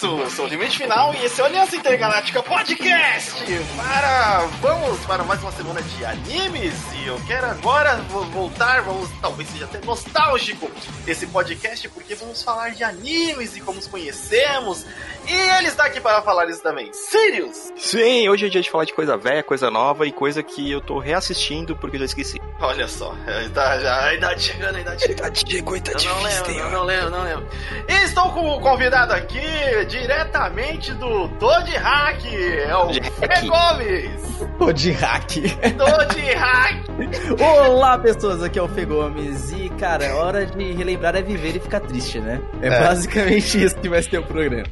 isso, eu sou o Limite Final e esse é o Aliança Intergaláctica Podcast. Para, vamos para mais uma semana de animes e eu quero agora voltar, vamos, talvez seja até nostálgico esse podcast porque vamos falar de animes e como os conhecemos e ele está aqui para falar isso também. Sirius! Sim, hoje é dia de falar de coisa velha, coisa nova e coisa que eu tô reassistindo porque eu já esqueci. Olha só, tá, já, a idade chegando, a idade chegando. A idade chegou, tá eu não lembro, não, não lembro, não lembro. E estou com o convidado aqui, diretamente do Todd Hack, é o Fê Gomes. Todd Hack. Todd Hack. Olá, pessoas, aqui é o Fê Gomes e, cara, é hora de relembrar é viver e ficar triste, né? É, é. basicamente isso que vai ser o programa.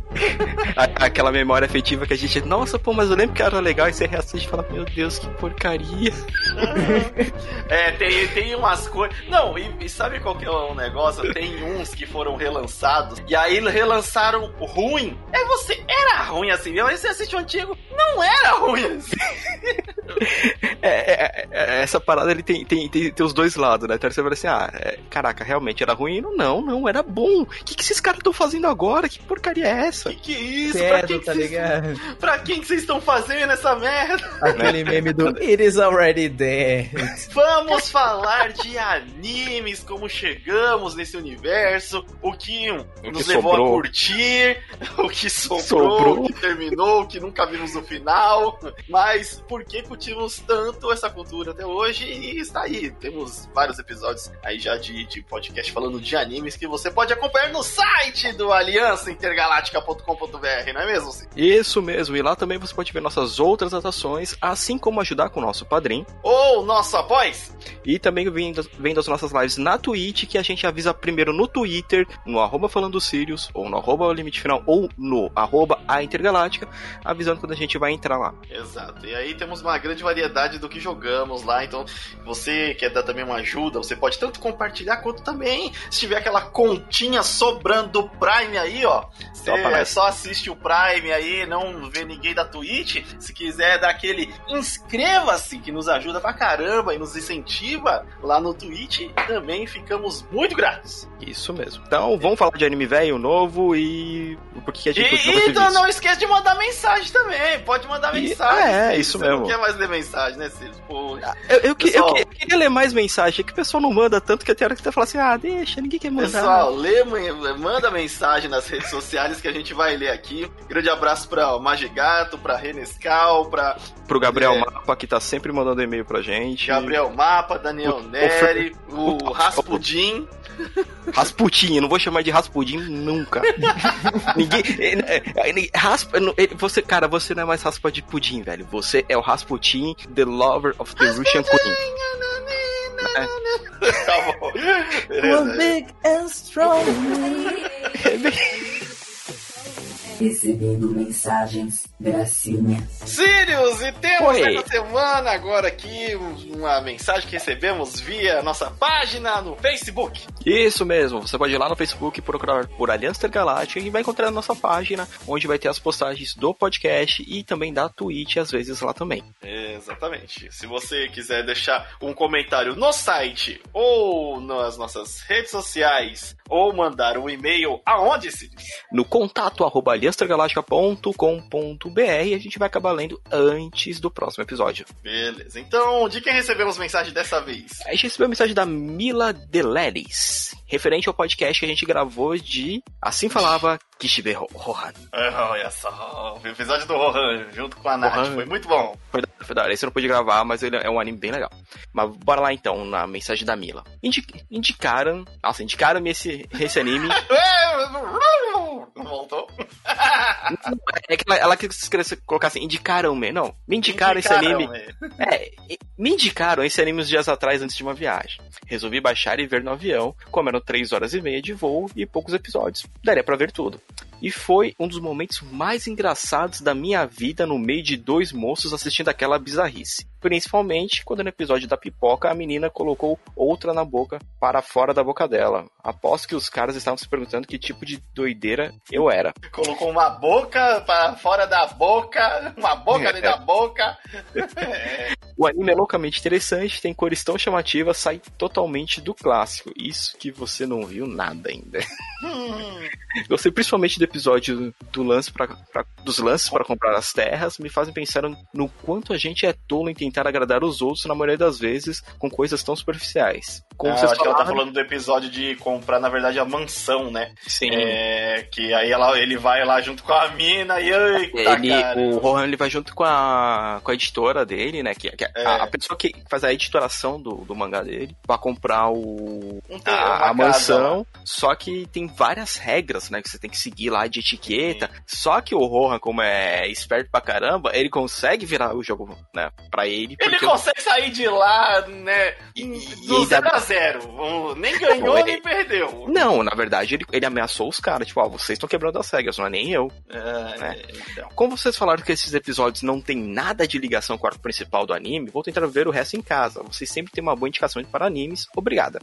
Aquela memória afetiva que a gente, nossa, pô, mas eu lembro que era legal e você reassiste e fala, meu Deus, que porcaria. é, tem, tem umas coisas. Não, e, e, sabe qual que é o negócio? Tem uns que foram relançados e aí relançaram ruim. É você, era ruim assim mesmo. Aí você assiste o antigo, não era ruim assim. É, é, é, essa parada ele tem, tem, tem, tem, os dois lados, né? Então você vai assim, ah, é, caraca, realmente era ruim? Não, não, era bom. O que, que esses caras estão fazendo agora? Que porcaria é essa? Que que é isso? Certo, pra quem tá ligado? Pra quem que vocês estão fazendo essa merda? Aquele meme do It is already there. Vamos falar de animes, como chegamos nesse universo, o que, o que nos levou sobrou. a curtir, o que sobrou, sobrou, o que terminou, o que nunca vimos no final, mas por que curtimos tanto essa cultura até hoje e está aí. Temos vários episódios aí já de, de podcast falando de animes que você pode acompanhar no site do aliançaintergaláctica.com.br, não é mesmo? Sim? Isso mesmo, e lá também você pode ver nossas outras atrações, assim como ajudar com o nosso padrinho. Ou nosso após. E também vendo, vendo as nossas lives na Twitch, que a gente avisa primeiro no Twitter, no arroba falando Sirius, ou no arroba limite final, ou no arroba a Intergaláctica, avisando quando a gente vai entrar lá. Exato. E aí temos uma grande variedade do que jogamos lá, então você quer dar também uma ajuda, você pode tanto compartilhar quanto também, se tiver aquela continha sobrando do Prime aí, ó, você só assiste o Prime aí, não vê ninguém da Twitch, se quiser dar aquele inscreva-se, que nos ajuda pra caramba e nos incentiva lá no Twitch, também ficamos muito gratos. Isso mesmo. Então, vamos falar de anime velho, novo e por que a gente E, então não esqueça de mandar mensagem também, pode mandar e... mensagem. É, isso mesmo. não quer mais ler mensagem, né, Ciro? Ah, eu, eu, pessoal... eu, queria ler mais mensagem, é que o pessoal não manda tanto que até hora que você fala assim, ah, deixa, ninguém quer mandar. Pessoal, lê, manda mensagem nas redes sociais que a gente vai ler aqui. Grande abraço pra o Magigato, pra Renescal, pra... Pro Gabriel é... Mapa, que tá sempre mandando e-mail pra gente. Gabriel Mapa, Daniel o, Neri, o, o Raspudim. Rasputin, eu não vou chamar de Rasputin nunca. Ninguém. É, é, raspa, você, cara, você não é mais raspa de pudim, velho. Você é o Rasputin, the lover of the Russian Queen. É. tá bom. Beleza. big and strong. Recebendo mensagens, Gracinha. Sirius, e temos Oi. essa semana agora aqui uma mensagem que recebemos via nossa página no Facebook. Isso mesmo, você pode ir lá no Facebook procurar por Aliança Intergaláctica e vai encontrar a nossa página, onde vai ter as postagens do podcast e também da Twitch, às vezes lá também. Exatamente. Se você quiser deixar um comentário no site ou nas nossas redes sociais ou mandar um e-mail aonde, Sirius? No contato arroba aliançaintergaláctica.com.br e a gente vai acabar lendo antes do próximo episódio. Beleza. Então, de quem recebemos mensagem dessa vez? A gente recebeu a mensagem da Mila Deleres, referente ao podcast que a gente gravou de Assim Falava Kishibe Rohan. Ah, olha só, o episódio do Rohan junto com a Nath, foi muito bom. Foi, foi da hora, esse eu não pude gravar, mas ele é um anime bem legal. Mas bora lá então, na mensagem da Mila. Indi indicaram, nossa, indicaram-me esse, esse anime. não voltou? é que ela, ela quis colocar assim, indicaram-me, não. Me indicaram, indicaram esse anime. É, me indicaram esse anime uns dias atrás antes de uma viagem. Resolvi baixar e ver no avião, como eram 3 horas e meia de voo e poucos episódios. Daria para ver tudo. E foi um dos momentos mais engraçados da minha vida no meio de dois moços assistindo aquela bizarrice. Principalmente quando no episódio da pipoca a menina colocou outra na boca para fora da boca dela. Aposto que os caras estavam se perguntando que tipo de doideira eu era. Colocou uma boca para fora da boca, uma boca dentro da boca. O anime é loucamente interessante, tem cores tão chamativas, sai totalmente do clássico. Isso que você não viu nada ainda. Gostei principalmente episódio do lance pra, pra- dos lances para comprar as terras, me fazem pensar no quanto a gente é tolo em tentar agradar os outros na maioria das vezes com coisas tão superficiais. Como Ah, vocês acho que ela tá falaram, falando do episódio de comprar, na verdade, a mansão, né? sim. É, que aí ela, ele vai lá junto com a mina e eita, Ele, cara. o Rohan ele vai junto com a, com a editora dele, né? Que, que É. a, a pessoa que faz a editoração do, do mangá dele pra comprar o, Um a, a mansão. Só que tem várias regras, né? Que você tem que seguir lá de etiqueta. Só que o Rohan, como é esperto pra caramba, ele consegue virar o jogo, né? Pra ele. Ele consegue sair de lá, né? E- Do e ainda- 0 a 0 Nem ganhou, ele- nem perdeu. Não, na verdade, ele, ele ameaçou os caras. Tipo, ó, vocês estão quebrando as regras, não é nem eu. É, É. então. Como vocês falaram que esses episódios não tem nada de ligação com o arco principal do anime, vou tentar ver o resto em casa. Vocês sempre têm uma boa indicação para animes. Obrigada.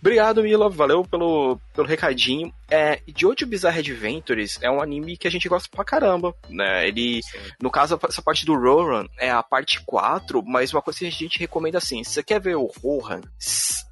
Obrigado, Mila. Valeu pelo, pelo recadinho. É, Jojo Bizarre Adventures é um anime que a gente gosta pra caramba, né? Ele, no caso, essa parte do Roran é a parte 4, mas uma coisa que a gente recomenda assim, se você quer ver o Rohan,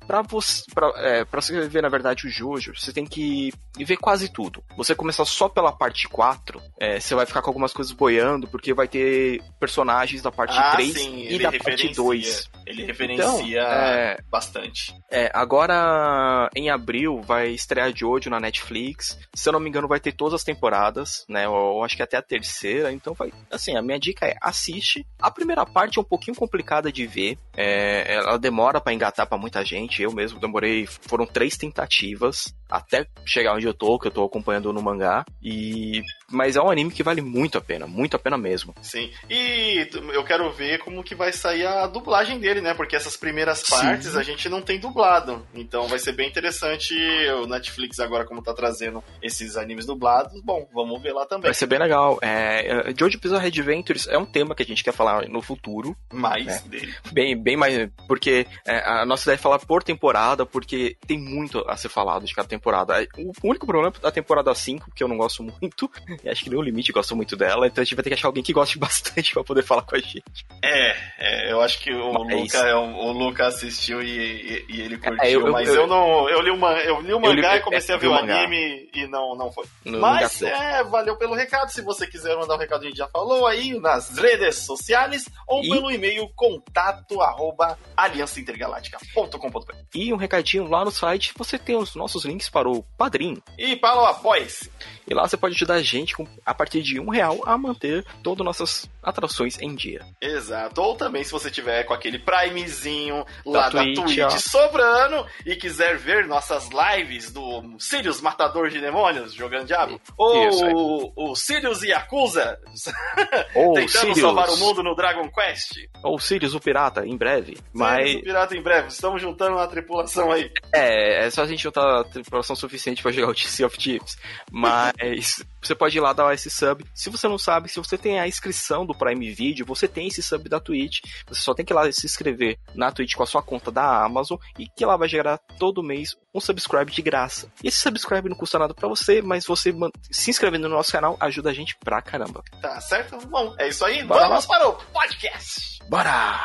pra você, pra, é, pra você ver, na verdade, o Jojo, você tem que ver quase tudo. Você começar só pela parte 4, é, você vai ficar com algumas coisas boiando, porque vai ter personagens da parte Ah, 3 sim, e da parte referencia. 2. Ele Então, referencia é, bastante. é, agora em abril vai estrear Jojo na Netflix. Se eu não me engano, vai ter todas as temporadas, né? Eu, acho que até a terceira. Então vai. Assim, a minha dica é assiste. A primeira parte é um pouquinho complicada de ver. é, ela demora pra engatar pra muita gente. Eu mesmo demorei. Foram três tentativas até chegar onde eu tô, que eu tô acompanhando no mangá. E. Mas é um anime que vale muito a pena, muito a pena mesmo. Sim. E eu quero ver como que vai sair a dublagem dele, né? Porque essas primeiras Sim. partes a gente não tem dublado. Então vai ser bem interessante o Netflix agora como tá trazendo esses animes dublados. Bom, vamos ver lá também. Vai ser bem legal. É, é, Jojo Bizarre Adventures é um tema que a gente quer falar no futuro. Mais É. dele. Bem, bem mais. Porque é, a nossa ideia é falar por temporada, porque tem muito a ser falado de cada temporada. O único problema é da temporada 5, que eu não gosto muito, e acho que nem o limite gosto muito dela, então a gente vai ter que achar alguém que goste bastante pra poder falar com a gente. É, é, eu acho que o Mas- Luca, é o Luca assistiu e, e- e ele curtiu, É, eu- eu- mas eu- eu, não. Eu li o, man- eu li o Eu li- mangá é, e comecei eu a ver o o anime e não, não foi. No, Mas é, valeu pelo recado. Se você quiser mandar um recado, a gente já falou aí nas redes sociais ou E- pelo e-mail contato arroba aliançaintergaláctica.com.br. E um recadinho lá no site, você tem os nossos links para o Padrim. E para o apoie-se. E lá você pode ajudar a gente com, a partir de um real a manter todas nossas atrações em dia. Exato. Ou também, se você tiver com aquele Primezinho lá Da da, Twitch, Twitch, sobrando e quiser ver nossas lives do Sirius Matador de Demônios jogando Diabo, Isso, é. ou o Sirius Yakuza Ou tentando Sirius, salvar o mundo no Dragon Quest. ou Sirius o Pirata, em breve. Mas Sirius, o Pirata em breve. Estamos juntando uma tripulação aí. É, é só a gente juntar a tripulação suficiente pra jogar o Sea of Thieves. Mas você pode ir lá dar esse sub. Se você não sabe, se você tem a inscrição do Prime Video, você tem esse sub da Twitch. Você só tem que ir lá se inscrever na Twitch com a sua conta da Amazon e que lá vai gerar todo mês um subscribe de graça. E esse subscribe não custa nada pra você, mas você se inscrevendo no nosso canal ajuda a gente pra caramba. Tá certo? Bom, é isso aí. Bora Vamos para o podcast. Bora!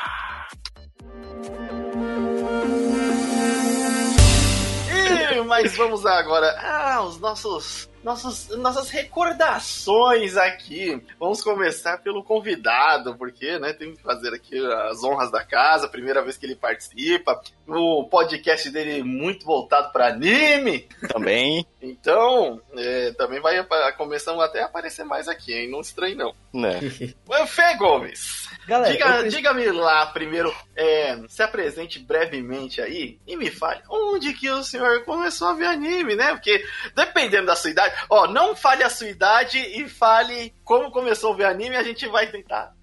E, mas vamos agora ah, os nossos, nossos nossas recordações aqui. Vamos começar pelo convidado, porque né, tem que fazer aqui as honras da casa, primeira vez que ele participa. O podcast dele é muito voltado para anime. Também, Então, é, também vai começando até a aparecer mais aqui, hein? Não estranhe não. né? Fê Gomes, Galera, diga, eu diga-me lá primeiro, é, se apresente brevemente aí e me fale onde que o senhor começou a ver anime, né? Porque dependendo da sua idade. Ó, não fale a sua idade e fale como começou a ver anime, a gente vai tentar.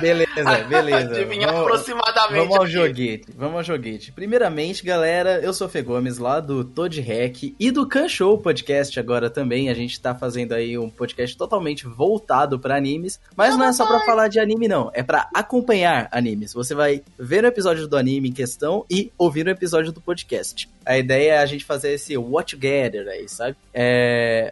Beleza, beleza. Adivinhar vamos, aproximadamente. Vamos ao aqui. joguete, vamos ao joguete. Primeiramente, galera, eu sou o Fê Gomes, lá do Toad Hack e do Can Show Podcast agora também. A gente tá fazendo aí um podcast totalmente voltado para animes, mas não é só para falar de anime não, é para acompanhar animes. Você vai ver o episódio do anime em questão e ouvir o episódio do podcast. A ideia é a gente fazer esse watch together aí, sabe? É...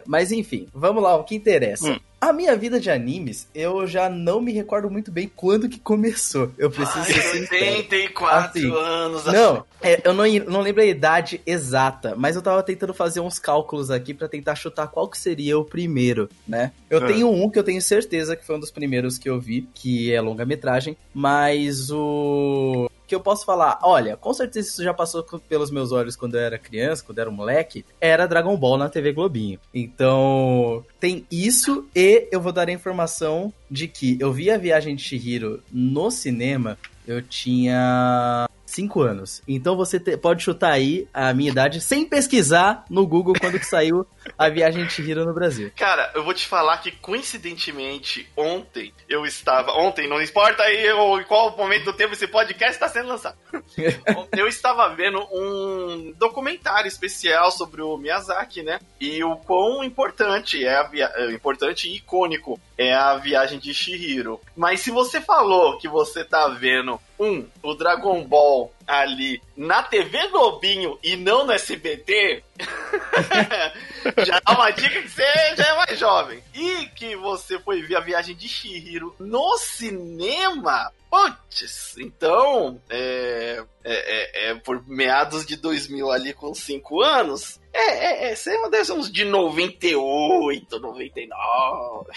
Mas enfim, vamos lá, o que interessa. Hum. A minha vida de animes, eu já não me recordo muito bem quando que começou. Eu preciso Ai, ser 84 assim, anos. Não, é, eu não, não lembro a idade exata, mas eu tava tentando fazer uns cálculos aqui para tentar chutar qual que seria o primeiro, né? Eu ah. tenho um que eu tenho certeza que foi um dos primeiros que eu vi, que é longa-metragem, mas o que eu posso falar, olha, com certeza isso já passou pelos meus olhos quando eu era criança, quando eu era um moleque, era Dragon Ball na TV Globinho. Então, tem isso e eu vou dar a informação de que eu vi a Viagem de Shihiro no cinema, eu tinha 5 anos. Então você te, pode chutar aí a minha idade sem pesquisar no Google quando que saiu a Viagem de Chihiro no Brasil. Cara, eu vou te falar que coincidentemente ontem eu estava, ontem não importa aí em qual momento do tempo esse podcast está sendo lançado. eu estava vendo um documentário especial sobre o Miyazaki, né? E o quão importante é a via... É, importante e icônico é a Viagem de Chihiro. Mas se você falou que você tá vendo um, o Dragon Ball ali na TV Globinho e não no SBT, já dá uma dica que você já é mais jovem. E que você foi ver a viagem de Shihiro no cinema. Putz, então, é, é, é, é, por meados de 2000 ali com 5 anos, é, é, é, sei lá, deve uns de 98, 99.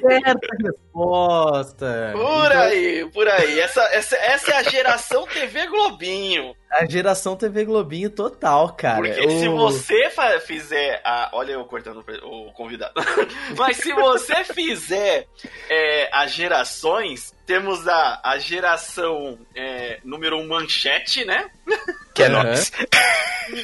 Certa resposta. Por então... aí, por aí. Essa, essa, essa é a geração TV Globinho. A geração TV Globinho total, cara. Porque o... se você fizer a. Olha eu cortando o convidado. Mas se você fizer é, as gerações, temos a, a geração é, número 1 um manchete, né? Que é uhum. nós.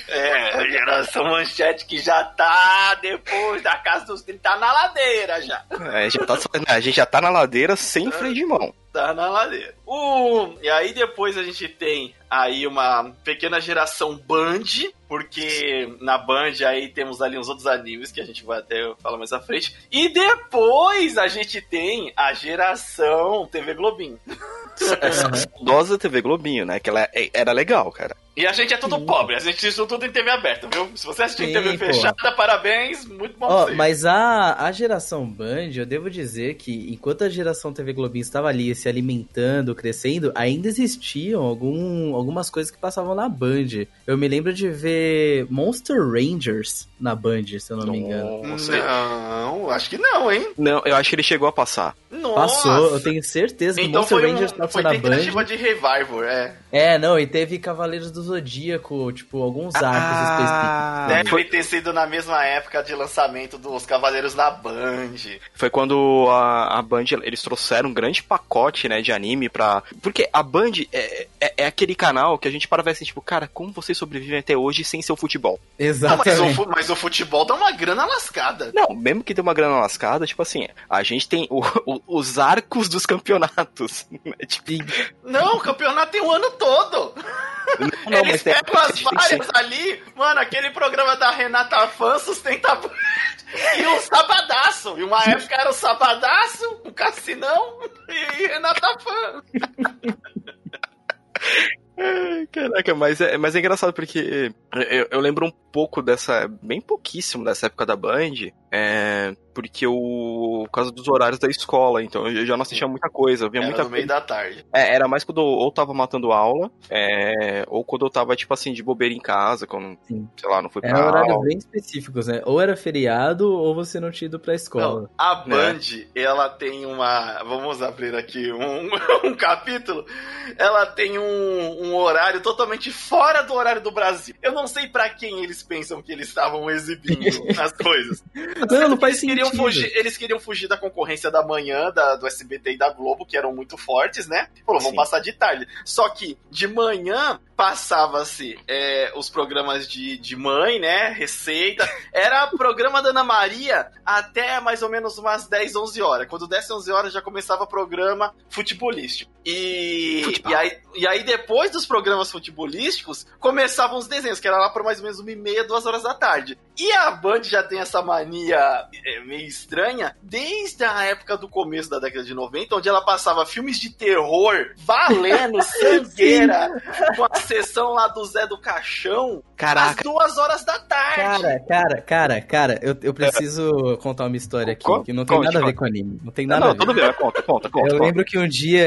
É, a geração manchete que já tá depois da casa dos 30, tá na ladeira já. É, já tá, a gente já tá na ladeira sem freio de mão. Tá na ladeira. Uh, e aí depois a gente tem aí uma pequena geração Band, porque na Band aí temos ali uns outros animes que a gente vai até falar mais à frente. E depois a gente tem a geração TV Globinho. Essa saudosa TV Globinho, né? Que ela é, era legal, cara. E a gente é tudo Sim. pobre, a gente assistiu tudo em TV aberta, viu? Se você assistiu em TV pô. fechada, parabéns, muito bom oh, Mas a, a geração Band, eu devo dizer que enquanto a geração TV Globinho estava ali se alimentando, crescendo, ainda existiam algum, algumas coisas que passavam na Band. Eu me lembro de ver Monster Rangers na Band, se eu não, não me engano. Não, acho que não, hein? Não, eu acho que ele chegou a passar. Nossa. Passou, eu tenho certeza que então Monster Rangers um, passou na Band. Foi de revival, é. É, não, e teve Cavaleiros do Zodíaco, tipo, alguns arcos ah, específicos. Deve ter sido na mesma época de lançamento dos Cavaleiros da Band. Foi quando a, a Band, eles trouxeram um grande pacote, né, de anime pra... Porque a Band é, é, é aquele canal que a gente para ver assim, tipo, cara, como vocês sobrevivem até hoje sem seu futebol? Exatamente. Não, mas, o, mas, o, futebol dá uma grana lascada. Não, mesmo que dê uma grana lascada, tipo assim, a gente tem o, o, os arcos dos campeonatos. Né, tipo... Não, o campeonato tem o ano todo. Não, Eles pegam as várias ali, mano, aquele programa da Renata Fã sustenta e um sabadaço. E uma época era o sabadaço, o Cassinão e Renata Fã. Caraca, mas é, mas é engraçado porque eu, eu, lembro um pouco dessa, bem pouquíssimo dessa época da Band, é, porque o por causa dos horários da escola, então eu já não assistia muita coisa, eu via era muita no meio da tarde. É, era mais quando eu ou tava matando aula, é, ou quando eu tava, tipo assim, de bobeira em casa, quando, Sim. sei lá, não fui pra era aula. horários bem específicos, né? Ou era feriado, ou você não tinha ido pra escola. Não, a né? Band, ela tem uma, vamos abrir aqui um, um capítulo, ela tem um, um horário totalmente fora do horário do Brasil. Eu não sei para quem eles pensam que eles estavam exibindo as coisas. Não, não faz eles queriam sentido. fugir, eles queriam fugir da concorrência da manhã, da, do SBT e da Globo, que eram muito fortes, né? Falou, vamos passar de tarde. Só que de manhã passava-se é, os programas de, de mãe, né? Receita. Era programa da Ana Maria até mais ou menos umas 10, 11 horas. Quando desse 11 horas já começava programa futebolístico. E, e, aí, e aí depois dos programas futebolísticos começavam os desenhos, que era lá por mais ou menos uma e meia, duas horas da tarde. E a Band já tem essa mania é, meio estranha desde a época do começo da década de 90, onde ela passava filmes de terror valendo, sangueira, com a sessão lá do Zé do Caixão, às Caraca, duas horas da tarde. Cara, cara, cara, cara, eu, eu preciso contar uma história aqui, que não tem conte, nada a ver conte. com anime. Não tem não, nada a não, ver. tudo bem, conta, conta, conta. Eu conta. lembro que um dia,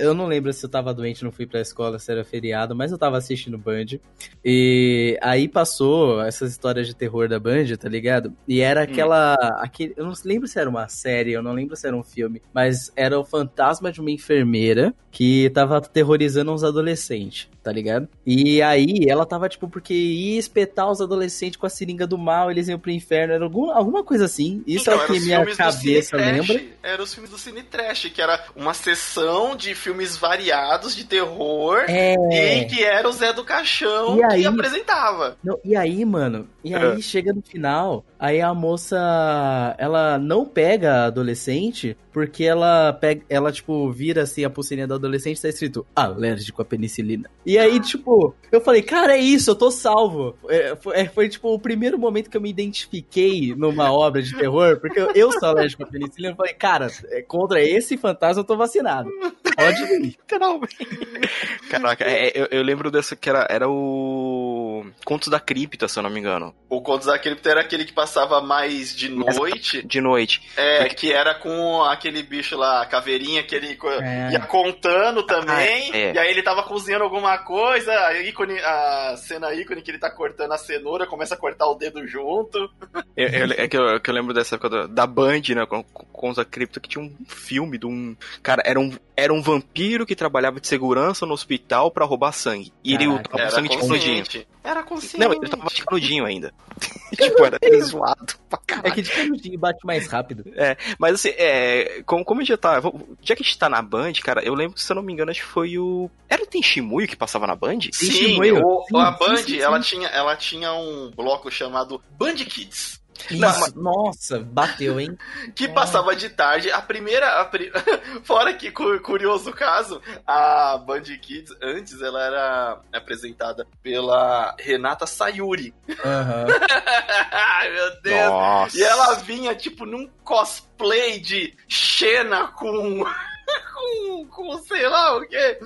eu não lembro se eu tava doente, não fui pra escola, se era feriado, mas eu tava assistindo Band. E aí passou essas histórias de terror da Band, tá ligado? E era aquela. Aquele, eu não lembro se era uma série, eu não lembro se era um filme, mas era o fantasma de uma enfermeira que tava aterrorizando uns adolescentes, tá ligado? E aí ela tava, tipo, porque ia espetar os adolescentes com a seringa do mal, eles iam pro inferno, era algum, alguma coisa assim. Isso Então, é o que minha cabeça lembra. Eram os filmes do Cine Trash, que era uma sessão de filmes variados de terror. É. E que era o Zé do Caixão E aí? que apresentava. Não, e aí, mano, e É. aí chega no final, aí a moça, ela não pega a adolescente, porque ela pega, ela, tipo, vira assim a pulseirinha do adolescente, tá escrito alérgico à penicilina. E aí, tipo, eu falei, cara, é isso, eu tô salvo. É, foi, é, foi, tipo, o primeiro momento que eu me identifiquei numa obra de terror, porque eu, eu sou alérgico à penicilina, eu falei, cara, é, contra esse fantasma eu tô vacinado. Pode vir. Literalmente. Caraca, é, eu, eu lembro dessa que era, era o. Contos da Cripta, se eu não me engano. O Contos da Cripta era aquele que passava mais de noite. De noite. É, que era com aquele bicho lá, a caveirinha, que ele É. ia contando também. Ah, é. E aí ele tava cozinhando alguma coisa, a, ícone, a cena ícone que ele tá cortando a cenoura, começa a cortar o dedo junto. Eu- eu- é que eu, que eu lembro dessa época da, da Band, né? Com, da Cripta, que tinha um filme de um. Cara, era um, era um vampiro que trabalhava de segurança no hospital pra roubar sangue. E ele Caraca. tava sangue de canudinho. Era consciente. Não, ele tava de canudinho ainda. tipo, era era zoado pra É caralho. que de canudinho bate mais rápido. Mas assim, é, como, como a gente já tá. Já que a gente tá na Band, cara, eu lembro que, se eu não me engano, acho que foi o. Era o Tenshimuyo que passava na Band? Sim, Testemunho. o- Sim, a sim, Band, sim, sim. Ela, tinha, ela tinha um bloco chamado Band Kids. Não, Isso, Nossa, bateu, hein? Que É. passava de tarde. A primeira. a pri- Fora que, cu- curioso caso, a Band Kids, antes, ela era apresentada pela Renata Sayuri. Aham. Ai, meu Deus. Nossa. E ela vinha, tipo, num cosplay de Xena com. com. com sei lá o quê.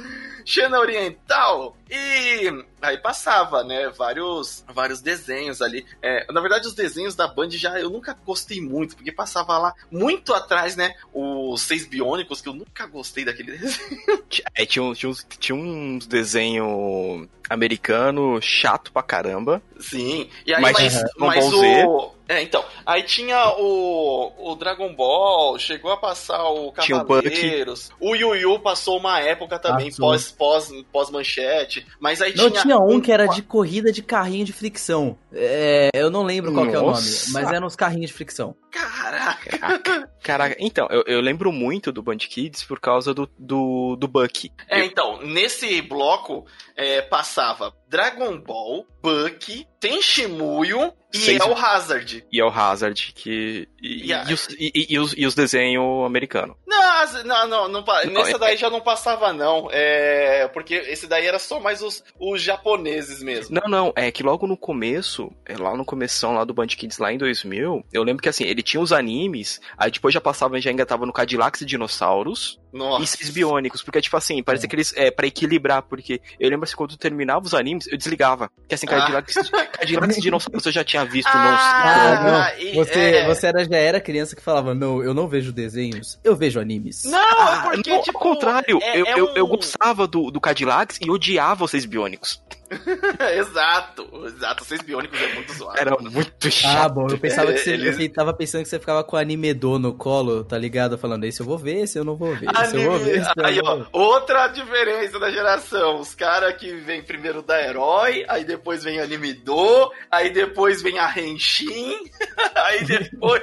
Xena Oriental. E aí passava, né? Vários, vários desenhos ali. É, na verdade, os desenhos da Band já eu nunca gostei muito, porque passava lá muito atrás, né? Os Seis Biônicos, que eu nunca gostei daquele desenho. É, tinha, uns- tinha, uns, tinha uns desenho americano chato pra caramba. Sim. E aí, Mas mas, mas o. É, então. Aí tinha o, o Dragon Ball, chegou a passar o Tinha o Bucky. Cavaleiros. O Yu Yu passou uma época também, Passou. pós, pós, pós-manchete. Mas aí Não tinha. tinha um que era de corrida de carrinho de fricção. É, eu não lembro qual que é o nome, mas eram uns carrinhos de fricção. Caraca. Caraca. Então, eu, eu lembro muito do Band Kids por causa do, do, do Bucky. É, então, nesse bloco é, passava Dragon Ball, Bucky, Tenshimuyo e Seis- El Hazard. E é o Hazard, que. E, a- e os, e, e- os, os desenhos americanos. Não, não, não, não nessa é- daí já não passava, não. É, porque esse daí era só mais os, os japoneses mesmo. Não, não, é que logo no começo, é lá no começão lá do Band Kids, lá em 2000, eu lembro que assim, ele tinha os animes, aí depois já passava, já engatava no Cadillacs e Dinossauros Nossa. e Seis Biônicos, porque tipo assim, parecia que eles, é, pra equilibrar, porque eu lembro assim, quando eu terminava os animes, eu desligava, que assim, Cadillacs, Cadillacs e Dinossauros eu já tinha visto Ah, no... Ah, não. e- Você, é. você era, já era criança que falava, não, eu não vejo desenhos, eu vejo animes. Não, Ah, é porque, não, tipo, ao contrário, é- eu, é eu, um- eu gostava do, do Cadillacs e odiava os Seis Biônicos. exato, exato. Seis biônicos é muito zoado. Era mano. muito chato. Ah, bom, eu pensava que você Eles- eu tava pensando que você ficava com o animedor no colo, tá ligado? Falando, esse eu vou ver, esse eu não vou ver, esse eu vou ver, esse Aí, ó, ver. outra diferença da geração. Os caras que vem primeiro da Herói, aí depois vem Anime Do, aí depois vem a Henshin, aí depois.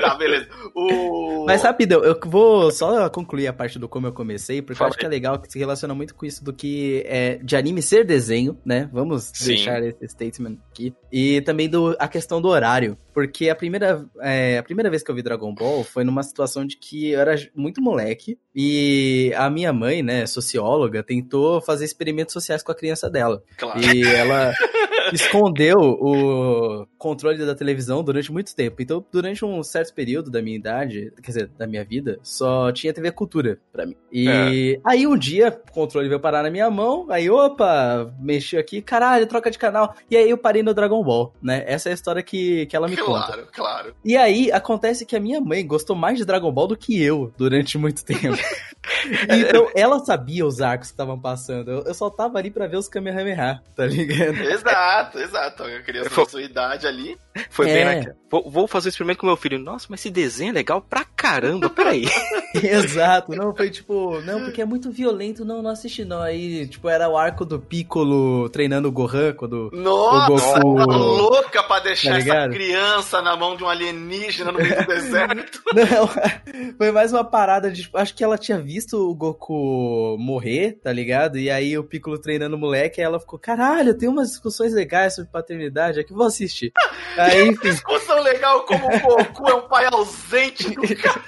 tá, beleza. O... Mas rapidão, eu vou só concluir a parte do como eu comecei, porque Fala eu acho que é legal que se relaciona muito com isso do que é de anime ser desenho, né? Vamos Sim. deixar esse statement aqui. E também do, a questão do horário. Porque a primeira, é, a primeira vez que eu vi Dragon Ball foi numa situação de que eu era muito moleque e a minha mãe, né, socióloga, tentou fazer experimentos sociais com a criança dela. Claro. E ela escondeu o controle da televisão durante muito tempo. Então, durante um certo período da minha idade, quer dizer, da minha vida, só tinha TV Cultura pra mim. E aí um dia o controle veio parar na minha mão, aí opa, mexi aqui, caralho, troca de canal. E aí eu parei no Dragon Ball, né? Essa é a história que, que ela me conta. Claro, claro. E aí acontece que a minha mãe gostou mais de Dragon Ball do que eu durante muito tempo. então ela sabia os arcos que estavam passando. Eu, eu só tava ali pra ver os Kamehameha, tá ligado? Exato, exato. A criança Foi- da sua idade ali. Foi É. bem naquela. Vou, vou fazer o experimento com meu filho. Nossa, mas esse desenho é legal pra caramba. Peraí. Exato, não, foi tipo, não, porque é muito violento, não, não assisti não. Aí, tipo, era o arco do Piccolo treinando o Gohan quando. Nossa, Goku- tá louca pra deixar Tá essa criança na mão de um alienígena no meio do deserto. Não, foi mais uma parada de. tipo, Acho que ela tinha visto o Goku morrer, tá ligado? E aí o Piccolo treinando o moleque, aí ela ficou, caralho, tem umas discussões legais sobre paternidade aqui, vou assistir. Aí, enfim. Discussão legal como o Goku é um pai ausente do cara.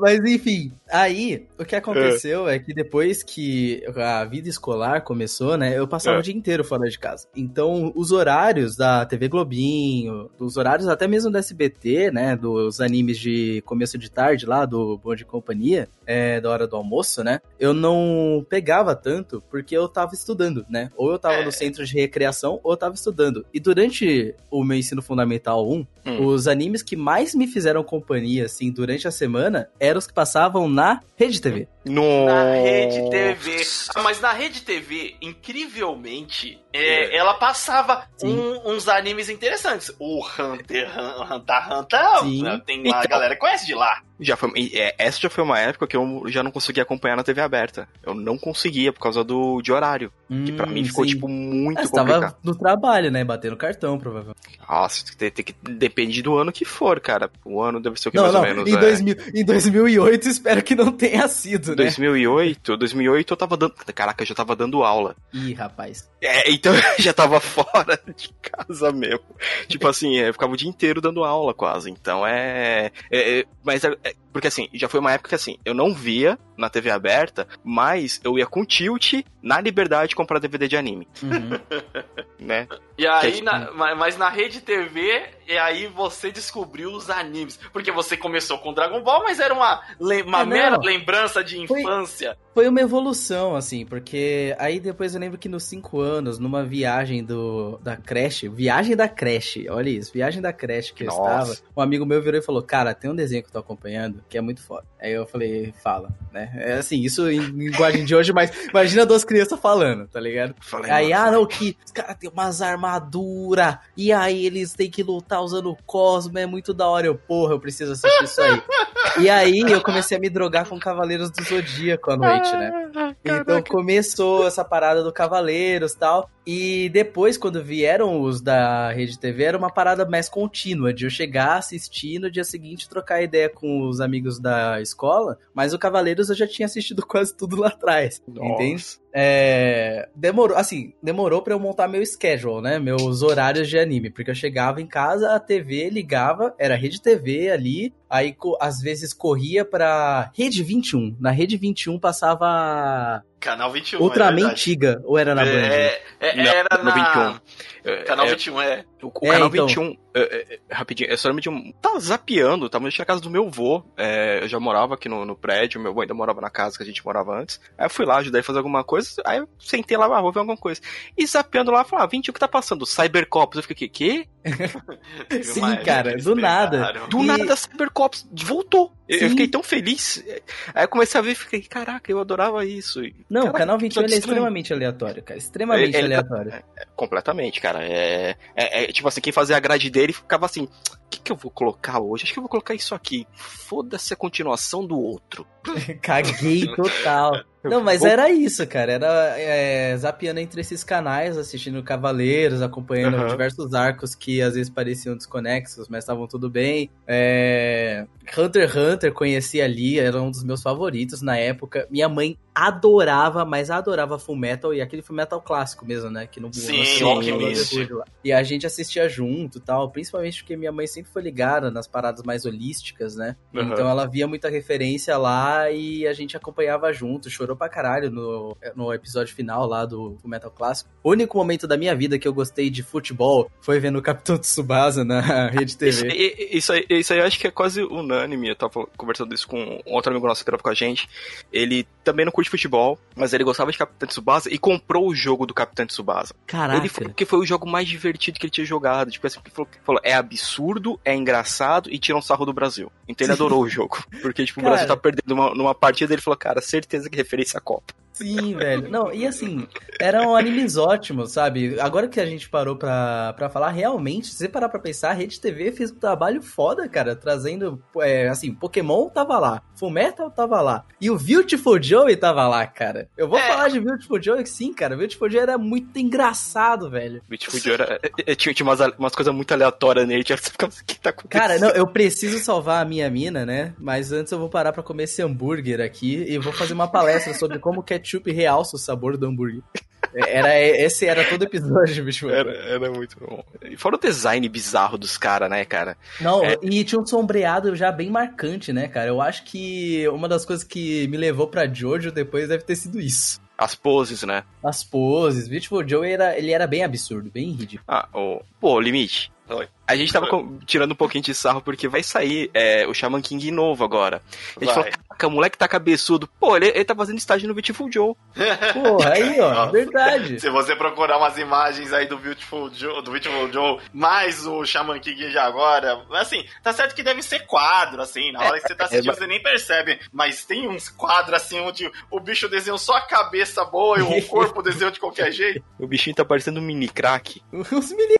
Mas enfim, aí o que aconteceu é. que depois que a vida escolar começou, né, eu passava É. o dia inteiro fora de casa. Então, os horários da TV Globinho, os horários até mesmo da SBT, né, dos animes de começo de tarde lá, do Bom de Companhia, é, da hora do almoço, né, eu não pegava tanto porque eu tava estudando, né, ou eu tava É. no centro de recreação ou eu tava estudando. E durante o meu ensino fundamental 1, Hum. os animes que mais me fizeram companhia, assim, durante a semana, eram os que passavam na Rede TV. No... Na Rede TV. Ah, Mas na Rede TV, incrivelmente, é, ela passava um- uns animes interessantes. O Hunter Hunter, Hunter Sim. né, tem uma Então- galera que conhece de lá. Já foi, é, essa já foi uma época que eu já não conseguia acompanhar na TV aberta. Eu não conseguia por causa do de horário. Que pra Hum, mim ficou, sim. tipo, muito você complicado. tava no trabalho, né? Batendo cartão, provavelmente. Nossa, tem, tem que depende do ano que for, cara. O ano deve ser o que Não, mais não. ou menos em, é. 2000, em 2008, espero que não tenha sido, né? 2008, 2008 eu tava dando. Caraca, eu já tava dando aula. Ih, rapaz. É, então eu já tava fora de casa mesmo. Tipo assim, eu ficava o dia inteiro dando aula quase. Então é. é- é- mas é, é- porque assim, já foi uma época que assim, eu não via na TV aberta, mas eu ia com tilt na liberdade comprar DVD de anime, Uhum. né? E aí, Que- na- ma- mas na Rede TV, e aí você descobriu os animes. Porque você começou com Dragon Ball, mas era uma, uma É, mera lembrança de Foi- infância. Foi uma evolução, assim, porque aí depois eu lembro que nos cinco anos, numa viagem do da creche, viagem da creche, olha isso, viagem da creche que eu Nossa. estava, um amigo meu virou e falou, cara, tem um desenho que eu tô acompanhando que é muito foda. Aí eu falei, fala, né? É assim, isso em linguagem de hoje, mas imagina duas crianças falando, tá ligado? Falei, Aí, nossa, ah, não, que os caras têm umas armaduras, e aí eles têm que lutar usando o Cosmo, é muito da hora. Eu, porra, eu preciso assistir isso aí. e aí eu comecei a me drogar com Cavaleiros do Zodíaco à noite, né? Então começou essa parada do Cavaleiros e tal. E depois, quando vieram os da Rede TV, era uma parada mais contínua, de eu chegar, assistir no dia seguinte trocar ideia com os amigos da escola. Mas o Cavaleiros eu já tinha assistido quase tudo lá atrás. Nossa. Entende? É, demorou, assim, demorou pra eu montar meu schedule, né? Meus horários de anime, porque eu chegava em casa, a TV ligava, era Rede TV ali, aí às vezes corria pra Rede 21. Na Rede 21 passava Canal 21. é Ultraman verdade. antiga, ou era na Band? É, é, Não, era no na. 21. É, Canal é, 21, é. O, o É, canal então. 21, é, é, é, rapidinho, eu só lembro de um. Tava zapeando, tava na casa do meu avô. é, eu já morava aqui no, no prédio, meu avô ainda morava na casa que a gente morava antes. Aí eu fui lá, ajudei a fazer alguma coisa. Aí eu sentei lá, ah, vou ver alguma coisa. E zapeando lá, falei, ah, 21 que tá passando? Cybercops. Eu fiquei, que? Sim, cara, do nada. Do E- nada, Cybercops voltou. Eu, eu fiquei tão feliz. Aí eu comecei a ver e fiquei, caraca, eu adorava isso. E, Não, o caraca, canal que 21 ele é extremamente aleatório, cara. Extremamente Ele- ele- aleatório. Completamente, cara. É, é- é, tipo assim, quem fazia a grade dele ficava assim: o que, que eu vou colocar hoje? Acho que eu vou colocar isso aqui. Foda-se a continuação do outro. Caguei total. Não, mas Vou- era isso, cara. Era é, zapeando entre esses canais, assistindo Cavaleiros, acompanhando Aham. diversos arcos que às vezes pareciam desconexos, mas estavam tudo bem. É, Hunter x Hunter conheci ali, era um dos meus favoritos na época. Minha mãe adorava, mas adorava Full Metal e aquele Full Metal clássico mesmo, né? Que no Sim, no- Alchemist. E a gente assistia junto e tal, principalmente porque minha mãe sempre foi ligada nas paradas mais holísticas, né? Aham. Então ela via muita referência lá e a gente acompanhava junto, chorou pra caralho no, no episódio final lá do Full Metal Clássico. O único momento da minha vida que eu gostei de futebol foi vendo o Capitão Tsubasa na Rede Isso, TV. e- isso, aí, isso aí eu acho que é quase unânime. Eu tava conversando isso com um outro amigo nosso que grava com a gente. Ele também não curte futebol, mas ele gostava de Capitão Tsubasa e comprou o jogo do Capitão Tsubasa. Caraca. Ele falou que foi o jogo mais divertido que ele tinha jogado. Tipo assim, ele falou, falou, é absurdo, é engraçado e tira um sarro do Brasil. Então ele adorou o jogo. Porque, tipo, Cara. o Brasil tá perdendo uma, numa partida ele falou, cara, certeza que referência à Copa. Sim, velho. Não, e assim, eram animes ótimos, sabe? Agora que a gente parou pra, pra falar, realmente, se você parar pra pensar, a Rede TV fez um trabalho foda, cara, trazendo, é, assim, Pokémon tava lá, Fullmetal tava lá, e o Beautiful Joey tava lá, cara. Eu vou É. falar de Beautiful Joey sim, cara, Beautiful Joey era muito engraçado, velho. Beautiful Joe era, é, é, tinha, tinha umas, umas coisas muito aleatórias nele. Tinha, você ficava assim, o que tá acontecendo? Cara, não, eu preciso salvar a minha mina, né? Mas antes eu vou parar pra comer esse hambúrguer aqui e vou fazer uma palestra sobre como o ketchup realça o sabor do hambúrguer. Era, esse era todo episódio, bicho. Era, era muito bom. E fora o design bizarro dos caras, né, cara? Não, É. e tinha um sombreado já bem marcante, né, cara? Eu acho que uma das coisas que me levou pra Jojo depois deve ter sido isso. As poses, né? As poses. Beautiful Joe era, ele era bem absurdo, bem ridículo. Ah, o. Pô, limite. Oi. A gente tava com- tirando um pouquinho de sarro porque vai sair é, o Shaman King novo agora. A gente Vai. falou, caraca, o moleque tá cabeçudo. Pô, ele, ele tá fazendo estágio no Beautiful Joe. Porra, aí, ó, Nossa. verdade. Se você procurar umas imagens aí do Beautiful Joe, do Beautiful Joe, mais o Shaman King de agora, assim, tá certo que deve ser quadro, assim, na hora que você tá assistindo É, você nem percebe, mas tem uns quadros assim onde o bicho desenhou só a cabeça boa e o corpo desenhou de qualquer jeito. O bichinho tá parecendo um mini crack. Os mini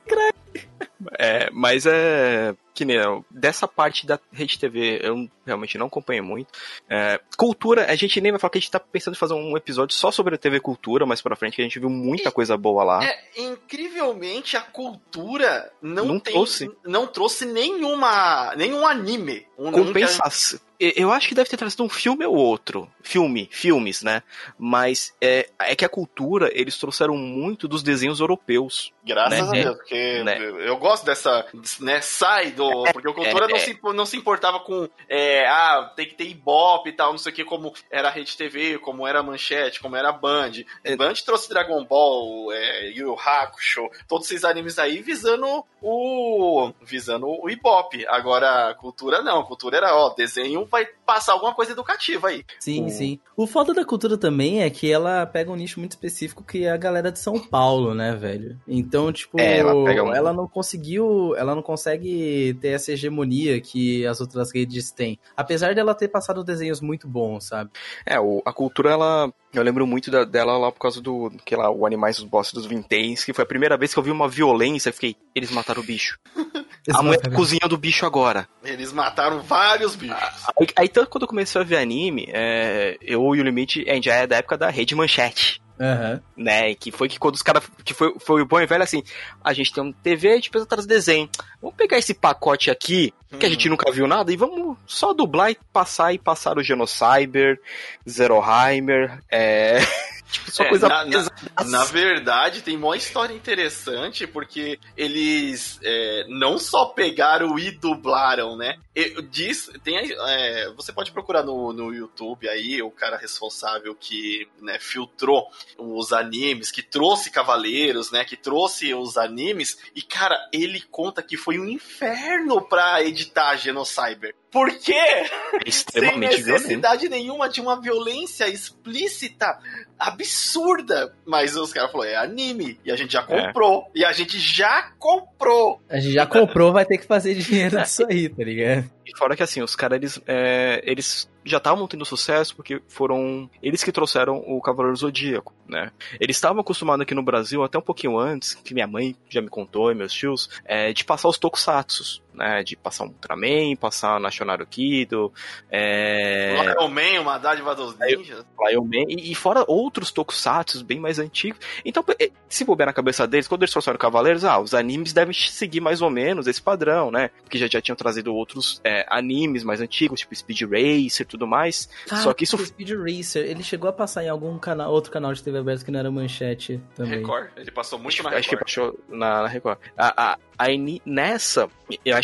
É, mas é. Que dessa parte da Rede TV, eu realmente não acompanho muito. É, cultura, a gente nem vai falar que a gente tá pensando em fazer um episódio só sobre a TV Cultura mais pra frente, que a gente viu muita coisa boa lá. É, incrivelmente a cultura não, Não tem, trouxe. não trouxe nenhuma nenhum anime. Um, Compensação. Eu acho que deve ter trazido um filme ou outro. Filme, filmes, né? Mas é, é que a cultura, eles trouxeram muito dos desenhos europeus. Graças Né? a Deus, porque Né? eu, eu gosto dessa, né, sai do, porque o cultura é, não, é. se, não se importava com, é, ah, tem que ter ibope e tal, não sei o que, como era a Rede TV, como era a Manchete, como era a Band. É. Band trouxe Dragon Ball, é, Yu Yu Hakusho, todos esses animes aí visando o, visando o ibope. Agora, a cultura não, a cultura era, ó, desenho vai passar alguma coisa educativa aí. Sim, O- sim. O foda da cultura também é que ela pega um nicho muito específico que é a galera de São Paulo, né, velho? Então, tipo, É, ela pega um- ela não conseguiu, ela não consegue ter essa hegemonia que as outras redes têm. Apesar dela ter passado desenhos muito bons, sabe? É, o- a cultura, ela. Eu lembro muito da- dela lá por causa do. Que lá, o Animais dos Bosses dos Vinténs, que foi a primeira vez que eu vi uma violência. Eu fiquei, eles mataram o bicho. A mulher tá cozinhando o bicho agora. Eles mataram vários bichos. Aí, aí tanto quando eu comecei a ver anime, é, eu e o Limite, a gente já é da época da Rede Manchete. Aham. né? Que foi que quando os caras. Que foi, foi o bom e velho assim. A gente tem um TV, a gente precisa trazer desenho. Vamos pegar esse pacote aqui, que a gente nunca viu nada, e vamos só dublar e passar e passar o Genocyber, Zeroheimer, é. tipo, só É, coisa na- na-. Na verdade, tem uma história interessante, porque eles é, não só pegaram e dublaram, né? Eu- diz, tem, é, você pode procurar no, no YouTube aí, o cara responsável que né, filtrou os animes, que trouxe Cavaleiros, né? Que trouxe os animes, e cara, ele conta que foi um inferno pra editar Genocyber. Por quê? É extremamente Sem necessidade violento. nenhuma de uma violência explícita absurda. Mas os caras falaram, é anime. E a gente já é. comprou. É. E a gente já comprou. A gente já comprou, vai ter que fazer dinheiro disso aí, tá ligado? E fora que assim, os caras, eles, é, eles já estavam tendo sucesso porque foram eles que trouxeram o Cavaleiro Zodíaco, né? Eles estavam acostumados aqui no Brasil, até um pouquinho antes, que minha mãe já me contou e meus tios, é, de passar os tokusatsus, né? De passar um Ultraman, passar National Kido, é... Lion Man, uma dádiva dos ninjas. Lion Man, e, e fora outros tokusatsus bem mais antigos. Então, é, se bobear na cabeça deles, quando eles trouxeram Cavaleiros, ah, os animes devem seguir mais ou menos esse padrão, né? Porque já, já tinham trazido outros é, animes mais antigos, tipo Speed Racer e tudo mais. Ah, Só que isso. Speed Racer, ele chegou a passar em algum canal, outro canal de TV aberto que não era manchete também. Record? Ele passou muito acho, na Record. Acho que passou na, na Record. A, a, aí nessa,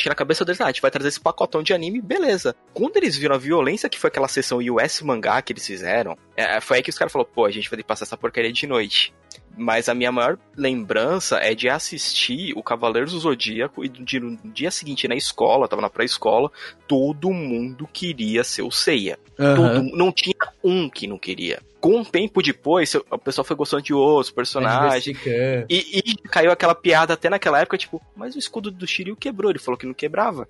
na cabeça deles, ah, a gente vai trazer esse pacotão de anime, beleza. Quando eles viram a violência que foi aquela sessão US mangá que eles fizeram, é, foi aí que os caras falaram, pô, a gente vai ter que passar essa porcaria de noite. Mas a minha maior lembrança é de assistir o Cavaleiros do Zodíaco e de, no dia seguinte na escola, tava na pré-escola, todo mundo queria ser o Seiya. Uhum. Todo, não tinha um que não queria com um tempo depois, o pessoal foi gostando de outros personagens. E, e, caiu aquela piada até naquela época, tipo, mas o escudo do Shiryu quebrou. Ele falou que não quebrava.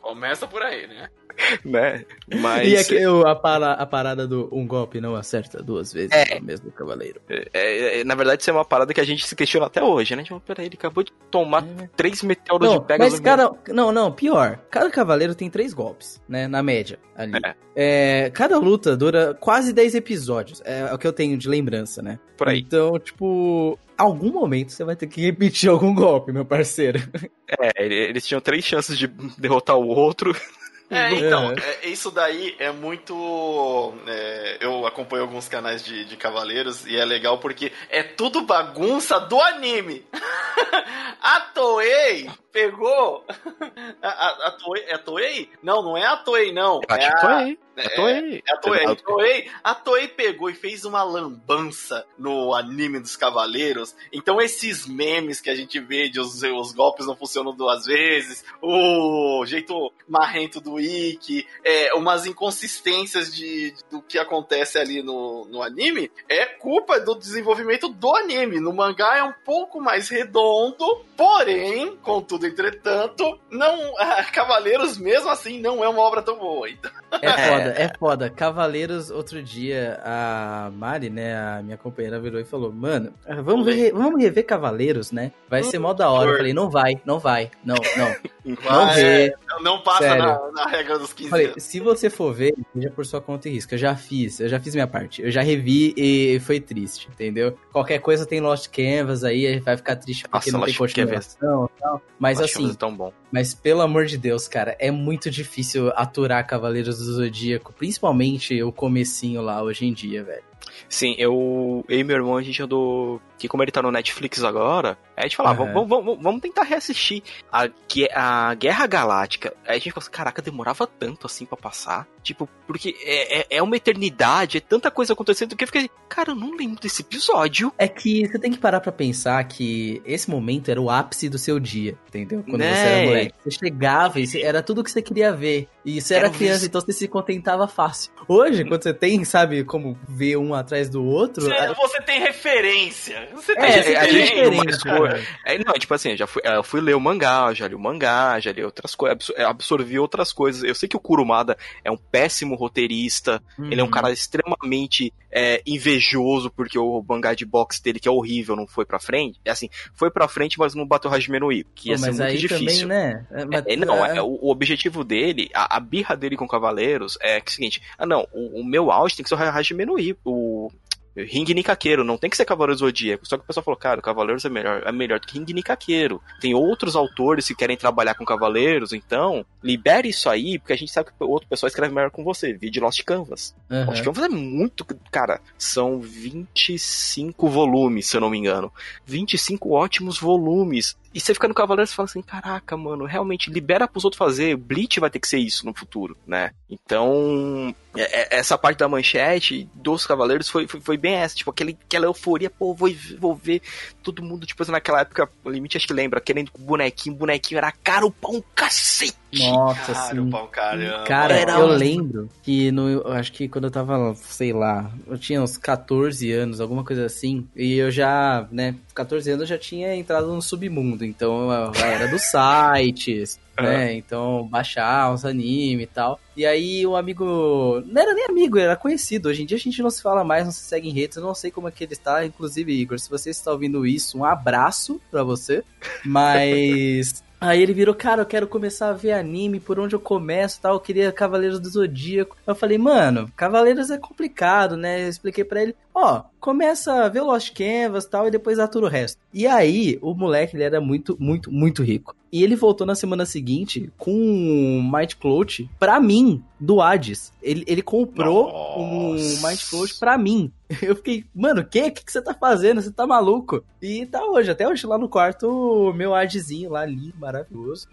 Começa por aí, né? né? Mas. E aqui, a, para, a parada do um golpe não acerta duas vezes é. no mesmo cavaleiro. É, é, é, na verdade, isso é uma parada que a gente se questiona até hoje, né? Tipo, peraí, ele acabou de tomar é. três meteoros não, de Pegasus. Mas cada. Não, não, pior. Cada cavaleiro tem três golpes, né? Na média, ali. É. É, cada luta dura quase 10 episódios. É, o que eu tenho de lembrança, né? Por aí. Então, tipo, algum momento você vai ter que repetir algum golpe, meu parceiro. É, eles tinham três chances de derrotar o outro. É, então, é, isso daí é muito. É, eu acompanho alguns canais de, de cavaleiros e é legal porque é tudo bagunça do anime. a Toei pegou. A, a, a Toei, é a Toei? Não, não é a Toei, não. é a Toei. É, Toei. É a Toei. A Toei. A Toei pegou e fez uma lambança no anime dos Cavaleiros. Então esses memes que a gente vê de os, os golpes não funcionam duas vezes, o jeito marrento do Ikki, é, umas inconsistências de, de, do que acontece ali no, no anime, é culpa do desenvolvimento do anime. No mangá é um pouco mais redondo, porém, contudo entretanto, não, Cavaleiros, mesmo assim, não é uma obra tão boa. Então. É foda, é foda. Cavaleiros, outro dia, a Mari, né, a minha companheira, virou e falou: Mano, vamos, ver, vamos rever Cavaleiros, né? Vai ser mó da hora. Eu falei: Não vai, não vai, não, não. Não vê. Não passa na, na, regra dos 15 falei, Se você for ver, seja por sua conta e risco. Eu já fiz, eu já fiz minha parte. Eu já revi e foi triste, entendeu? Qualquer coisa tem Lost Canvas aí, vai ficar triste porque Nossa, não tem continuação e tal. Mas Lost assim. É tão bom. Mas pelo amor de Deus, cara, é muito difícil aturar Cavaleiros do Zodíaco, principalmente o comecinho lá hoje em dia, velho. Sim, eu, eu e meu irmão, a gente andou. Que como ele tá no Netflix agora, a gente falava, uhum. vamos, vamos, vamos tentar reassistir a, a Guerra Galáctica. Aí a gente falou assim, caraca, demorava tanto assim para passar. Tipo, porque é, é, é, uma eternidade, é tanta coisa acontecendo que eu fiquei, cara, eu não lembro desse episódio. É que você tem que parar pra pensar que esse momento era o ápice do seu dia, entendeu? Quando né? você era moleque. Você chegava e era tudo que você queria ver. E você era, era criança, isso. então você se contentava fácil. Hoje, quando você tem, sabe, como ver um atrás do outro. Você, a... você tem referência. Você tem é, referência. referência é, não, tipo assim, já fui, eu fui ler o mangá, já li o mangá, já li outras coisas, absorvi outras coisas. Eu sei que o Kurumada é um péssimo roteirista, uhum. ele é um cara extremamente é, invejoso porque o mangá de boxe dele, que é horrível, não foi pra frente. É assim, foi pra frente, mas não bateu Hajime no Ippo, que ia Pô, ser muito difícil. Também, né? É, mas, é, não, é, o, o, objetivo dele, a, a, birra dele com Cavaleiros é, que é o seguinte, ah não, o, o meu auge tem que ser o Hajime no Ippo, o Ring Nikaqueiro, não tem que ser Cavaleiros Zodíaco. Só que o pessoal falou, cara, Cavaleiros é melhor, é melhor do que Ring Nikaqueiro. Tem outros autores que querem trabalhar com Cavaleiros, então libere isso aí, porque a gente sabe que outro pessoal escreve melhor com você. Vídeo Lost Canvas. Uhum. Lost Canvas é muito. Cara, são 25 volumes, se eu não me engano. 25 ótimos volumes. E você fica no Cavaleiro e fala assim, caraca, mano, realmente libera pros outros fazer. Bleach vai ter que ser isso no futuro, né? Então, é, é, essa parte da manchete dos Cavaleiros foi, foi, foi, bem essa, tipo, aquele, aquela euforia, pô, vou, vou ver todo mundo, tipo, naquela época, o limite acho que lembra, querendo bonequinho, bonequinho era caro pra um cacete Nossa, Caro sim. caramba. Cara, Era eu um- lembro que no, eu acho que quando eu tava, sei lá, eu tinha uns 14 anos, alguma coisa assim, e eu já, né, 14 anos eu já tinha entrado no submundo, então era dos sites, né, então baixar uns anime e tal. E aí um amigo, não era nem amigo, era conhecido, hoje em dia a gente não se fala mais, não se segue em redes, eu não sei como é que ele está, inclusive Igor, se você está ouvindo isso, um abraço pra você, mas... Aí ele virou, cara, eu quero começar a ver anime, por onde eu começo tal, eu queria Cavaleiros do Zodíaco. Eu falei, mano, Cavaleiros é complicado, né? Eu expliquei pra ele, ó, começa a ver Lost Canvas e tal, e depois atura o resto. E aí, o moleque, ele era muito, muito, muito rico. E ele voltou na semana seguinte com um Might Cloth pra mim, do Hades. Ele, ele comprou Nossa. um Might Cloth pra mim. Eu fiquei, mano, o que? O que você tá fazendo? Você tá maluco? E tá hoje, até hoje lá no quarto, o meu Hadezinho lá, lindo, maravilhoso.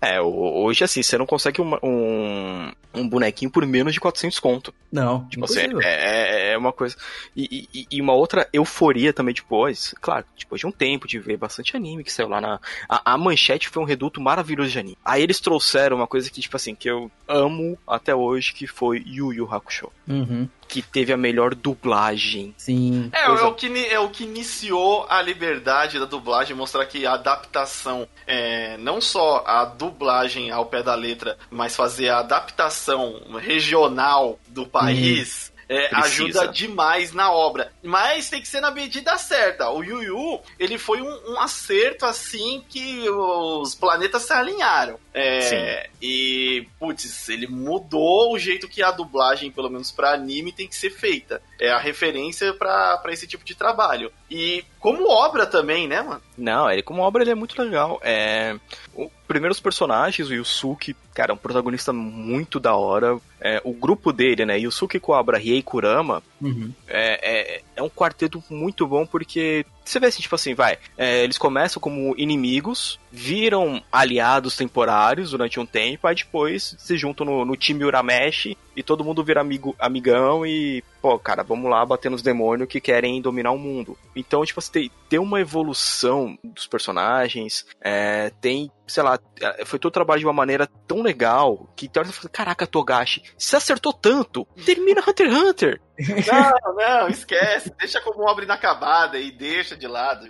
É, ho- hoje assim, você não consegue uma- um, um bonequinho por menos de 400 conto. Não, Tipo assim, impossível. é, é uma coisa. E, e- e uma outra euforia também depois, claro, depois de um tempo de ver bastante anime que saiu lá na. A, a manchete foi um reduto maravilhoso de anime. Aí eles trouxeram uma coisa que, tipo assim, que eu amo até hoje, que foi Yu Yu Hakusho. Uhum, Que teve a melhor dublagem. sim. É, Coisa- é, o que, é o que iniciou a liberdade da dublagem, mostrar que a adaptação, é, não só a dublagem ao pé da letra, mas fazer a adaptação regional do país. É, ajuda demais na obra. Mas tem que ser na medida certa. O Yu Yu, ele foi um, um acerto assim que os planetas se alinharam. É, Sim. E, putz, ele mudou o jeito que a dublagem, pelo menos pra anime, tem que ser feita. É a referência pra pra esse tipo de trabalho. E como obra também, né, mano? Não, ele como obra ele é muito legal. É, o, primeiros personagens, o Yusuke, cara, é um protagonista muito da hora. É, o grupo dele, né, Yusuke Kuwabara, Riei Kurama, Uhum. é, é, é um quarteto muito bom porque você vê assim, tipo assim, vai, é, eles começam como inimigos, viram aliados temporários durante um tempo, aí depois se juntam no, no time Urameshi e todo mundo vira amigo, amigão e, pô, cara, vamos lá bater nos demônios que querem dominar o mundo. Então, tipo, você tem, tem uma evolução dos personagens, é, tem, sei lá, é, foi todo trabalho de uma maneira tão legal que caraca, Togashi, você acertou tanto, termina Hunter x Hunter. Não, não, esquece. deixa como obra inacabada e deixa de lado.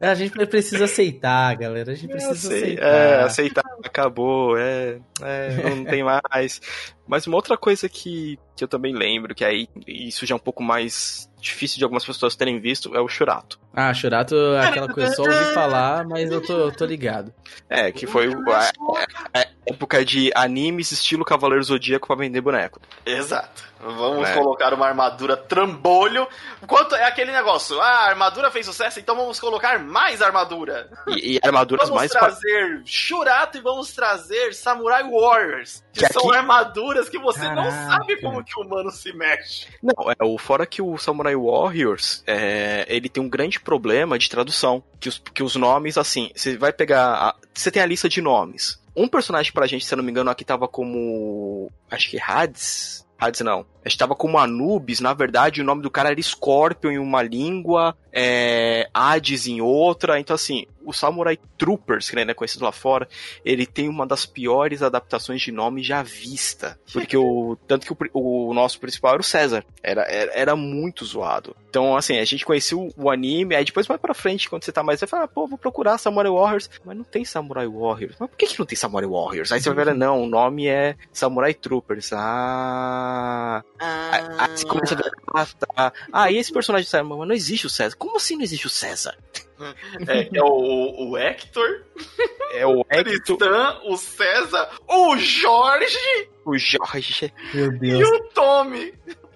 A gente precisa aceitar, galera. A gente precisa Acei- aceitar. É, aceitar, acabou, é, é, não tem mais. Mas uma outra coisa que, que eu também lembro, que aí isso já é um pouco mais difícil de algumas pessoas terem visto, é o Churato. Ah, Churato, aquela coisa, só ouvi falar, mas eu tô, eu tô ligado. É, que foi a- a época de animes estilo Cavaleiro Zodíaco pra vender boneco. Exato. Vamos É. colocar uma armadura trambolho. Quanto é aquele negócio? Ah, a armadura fez sucesso, então vamos colocar mais armadura. E, e armaduras Vamos mais... pa- trazer Shurato e vamos trazer Samurai Warriors. Que, Que são aqui- armaduras que você não Caraca. sabe como que o humano se mexe. Não, é, o fora que o Samurai Warriors, é, ele tem um grande problema de tradução. Que os, que os nomes, assim, você vai pegar. a- Você tem a lista de nomes. Um personagem pra gente, se eu não me engano, aqui tava como. Acho que Hades. Hades não. A gente tava como Anubis, na verdade o nome do cara era Scorpion em uma língua, é, Hades em outra. Então, assim, o Samurai Troopers, que ainda é conhecido lá fora, ele tem uma das piores adaptações de nome já vista. Porque o. Tanto que o, o nosso principal era o César. Era, era, era muito zoado. Então, assim, a gente conheceu o anime, aí depois mais pra frente, quando você tá mais, você fala, ah, pô, vou procurar Samurai Warriors. Mas não tem Samurai Warriors. Mas por que, que não tem Samurai Warriors? Aí você vai ver, não, o nome é Samurai Troopers. Ah. Aí aí você começa a ver, ah, tá. Ah, e esse personagem do César? Mas não existe o César. Como assim não existe o César? É, é o, o Hector, É o o Hector, Tristan, o César, o Jorge o Jorge. Meu e Deus. o Tommy.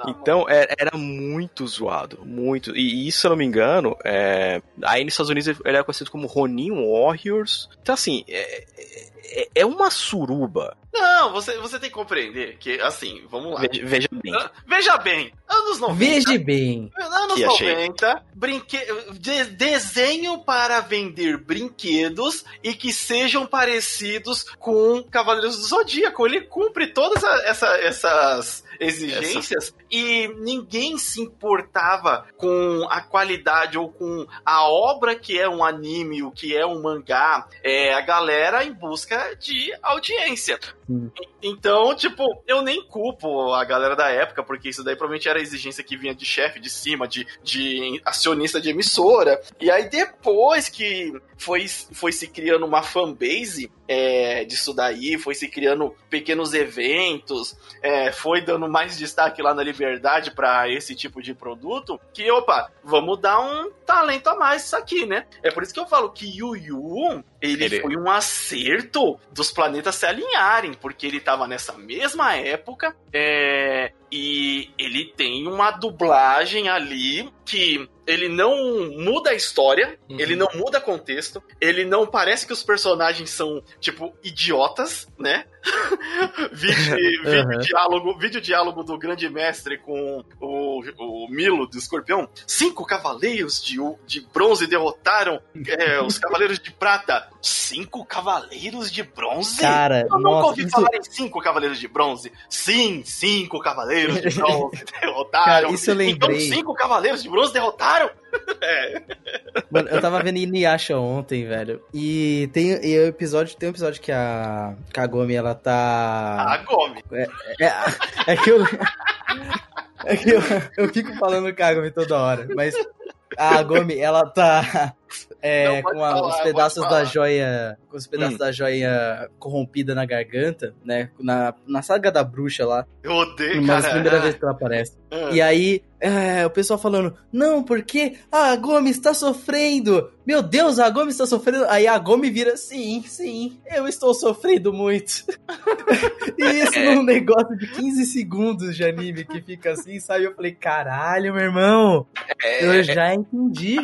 Então é- era muito zoado, muito. E isso, se eu não me engano, é... aí nos Estados Unidos ele era conhecido como Ronin Warriors. Então, assim, é, é- é uma suruba. Não, você, você tem que compreender que, assim, vamos lá. Veja, veja bem. Ah, Veja bem, anos 90. Veja bem. Anos Que achei. 90, brinque... de- desenho para vender brinquedos e que sejam parecidos com Cavaleiros do Zodíaco. Ele cumpre todas a- essa- essas exigências e ninguém se importava com a qualidade ou com a obra que é um anime, o que é um mangá. É a galera em busca de audiência. Hum. Então, tipo, eu nem culpo a galera da época, porque isso daí provavelmente era exigência que vinha de chefe de cima, de, de acionista de emissora. E aí depois que foi, foi se criando uma fanbase é, disso daí, foi se criando pequenos eventos, é, foi dando mais destaque lá na Liberdade para esse tipo de produto, que, opa, vamos dar um talento a mais isso aqui, né? É por isso que eu falo que Yu Yu, ele, Ele- foi um acerto dos planetas se alinharem, porque ele tava nessa mesma época, é, e ele tem uma dublagem ali que ele não muda a história, Uhum. ele não muda contexto, ele não parece que os personagens são, tipo, idiotas, né? vídeo, vídeo, Uhum. diálogo, vídeo diálogo do grande mestre com o, o Milo do Escorpião. Cinco cavaleiros de, de bronze derrotaram é, os cavaleiros de prata. Cinco cavaleiros de bronze? Cara, Eu nunca ouvi isso, falar em cinco cavaleiros de bronze. Sim, cinco cavaleiros de bronze derrotaram. Cara, isso eu Então, lembrei. cinco cavaleiros de bronze derrotaram? É. Mano, eu tava vendo Inuyasha ontem, velho. E tem e o episódio, tem um episódio que a Kagome, ela tá. A Gomi. É, é que eu. É que eu, eu fico falando Kagome toda hora, mas a Gomi, ela tá é, com a- falar, os pedaços da joia. Com os pedaços Hum. da joia corrompida na garganta, né? Na, na saga da bruxa lá. Eu odeio, Mas cara. a primeira vez que ela aparece. Ah. E aí, é, o pessoal falando, não, porque a Gomes está sofrendo. Meu Deus, a Gomes está sofrendo. Aí a Gomes vira, sim, sim, eu estou sofrendo muito. e isso num negócio de 15 segundos de anime que fica assim, sabe? Eu falei, caralho, meu irmão, É, eu já entendi.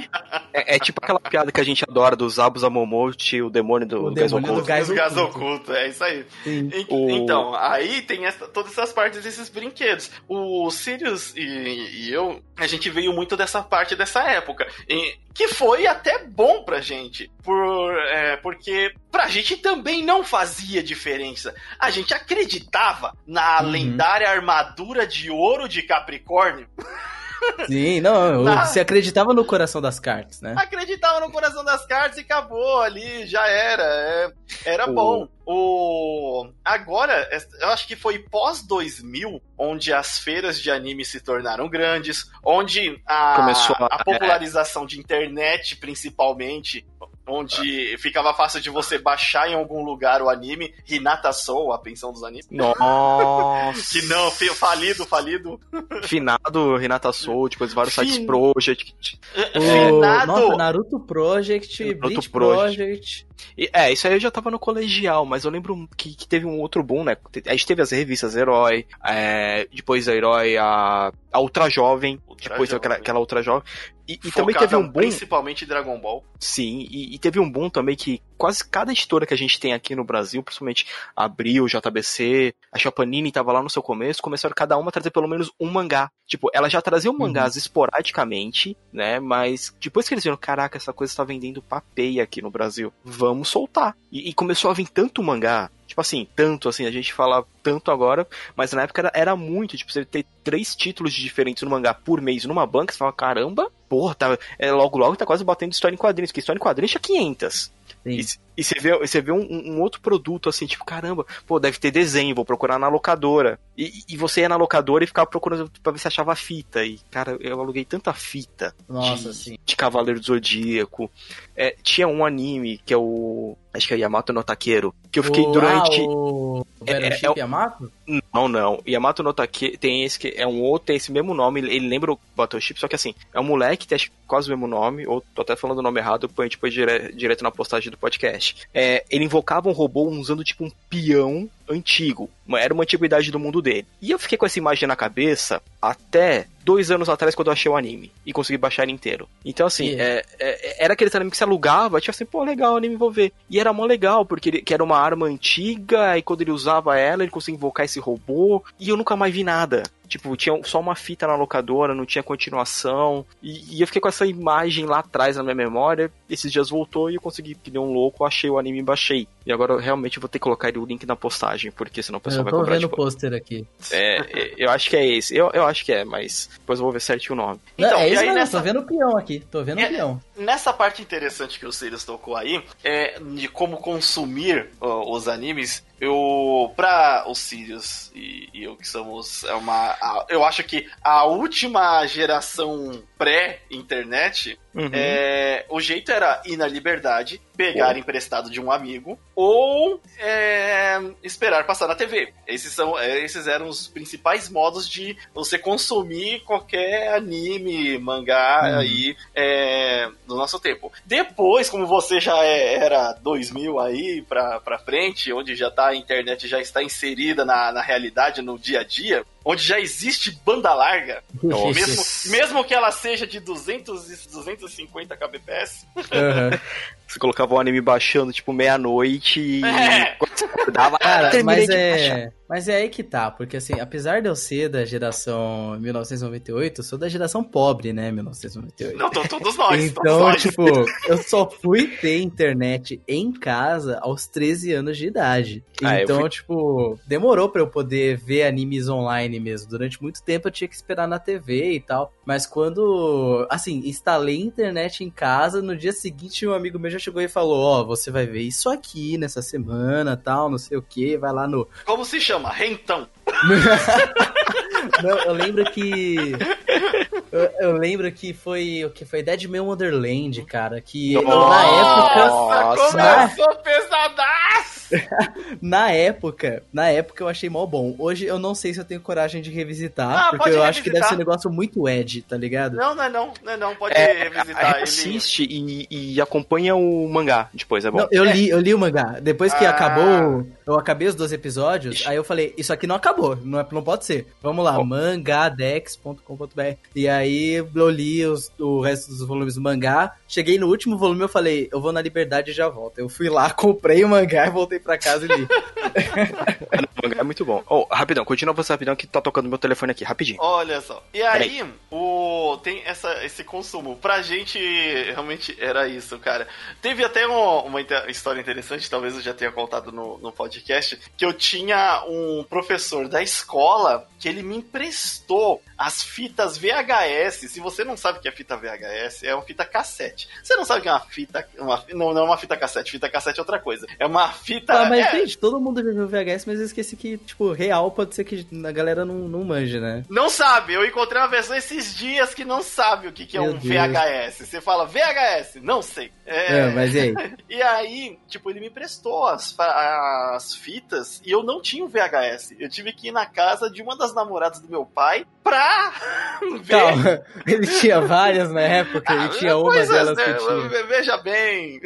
é- é tipo aquela piada que a gente adora do Zabu Zamomote, o demônio do, O do Gás demônio do Oculto. Gás Os gás oculto. oculto, é isso aí. Sim. En- O- Então, aí tem essa- todas essas partes desses brinquedos. O Sirius e, e eu, a gente veio muito dessa parte dessa época. E- que foi até bom pra gente. Por, é, porque pra gente também não fazia diferença. A gente acreditava na Uhum. lendária armadura de ouro de Capricórnio. Sim, não, eu- Ah. você acreditava no coração das cartas, né? acreditava no coração das cartas e acabou ali, já era. é, era O- bom. O agora, eu acho que foi pós 2000 onde as feiras de anime se tornaram grandes, onde a, Começou a- a popularização de internet, principalmente, onde ficava fácil de você baixar em algum lugar o anime, Hinata Soul, a pensão dos animes. Nossa. Que não, falido, falido. Finado Renata Soul, depois vários sites Fin- Project. O, Finado. nossa, Naruto Project, Naruto Project. Project. E, é, isso aí eu já tava no colegial, mas eu lembro que, que teve um outro boom, né? A gente teve as revistas Herói, é, depois a Herói, a, a Ultra Jovem, Ultra depois Jovem. aquela, aquela Ultra Jovem. E, e também teve um boom, principalmente em Dragon Ball. sim, e, e teve um boom também que quase cada editora que a gente tem aqui no Brasil, principalmente a Abril, JBC, a Chapanini tava lá no seu começo, começaram cada uma a trazer pelo menos um mangá. Tipo, ela já trazia mangás esporadicamente, né? Mas depois que eles viram, caraca, essa coisa tá vendendo papeia aqui no Brasil, vamos soltar. E, e começou a vir tanto mangá, tipo assim, tanto assim, a gente fala tanto agora, mas na época era, era muito, tipo, você ter três títulos diferentes no mangá por mês numa banca, você fala, caramba, porra, tá, é, logo logo tá quase batendo história em quadrinhos, porque história em quadrinhos tinha 500. Sim. E, você vê, você vê um, um outro produto assim, tipo, caramba, pô, deve ter desenho, vou procurar na locadora. E, e você ia na locadora e ficava procurando pra ver se achava fita. E, cara, eu aluguei tanta fita Nossa, de, sim. de Cavaleiro do Zodíaco. É, tinha um anime que é o. Acho que é Yamato no Taqueiro. Que eu fiquei durante. Ah, o É, é, é o- Yamato? Não, não. Yamato no Taqueiro tem esse que é um outro, tem esse mesmo nome. Ele, lembra o Battleship, só que assim, é um moleque, tem quase o mesmo nome. Ou tô até falando o nome errado, põe depois dire, direto na postagem do podcast. É, ele invocava um robô usando tipo um peão antigo. Era uma antiguidade do mundo dele. E eu fiquei com essa imagem na cabeça até dois anos atrás, quando eu achei o anime. E consegui baixar ele inteiro. Então, assim, E- é- é- era aquele anime que se alugava, tipo assim, pô, legal, o anime vou ver. E era mó legal, porque ele, era uma arma antiga, e quando ele usava ela, ele conseguia invocar esse robô, e eu nunca mais vi nada. Tipo, tinha só uma fita na locadora, não tinha continuação. E, e eu fiquei com essa imagem lá atrás na minha memória. Esses dias voltou e eu consegui, que nem um louco, achei o anime e baixei. E agora eu realmente vou ter que colocar o link na postagem, porque senão o pessoal eu vai tô comprar. vendo o Tipo, pôster aqui. é, eu acho que é esse. Eu, eu acho que é, mas depois eu vou ver certinho o nome. Não, Então, é e isso aí mesmo, nessa- tô vendo o peão aqui. Tô vendo É, o peão. Nessa parte interessante que o Sirius tocou aí, é, de como consumir ó, os animes, eu, pra os Sirius e, e eu que somos é uma, a- eu acho que a última geração pré-internet, Uhum. é, o jeito era ir na liberdade, pegar emprestado de um amigo, ou é, esperar passar na TV. Esses, são, é, esses eram os principais modos de você consumir qualquer anime, mangá Uhum. aí é, do nosso tempo. Depois, como você já é- era 2000 aí pra frente, onde já tá a internet já está inserida na, na realidade, no dia a dia, onde já existe banda larga, Nossa. mesmo, mesmo que ela seja de 200 e 250 kbps, Aham. Você colocava o anime baixando, tipo, meia-noite e. É. Quando você acordava, Cara, mas baixar. é, mas é aí que tá, porque assim, apesar de eu ser da geração 1998, eu sou da geração pobre, né, 1998. não, to- todos nós. todos Então, nós. tipo, eu só fui ter internet em casa aos 13 anos de idade. Ah, então, fui- tipo, demorou pra eu poder ver animes online mesmo. Durante muito tempo eu tinha que esperar na TV e tal. Mas quando, assim, instalei internet em casa, no dia seguinte um amigo meu já chegou e falou: Ó, você vai ver isso aqui nessa semana, tal, não sei o que, vai lá no Como se chama? Rentão. não, eu lembro que. Eu, eu lembro que foi o que foi Deadman Wonderland, cara. Que Nossa! na época. Nossa. começou pesadaço! Na época, na época eu achei mó bom. Hoje eu não sei se eu tenho coragem de revisitar, Ah, porque eu acho que deve revisitar. ser um negócio muito Ed, tá ligado? Não, não é não, não é não, pode É, revisitar ele. assiste e, e acompanha o mangá depois, é bom. Não, eu li, eu li o mangá. Depois que Ah. acabou, eu acabei os dois episódios, aí eu falei, isso aqui não acabou, não, é, não pode ser. Vamos lá, Oh. mangadex.com.br. E aí eu li os- o resto dos volumes do mangá. Cheguei no último volume, eu falei, eu vou na liberdade e já volto. Eu fui lá, comprei o mangá e voltei pra casa e li. O mangá é muito bom. Oh, rapidão, continua você rapidão que tá tocando meu telefone aqui, rapidinho. Olha só. E aí, o, tem essa, esse consumo. Pra gente, realmente era isso, cara. Teve até um- uma história interessante, talvez eu já tenha contado no, no podcast, que eu tinha um professor da escola que ele me emprestou as fitas VHS. Se você não sabe o que é fita VHS, é uma fita cassete. Você não sabe o que é uma fita. Uma, não, não é uma fita cassete. Fita cassete é outra coisa. É uma fita. Tá, mas é- gente, todo mundo já viu VHS, mas eu esqueci que, tipo, real pode ser que a galera não, não manje, né? Não sabe, eu encontrei uma pessoa esses dias que não sabe o que, que é Meu um Deus. VHS. Você fala VHS, não sei. É, É, mas e aí? E aí, tipo, ele me prestou as, as fitas e eu não tinha um VHS. Eu tive que ir na casa de uma das namoradas do meu pai pra ver. Calma, ele tinha várias na época e tinha uma delas né? que tinha. Veja bem,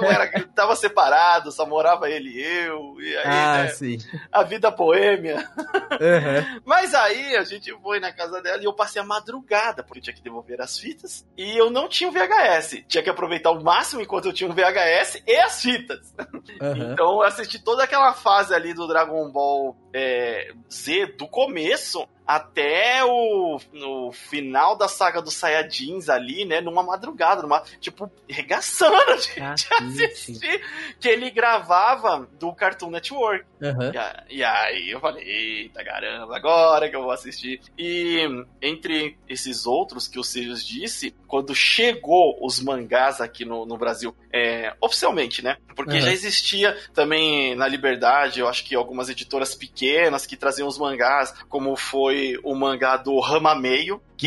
não era, tava separado, só morava ele e eu. E aí, Ah, né, sim. a vida boêmia. Aham. Mas aí a gente foi na casa dela e eu passei a madrugada, porque eu tinha que devolver as fitas. E eu não tinha um VHS. Tinha que aproveitar o máximo enquanto eu tinha um VHS e as fitas. aham. Então eu assisti toda aquela fase ali do Dragon Ball é, Z, do começo até o no final da saga dos Saiyajins ali, né? Numa madrugada, numa, tipo, regaçando de, de assistir. Que ele gravava do Cartoon Network. Aham. E, a- e aí eu falei, eita caramba, agora que eu vou assistir. E entre esses outros que o Sirius disse, quando chegou os mangás aqui no, no Brasil, é, oficialmente, né? Porque Uhum. já existia também na Liberdade, eu acho que algumas editoras pequenas que traziam os mangás, como foi o mangá do Rama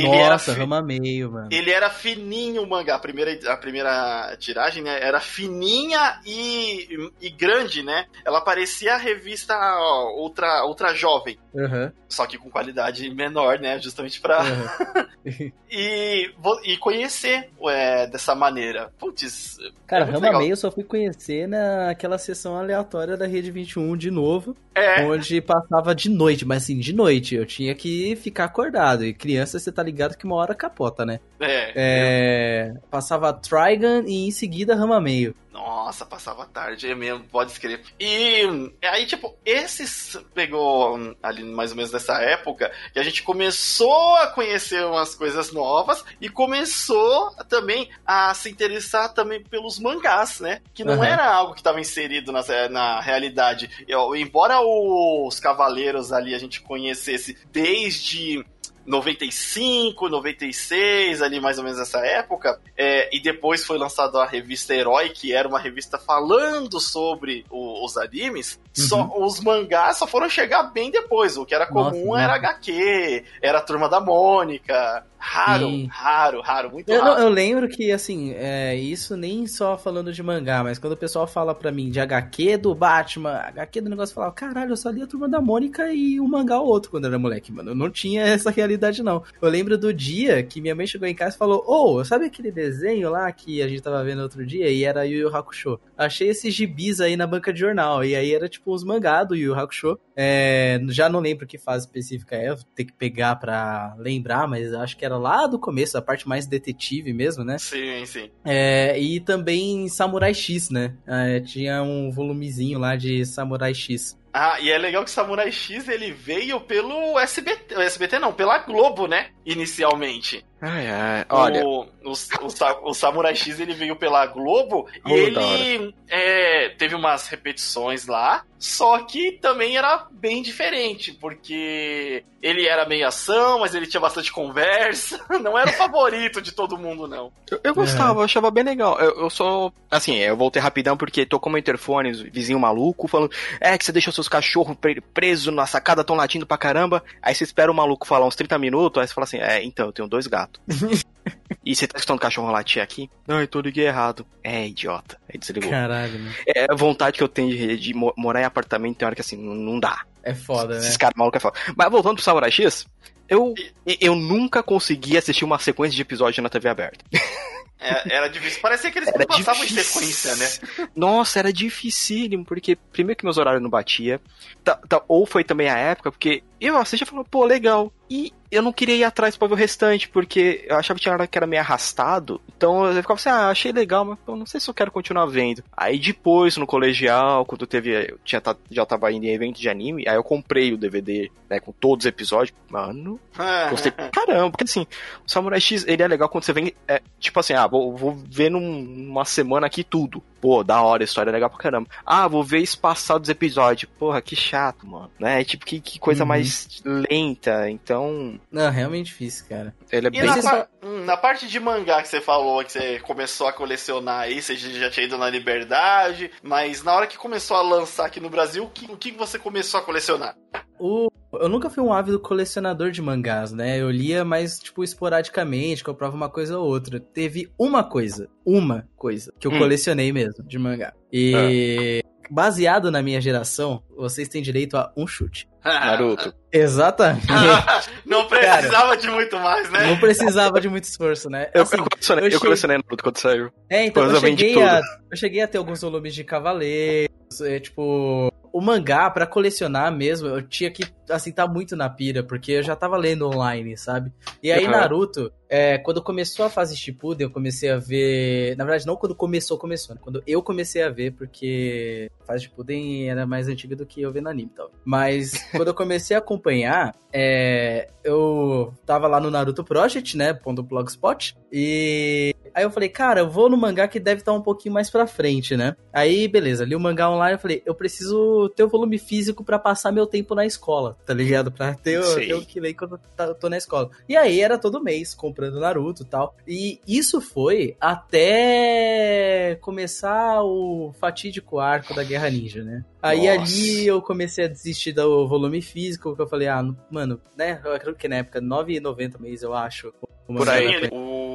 Que ele era Nossa, fi- rama meio, mano. ele era fininho o mangá. A primeira, a primeira tiragem, né? Era fininha e, e grande, né? Ela parecia a revista ó, ultra, ultra jovem. Aham, Só que com qualidade menor, né? Justamente pra. aham. E, e conhecer é, dessa maneira. Putz. Cara, é Rama. Meio eu só fui conhecer naquela sessão aleatória da Rede 21 de novo, É. onde passava de noite, mas assim, de noite. Eu tinha que ficar acordado. E criança, você tá ligado que uma hora capota, né? É. É, passava Trigun e em seguida Rama Meio. Nossa, passava tarde, é mesmo, pode escrever. E aí, tipo, esses pegou hum, ali mais ou menos nessa época que a gente começou a conhecer umas coisas novas e começou também a se interessar também pelos mangás, né? Que não Uhum. era algo que estava inserido na, na realidade. Eu- embora os Cavaleiros ali a gente conhecesse desde 95, 96, ali mais ou menos nessa época. É, e depois foi lançada a revista Herói, que era uma revista falando sobre o- os animes. Só, os mangás só foram chegar bem depois. O que era Nossa, comum né? era HQ, era a Turma da Mônica. Raro, Sim. raro, raro, muito Eu, raro. eu lembro que, assim, é, isso nem só falando de mangá, mas quando o pessoal fala pra mim de HQ do Batman, HQ do negócio, eu falava, caralho, eu só li a Turma da Mônica e um mangá ou outro quando eu era moleque, mano. Eu não tinha essa realidade, não. Eu lembro do dia que minha mãe chegou em casa e falou, ô, sabe aquele desenho lá que a gente tava vendo outro dia? E era Yu Yu Hakusho. Achei esses gibis aí na banca de jornal. E aí era tipo uns mangá do Yu Yu Hakusho. É, já não lembro que fase específica é, vou ter que pegar pra lembrar, mas acho que era lá do começo, a parte mais detetive mesmo, né? Sim, sim. É, e também Samurai X, né? É, tinha um volumezinho lá de Samurai X. Ah, e é legal que Samurai X ele veio pelo SBT, SBT não, pela Globo, né? Inicialmente. Ai, ai. Olha, O, o, o, o Samurai X ele veio pela Globo e Oh, da ele é, teve umas repetições lá, só que também era bem diferente, porque ele era meio ação, mas ele tinha bastante conversa. Não era o favorito de todo mundo, não. eu, eu gostava, eu achava bem legal. Eu, eu só. Assim, eu voltei rapidão porque tocou meu interfone, vizinho maluco, falando: É que você deixou seus cachorros pre presos na sacada, tão latindo pra caramba. Aí você espera o maluco falar uns 30 minutos, aí você fala assim: É, então, eu tenho dois gatos. e você tá escutando o cachorro latir aqui? Não, eu tô liguei errado. É, idiota. Aí desligou. Caralho, né? É a vontade que eu tenho de, de mo- morar em apartamento, tem hora que assim, não, não dá. É foda, né? Esses caras malucos é foda. Mas voltando pro Samurai X, eu, eu nunca consegui assistir uma sequência de episódios na TV aberta. É, era difícil. Parecia que eles Era passavam em difícil. sequência, né? Nossa, era dificílimo, porque primeiro que meus horários não batia, tá- tá- ou foi também a época, porque eu assisti e falava, pô, legal. E eu não queria ir atrás pra ver o restante, porque eu achava que tinha hora que era meio arrastado. Então eu ficava assim, ah, achei legal, mas não sei se eu quero continuar vendo. Aí depois, no colegial, quando teve. Eu tinha, já tava indo em evento de anime, aí eu comprei o DVD, né, com todos os episódios. Mano, Gostei caramba, porque assim, o Samurai X, ele é legal quando você vem, é, tipo assim, ah, vou, vou ver num- numa semana aqui tudo. Pô, da hora, a história é legal pra caramba. Ah, vou ver espaçado dos episódios. Porra, que chato, mano. Né? Tipo, que, que coisa Uhum. mais lenta. Então, Não, realmente difícil, cara. ele é E bem... na, par- hum, na parte de mangá que você falou, que você começou a colecionar aí, você já tinha ido na Liberdade, mas na hora que começou a lançar aqui no Brasil, o que, o que você começou a colecionar? O... Eu nunca fui um ávido colecionador de mangás, né? Eu lia mais, tipo, esporadicamente, comprava uma coisa ou outra. Teve uma coisa, uma coisa, que eu Hum. colecionei mesmo, de mangá. E baseado na minha geração, vocês têm direito a um chute. Naruto. Exatamente. Não precisava de muito mais, né? Não precisava de muito esforço, né? Eu, Assim, eu colecionei, eu eu colecionei Naruto quando saiu. É, então eu eu cheguei, a, eu cheguei a ter alguns volumes de Cavaleiros, é, tipo... O mangá, pra colecionar mesmo, eu tinha que, assim, tá muito na pira, porque eu já tava lendo online, sabe? E aí, Uhum. Naruto, é, quando começou a fase Shippuden, eu comecei a ver... Na verdade, não quando começou, começou, né? Quando eu comecei a ver, porque a fase Shippuden era mais antiga do que eu vendo anime tal. Mas, quando eu comecei a acompanhar, é, eu tava lá no Naruto Project, né? Ponto blogspot, e Aí eu falei, cara, eu vou no mangá que deve estar um pouquinho mais pra frente, né? Aí, beleza, li o mangá online, eu falei, eu preciso ter o volume físico pra passar meu tempo na escola, tá ligado? Pra ter, ter o que ler quando eu tá- eu tô na escola. E aí era todo mês comprando Naruto e tal. E isso foi até começar o fatídico arco da Guerra Ninja, né? Aí Nossa. ali eu comecei a desistir do volume físico, porque eu falei, ah, mano, né? Eu acredito que na época, R$ 9,90 mês, eu acho. Por aí, o...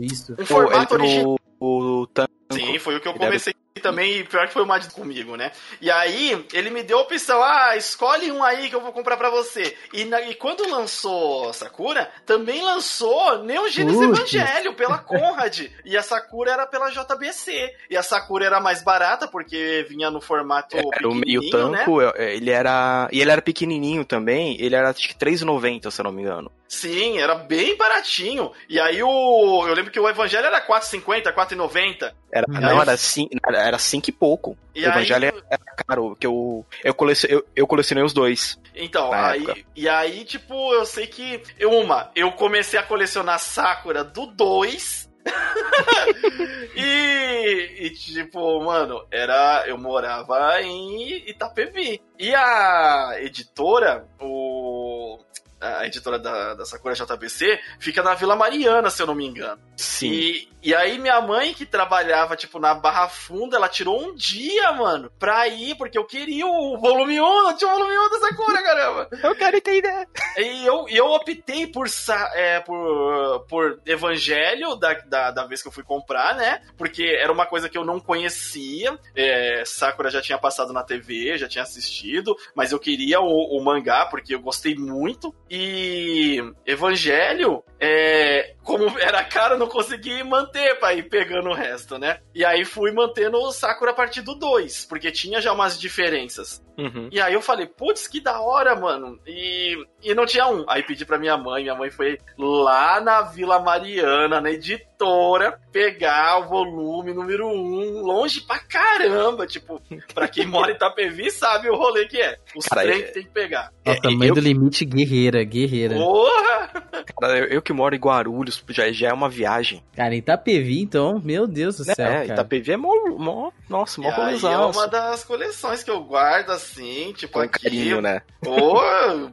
isso. Um formato Pô, ele- original. o, o Tan- Sim, foi o que eu comecei também, pior que foi o Mad comigo, né? E aí, ele me deu a opção, ah, escolhe um aí que eu vou comprar pra você. E, na, e quando lançou Sakura, também lançou Neo Genesis Evangelho pela Conrad. e a Sakura era pela JBC. E a Sakura era mais barata, porque vinha no formato Era o meio tanco, né? ele era... E ele era pequenininho também, ele era acho que 3,90, se eu não me engano. Sim, era bem baratinho. E aí o. Eu lembro que o Evangelho era 4,50, 4,90. Era, Hum. não, era 5, era cinco e pouco. E o Evangelho aí- era caro, que eu, eu, colecionei, eu, eu colecionei os dois. Então, aí. época. E aí, tipo, eu sei que. eu- Uma, eu comecei a colecionar Sakura do 2. e, e, tipo, mano, era. Eu morava em Itapevi. E a editora, o. A editora da, da Sakura JBC fica na Vila Mariana, se eu não me engano. Sim. E, e aí minha mãe, que trabalhava, tipo, na Barra Funda, ela tirou um dia, mano, pra ir, porque eu queria o volume 1, não tinha o volume 1 da Sakura, caramba. Eu quero entender. E eu, e eu optei por, é, por, por Evangelho da, da, da vez que eu fui comprar, né? Porque era uma coisa que eu não conhecia. É, Sakura já tinha passado na TV, já tinha assistido, mas eu queria o, o mangá porque eu gostei muito. E Evangelho, é, como era caro, eu não consegui manter pra ir pegando o resto, né? E aí fui mantendo o Sakura a partir do 2, porque tinha já umas diferenças. Uhum. E aí eu falei, putz, que da hora, mano. E, e não tinha um. Aí pedi pra minha mãe, minha mãe foi lá na Vila Mariana, na editora, pegar o volume número um, longe pra caramba. Tipo, pra quem mora em Itapevi sabe o rolê que é. Os Cara, trem é- que tem que pegar. O É, tamanho eu- do limite guerreira, guerreira. Porra! Cara, eu, eu que moro em Guarulhos, já, já é uma viagem. Cara, Itapevi, então, meu Deus do céu, é, cara. Itapevi é mó, mó nossa, mó aí é uma das coleções que eu guardo assim, tipo, Com aqui. carinho, né? Pô,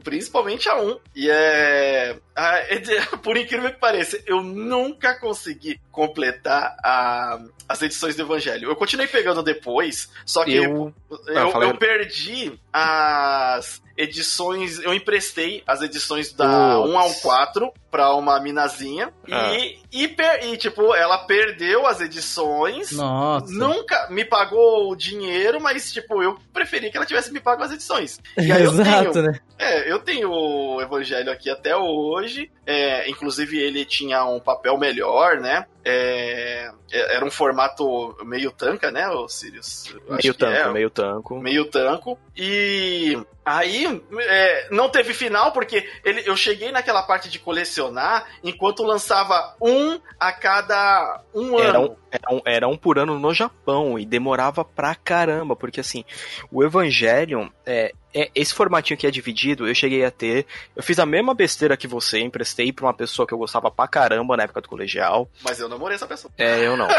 principalmente a 1. E é. a- é Por incrível que pareça, eu nunca consegui completar a- as edições do Evangelho. Eu continuei pegando depois, só que eu, Eu, eu, Ah, fala aí. perdi as edições. Eu emprestei as edições da Putz. 1 ao 4 pra uma minazinha. Ah. E, e, per- e, tipo, ela perdeu as edições. Nossa. Nunca me pagou o dinheiro, mas, tipo, eu preferi que ela tivesse me pago as edições. E aí eu Exato, tenho, né? é, eu tenho o Evangelho aqui até hoje. É, inclusive, ele tinha um papel melhor, né? É, é- era um formato meio tanca, né, o Sirius? Meio que tanco, é, meio tanco. meio tanco. E aí é, não teve final, porque ele, eu cheguei naquela parte de colecionar enquanto lançava um a cada um Era ano. um, era, um, era um por ano no Japão e demorava pra caramba, porque assim, o Evangelion, é, é, esse formatinho que é dividido, eu cheguei a ter. Eu fiz a mesma besteira que você, emprestei pra uma pessoa que eu gostava pra caramba na época do colegial. Mas eu namorei essa pessoa. É, eu não.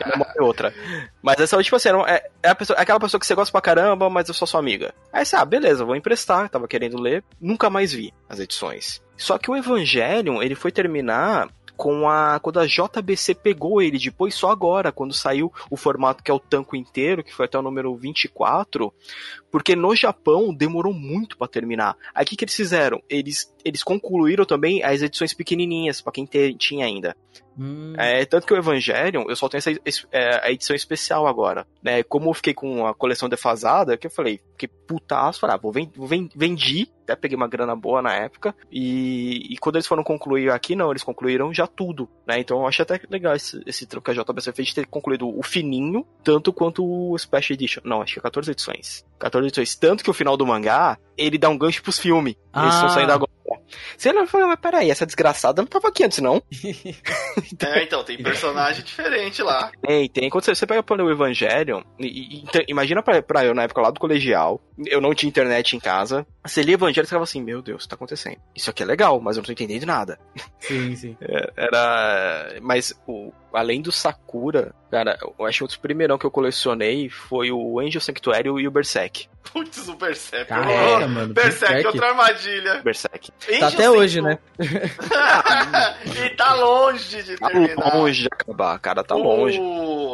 Eu namorei outra. Mas essa, tipo assim, é, é a pessoa, é aquela pessoa que você gosta pra caramba, mas eu sou sua amiga. Aí você, ah, beleza, vou emprestar, tava querendo ler, nunca mais vi as edições. Só que o Evangelion, ele foi terminar com a quando a JBC pegou ele depois só agora quando saiu o formato que é o tanco inteiro que foi até o número 24 porque no Japão demorou muito pra terminar. Aí o que, que eles fizeram? Eles eles concluíram também as edições pequenininhas pra quem te- tinha ainda Hum, é, tanto que o Evangelion, eu só tenho essa es- é, a edição especial agora, né? Como eu fiquei com a coleção defasada, que eu falei, que putaço, falei, ah, vou ven- vou ven- vendi, até peguei uma grana boa na época, e, e quando eles foram concluir aqui, não, eles concluíram já tudo, né? Então eu achei até legal esse, esse trampo que a JBC fez de ter concluído o fininho, tanto quanto o Special Edition. Não, acho que é 14 edições. 14 edições. Tanto que o final do mangá, ele dá um gancho pros filmes. Eles estão Ah. saindo agora. Você não falou, mas peraí, essa desgraçada não tava aqui antes, não? É, então, tem personagem diferente lá. Tem, tem. Quando você, você pega pra ler o Evangelion, e, e- então, imagina pra, pra eu, na época lá do colegial, eu não tinha internet em casa, você lia Evangelho e ficava assim, meu Deus, o que tá acontecendo? Isso aqui é legal, mas eu não tô entendendo nada. sim, sim. Era. Mas, o, além do Sakura, cara, eu acho que um dos primeirão que eu colecionei foi o Angel Sanctuário e o Berserk. Putz, o Berserk. Caraca, Oh, mano. Berserk, Berserk. outra armadilha. Berserk. Tá Angel até hoje, Sanctuary. né? e tá longe de Tá terminar. longe de acabar, cara, tá longe.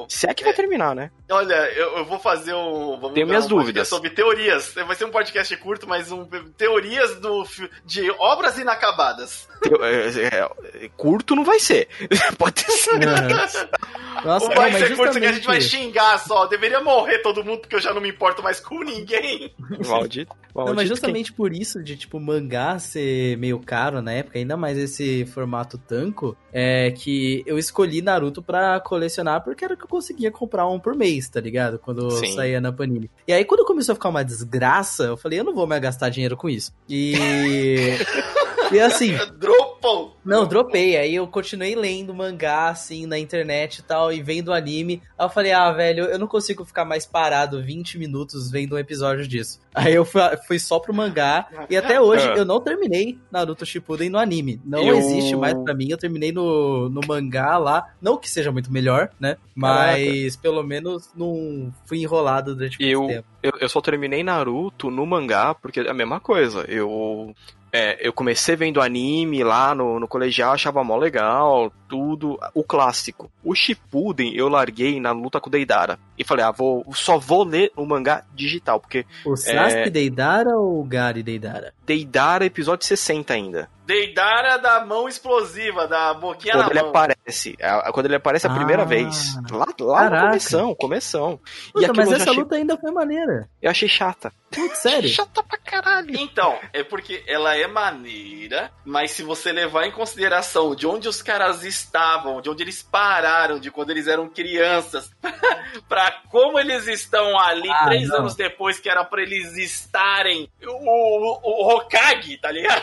Se é que vai terminar, né? Olha, eu, eu vou fazer um. Vamos Tenho minhas um dúvidas. Sobre teorias. Vai ser um podcast curto, mas um teorias do, de obras inacabadas. É, é, é, curto não vai ser. Pode ser. Nossa, o não, mais mas você curte que a gente vai xingar só. Deveria morrer todo mundo, porque eu já não me importo mais com ninguém. Maldito. Não, maldito mas justamente por isso de, tipo, mangá ser meio caro na época, ainda mais esse formato tanco, é que eu escolhi Naruto pra colecionar porque era que eu conseguia comprar um por mês, tá ligado? Quando Sim. saía na Panini. E aí, quando começou a ficar uma desgraça, eu falei, eu não vou mais gastar dinheiro com isso. E... e assim... Dropou. Não, dropei. Aí eu continuei lendo mangá, assim, na internet e tal, e vendo anime. Aí eu falei, ah, velho, eu não consigo ficar mais parado 20 minutos vendo um episódio disso. Aí eu fui, fui só pro mangá, e até hoje É. eu não terminei Naruto Shippuden no anime. Não Eu- existe mais pra mim, eu terminei no, no mangá lá. Não que seja muito melhor, né? Mas pelo menos não fui enrolado durante muito Eu, tempo. eu, eu só terminei Naruto no mangá, porque é a mesma coisa. Eu, é, eu comecei vendo anime lá no, no colegial, achava mó legal, tudo. O clássico. O Shippuden eu larguei na luta com o Deidara. E falei, ah, vou, só vou ler o mangá digital, porque O Sasuke É. Deidara ou o Gari Deidara? Deidara episódio 60 ainda. Deidara da mão explosiva, da boquinha Quando na ele mão. aparece. Quando ele aparece a primeira Ah. vez. Lá, lá no Caraca. começão, começão. E Puta, mas essa achei, luta ainda foi maneira. eu achei chata. Putz, sério. Chata pra caralho. Então, é porque ela é maneira, mas se você levar em consideração de onde os caras estavam, de onde eles pararam, de quando eles eram crianças, pra como eles estão ali Ah, três não. anos depois que era pra eles estarem o, o, o Hokage, tá ligado?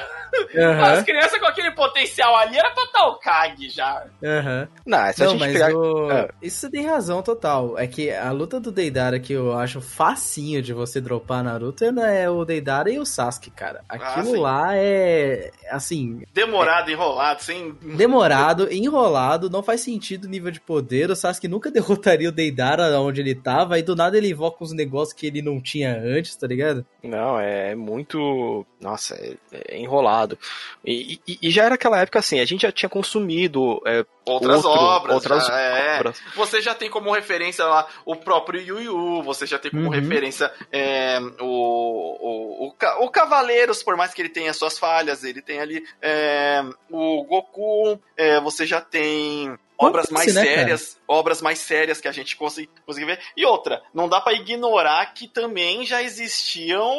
Aham, As crianças com aquele potencial ali era pra estar Hokage já. aham. Não, se a Não, gente mas pegar. o- É. isso você tem razão total. É que a luta do Deidara que eu acho facinho de você dropar Naruto é o Deidara e o Sasuke, cara. Aquilo sim. lá é, assim, Demorado, enrolado, sem. demorado, enrolado, não faz sentido o nível de poder. O Sasuke nunca derrotaria o Deidara onde ele tava, e do nada ele invoca uns negócios que ele não tinha antes, tá ligado? Não, é muito. Nossa, é, é enrolado. E, e- e já era aquela época assim, a gente já tinha consumido é, Outras outro- obras. outras já, é. obras. Você já tem como referência lá o próprio Yu Yu, você já tem como Uhum. referência é, o, o, o, o Cavaleiros, por mais que ele tenha suas falhas, ele tem ali é, o Goku, é, você já tem obras mais né, cara? sérias, obras mais sérias que a gente consegue, consegue ver. E outra, não dá pra ignorar que também já existiam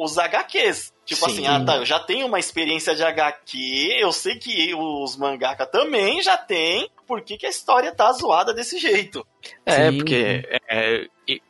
os HQs. Tipo Sim. assim, ah tá, eu já tenho uma experiência de HQ, eu sei que os mangaka também já tem, por que, que a história tá zoada desse jeito? É, Sim. porque é,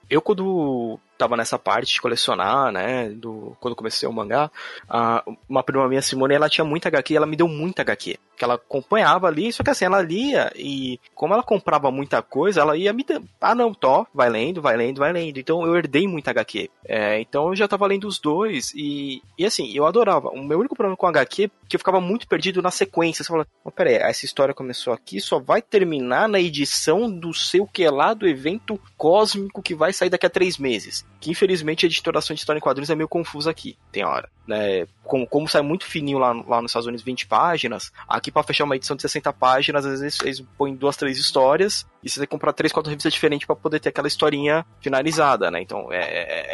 eu quando tava nessa parte de colecionar, né, do, quando comecei o mangá, a- uma prima minha, Simone, ela tinha muita HQ, ela me deu muita HQ, que ela acompanhava ali, só que assim, ela lia e como ela comprava muita coisa, ela ia me dando, ah não, tó, vai lendo, vai lendo, vai lendo, então eu herdei muita HQ, é, então eu já tava lendo os dois e, e assim, eu adorava, o meu único problema com HQ é que eu ficava muito perdido na sequência, você fala, oh, peraí, essa história começou aqui, só vai terminar na edição do seu que lá do evento cósmico que vai sair daqui a três meses. Que infelizmente a editoração de história em quadrinhos é meio confusa aqui, tem hora. Né? Como, como sai muito fininho lá, lá nos Estados Unidos, 20 páginas, aqui pra fechar uma edição de 60 páginas, às vezes eles põem duas, três histórias, e você tem que comprar três, quatro revistas diferentes pra poder ter aquela historinha finalizada, né? Então é,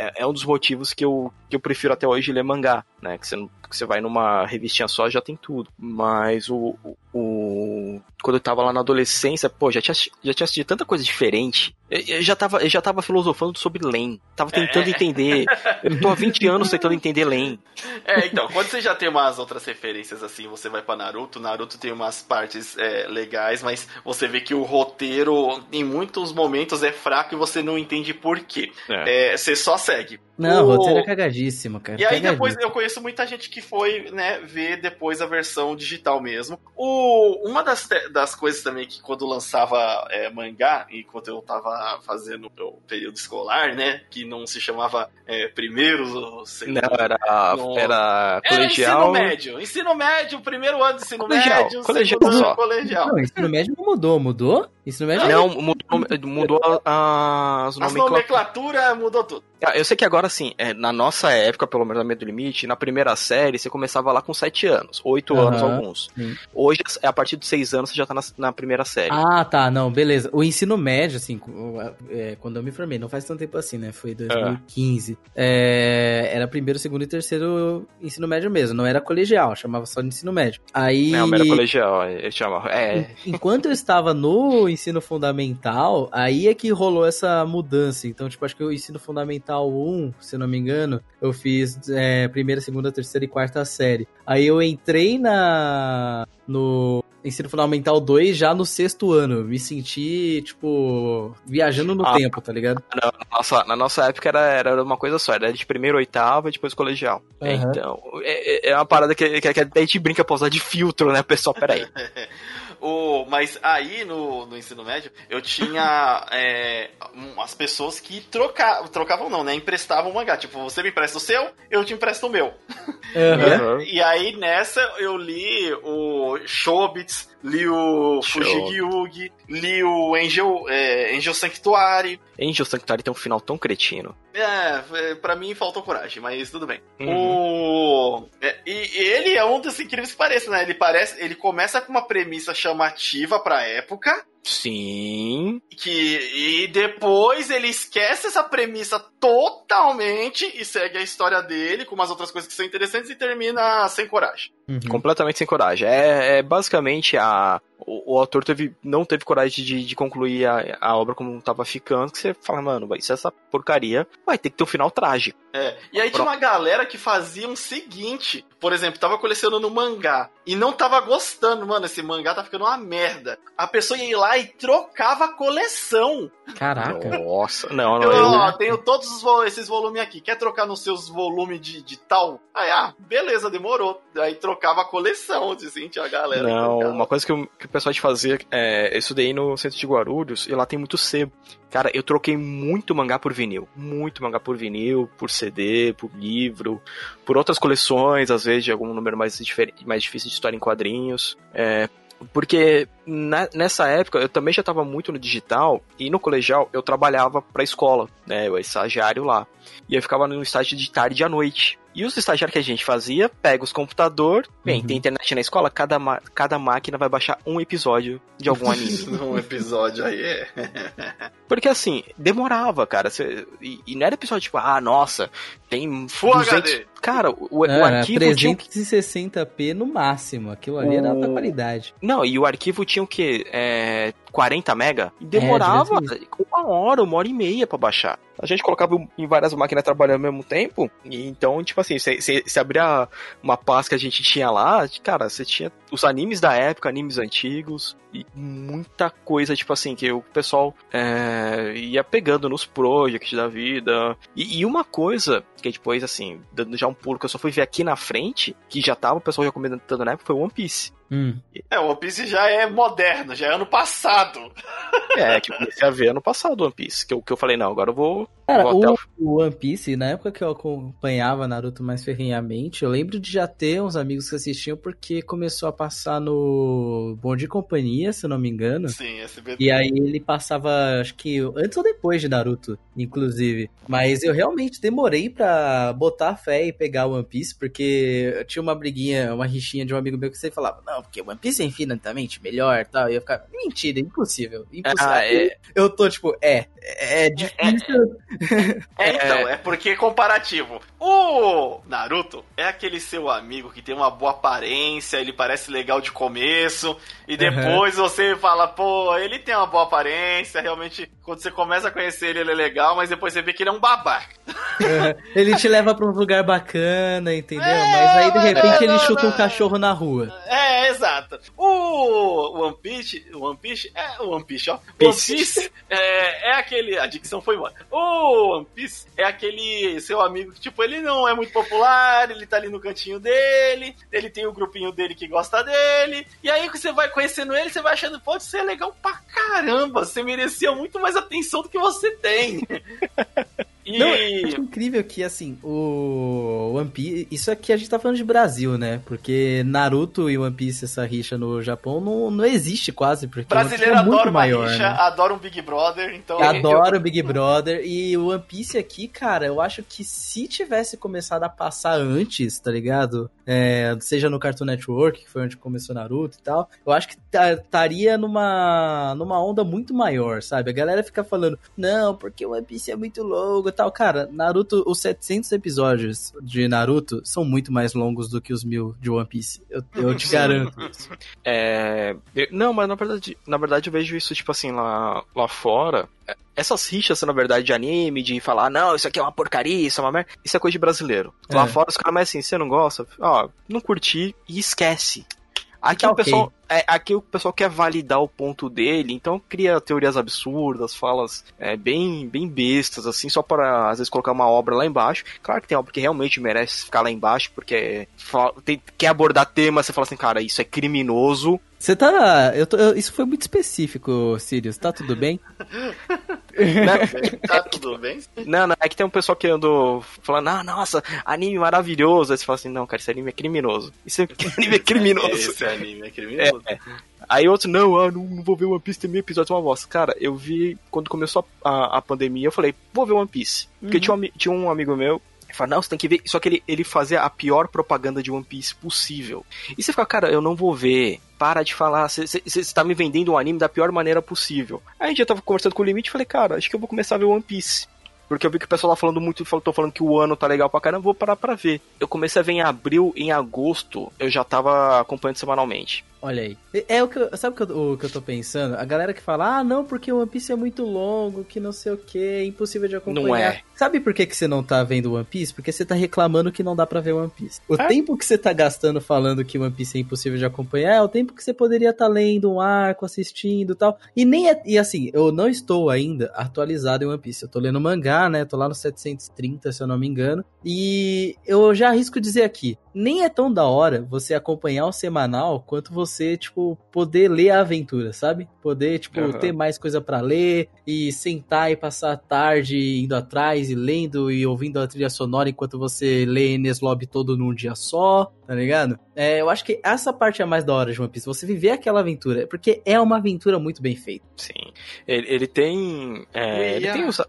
é, é um dos motivos que eu, que eu prefiro até hoje ler mangá, né? Que você, que você vai numa revistinha só já tem tudo. Mas o, o, o- quando eu tava lá na adolescência, pô, já tinha, já tinha assistido tanta coisa diferente. Eu, já tava, eu já tava filosofando sobre Len. Tava tentando entender. Eu tô há 20 anos tentando entender Len. É, então, quando você já tem umas outras referências assim, você vai pra Naruto, Naruto tem umas partes é, legais, mas você vê que o roteiro, em muitos momentos, é fraco e você não entende por quê. É. É, você só segue. Não, o roteiro é cagadíssimo, cara. E aí cagadíssimo. depois eu conheço muita gente que foi, né, ver depois a versão digital mesmo. O, uma das, das coisas também que quando lançava é, mangá, enquanto eu tava fazendo o período escolar, né, que não se chamava é, primeiro, segundo... Não, era, era Era colegial. ensino médio. Ensino médio, primeiro ano de ensino Colegial, médio, colegial segundo só. colegial. Não, ensino médio não mudou, mudou? Ensino médio Não, mudou, mudou a- as As nomenclaturas. nomenclatura mudou tudo. Ah, Eu sei que agora, assim, é, na nossa época, pelo menos na Medo Limite, na primeira série, você começava lá com 7 anos, 8 Aham, anos alguns. sim. Hoje, é a partir de 6 anos, você já tá na, na primeira série. Ah, tá, não, beleza. O ensino médio, assim, é, quando eu me formei, não faz tanto tempo assim, né? Foi 2015. É, era primeiro, segundo e terceiro ensino médio mesmo, não era colegial, chamava só de ensino médio. Aí. Não, era colegial, ele chama. É, Enquanto eu estava no ensino fundamental, aí é que rolou essa mudança. Então, tipo, acho que o ensino fundamental 1, se não me engano, eu fiz é, primeira, segunda, terceira e quarta série. Aí eu entrei na no ensino fundamental 2 já no sexto ano. Me senti, tipo, viajando no Ah. tempo, tá ligado? Na nossa, na nossa época era, era uma coisa só, era de primeiro oitava e depois colegial. Aham. Então, é, é uma parada que, que, que a gente brinca pra usar de filtro, né, pessoal? Peraí. O, mas aí no, no ensino médio eu tinha é, as pessoas que trocavam, trocavam não, né? Emprestavam mangá. Tipo, você me empresta o seu, eu te empresto o meu. Uhum. E aí nessa eu li o Shobits, li o Show. Fujigyugi, li o Angel, é, Angel Sanctuary. Angel Sanctuary tem um final tão cretino. É, é, pra mim faltou coragem, mas tudo bem. Uhum. O... é, e e ele é um dos incríveis que parece, né? Ele parece, ele começa com uma premissa chamativa pra época, Sim. que e depois ele esquece essa premissa totalmente e segue a história dele com umas outras coisas que são interessantes e termina sem coragem. Uhum. Completamente sem coragem. É, é basicamente a. O, o autor teve, não teve coragem de, de concluir a, a obra como tava ficando, que você fala, mano, vai ser essa porcaria, vai ter que ter um final trágico. É. E aí tinha uma galera que fazia o seguinte, por exemplo, tava colecionando mangá e não tava gostando, mano, esse mangá tá ficando uma merda. A pessoa ia lá e trocava a coleção. Caraca. Nossa, não, não. Eu, Eu, ó, tenho todos os esses volumes aqui. Quer trocar nos seus volumes de, de tal? Aí, ah, beleza, demorou. Aí trocava a coleção, assim, tinha a galera. Não, trocava. uma coisa que, o- que o pessoal de fazer, é, eu estudei no centro de Guarulhos e lá tem muito sebo. Cara, eu troquei muito mangá por vinil. Muito mangá por vinil, por CD, por livro, por outras coleções, às vezes de algum número mais, diferente, mais difícil de história em quadrinhos. É, porque na- nessa época eu também já estava muito no digital e no colegial eu trabalhava pra escola, né? Eu era estagiário lá. E eu ficava no estágio de tarde e à noite. E os estagiários que a gente fazia, pega os computador, bem, Uhum. tem internet na escola, cada, cada máquina vai baixar um episódio de algum anime. um episódio aí é. Porque assim, demorava, cara. Cê- e, e não era episódio tipo, ah, nossa, tem Full 200... HD. Cara, o, o Era arquivo tinha... 360p no máximo. Aquilo ali era O- alta qualidade. Não, e o arquivo tinha o quê? É, 40 mega? E demorava devia uma hora, uma hora e meia pra baixar. A gente colocava em várias máquinas trabalhando ao mesmo tempo, e então, tipo assim, você abria uma pasta que a gente tinha lá, cara, você tinha os animes da época, animes antigos, e muita coisa, tipo assim, que o pessoal é, ia pegando nos projects da vida. E, e uma coisa que depois, assim, dando já um pulo que eu só fui ver aqui na frente, que já tava o pessoal já comentando na época, foi One Piece. Hum. É, o One Piece já é moderno, já é ano passado. É, que eu comecei a ver ano passado One Piece. Que eu, que eu falei, não, agora eu vou. Cara, vou até o, o- o One Piece, na época que eu acompanhava Naruto mais ferrenhamente, eu lembro de já ter uns amigos que assistiam porque começou a passar no Bom de Companhia, se eu não me engano. Sim, SBT. E aí ele passava, acho que antes ou depois de Naruto, inclusive. Mas eu realmente demorei pra botar fé e pegar o One Piece, porque eu tinha uma briguinha, uma rixinha de um amigo meu que sempre falava, não, porque o One Piece é infinitamente melhor e tal. E eu ficava, mentira, impossível. impossível. Ah, é. Eu tô tipo, é, é difícil. É, então, é porque é comparativo. O Naruto é aquele seu amigo que tem uma boa aparência, ele parece legal de começo, e depois você fala, pô, ele tem uma boa aparência, realmente, quando você começa a conhecer ele, ele é legal, mas depois você vê que ele é um babaca. ele te leva pra um lugar bacana, entendeu? É, Mas aí de repente não, ele não, chuta um não. cachorro na rua. É, exato. O One Piece, o One Piece, é o One Piece, ó. O One Piece. Piece é, é aquele, a dicção foi embora. O One Piece é aquele seu amigo que, tipo, ele não é muito popular, ele tá ali no cantinho dele, ele tem o grupinho dele que gosta dele, e aí que você vai conhecendo ele, você vai achando, pode ser legal pra caramba, você merecia muito mais atenção do que você tem. E... Não, eu acho incrível que, assim, o One Piece. Isso aqui a gente tá falando de Brasil, né? Porque Naruto e One Piece, essa rixa no Japão, não, não existe quase. Porque Piece Brasileiro é muito adora uma maior, rixa, né? adora um Big Brother, então... Adoro o Big Brother. E o One Piece aqui, cara, eu acho que se tivesse começado a passar antes, tá ligado? É, seja no Cartoon Network, que foi onde começou Naruto e tal, eu acho que estaria numa, numa onda muito maior, sabe? A galera fica falando, não, porque o One Piece é muito longo e tal. Cara, Naruto, os 700 episódios de Naruto são muito mais longos do que os mil de One Piece. Eu, eu te garanto isso. É, não, mas na verdade, na verdade eu vejo isso, tipo assim, lá, lá fora essas rixas, na verdade, de anime, de falar, não, isso aqui é uma porcaria, isso é uma merda, isso é coisa de brasileiro. É. Lá fora os caras, mas assim, você não gosta? Ó, não curti e esquece. Aqui tá o pessoal, é, aqui o pessoal quer validar o ponto dele, então cria teorias absurdas, falas é, bem, bem bestas, assim, só para às vezes colocar uma obra lá embaixo. Claro que tem obra que realmente merece ficar lá embaixo, porque tem, quer abordar tema, você fala assim, cara, isso é criminoso, você tá. Eu tô, eu, isso foi muito específico, Sirius. Tá tudo bem? tá tudo bem? Não, não, é que tem um pessoal que andou falando, ah, nossa, anime maravilhoso. Aí você fala assim, não, cara, esse anime é criminoso. Esse anime é criminoso. esse anime é criminoso. É, é. Aí outro, não, ah, não, não, vou ver One Piece, tem mil episódios, uma voz. Cara, eu vi, quando começou a, a, a pandemia, eu falei, vou ver One Piece. Uhum. Porque tinha um, tinha um amigo meu fala, não, você tem que ver. Só que ele, ele fazia a pior propaganda de One Piece possível. E você fica, cara, eu não vou ver. Para de falar, você está me vendendo um anime da pior maneira possível. Aí a gente já tava conversando com o Limite e falei, cara, acho que eu vou começar a ver One Piece. Porque eu vi que o pessoal lá falando muito, tô falando que o ano tá legal pra caramba, vou parar pra ver. Eu comecei a ver em abril, em agosto, eu já tava acompanhando semanalmente. Olha aí. É o que eu, sabe o que eu, o que eu tô pensando? A galera que fala, ah, não, porque o One Piece é muito longo, que não sei o que, é impossível de acompanhar. Não é. Sabe por que, que você não tá vendo One Piece? Porque você tá reclamando que não dá pra ver One Piece. O é? tempo que você tá gastando falando que One Piece é impossível de acompanhar é o tempo que você poderia estar tá lendo um arco, assistindo e tal. E nem é. E assim, eu não estou ainda atualizado em One Piece. Eu tô lendo mangá, né? Tô lá no 730, se eu não me engano. E eu já arrisco dizer aqui: nem é tão da hora você acompanhar o semanal quanto você, tipo, poder ler a aventura, sabe? Poder, tipo, uhum. ter mais coisa para ler e sentar e passar a tarde indo atrás e lendo e ouvindo a trilha sonora enquanto você lê Enes Lobby todo num dia só, tá ligado? É, eu acho que essa parte é a mais da hora de One Piece, você viver aquela aventura, porque é uma aventura muito bem feita. Sim. Ele, ele tem. É, ele tem os...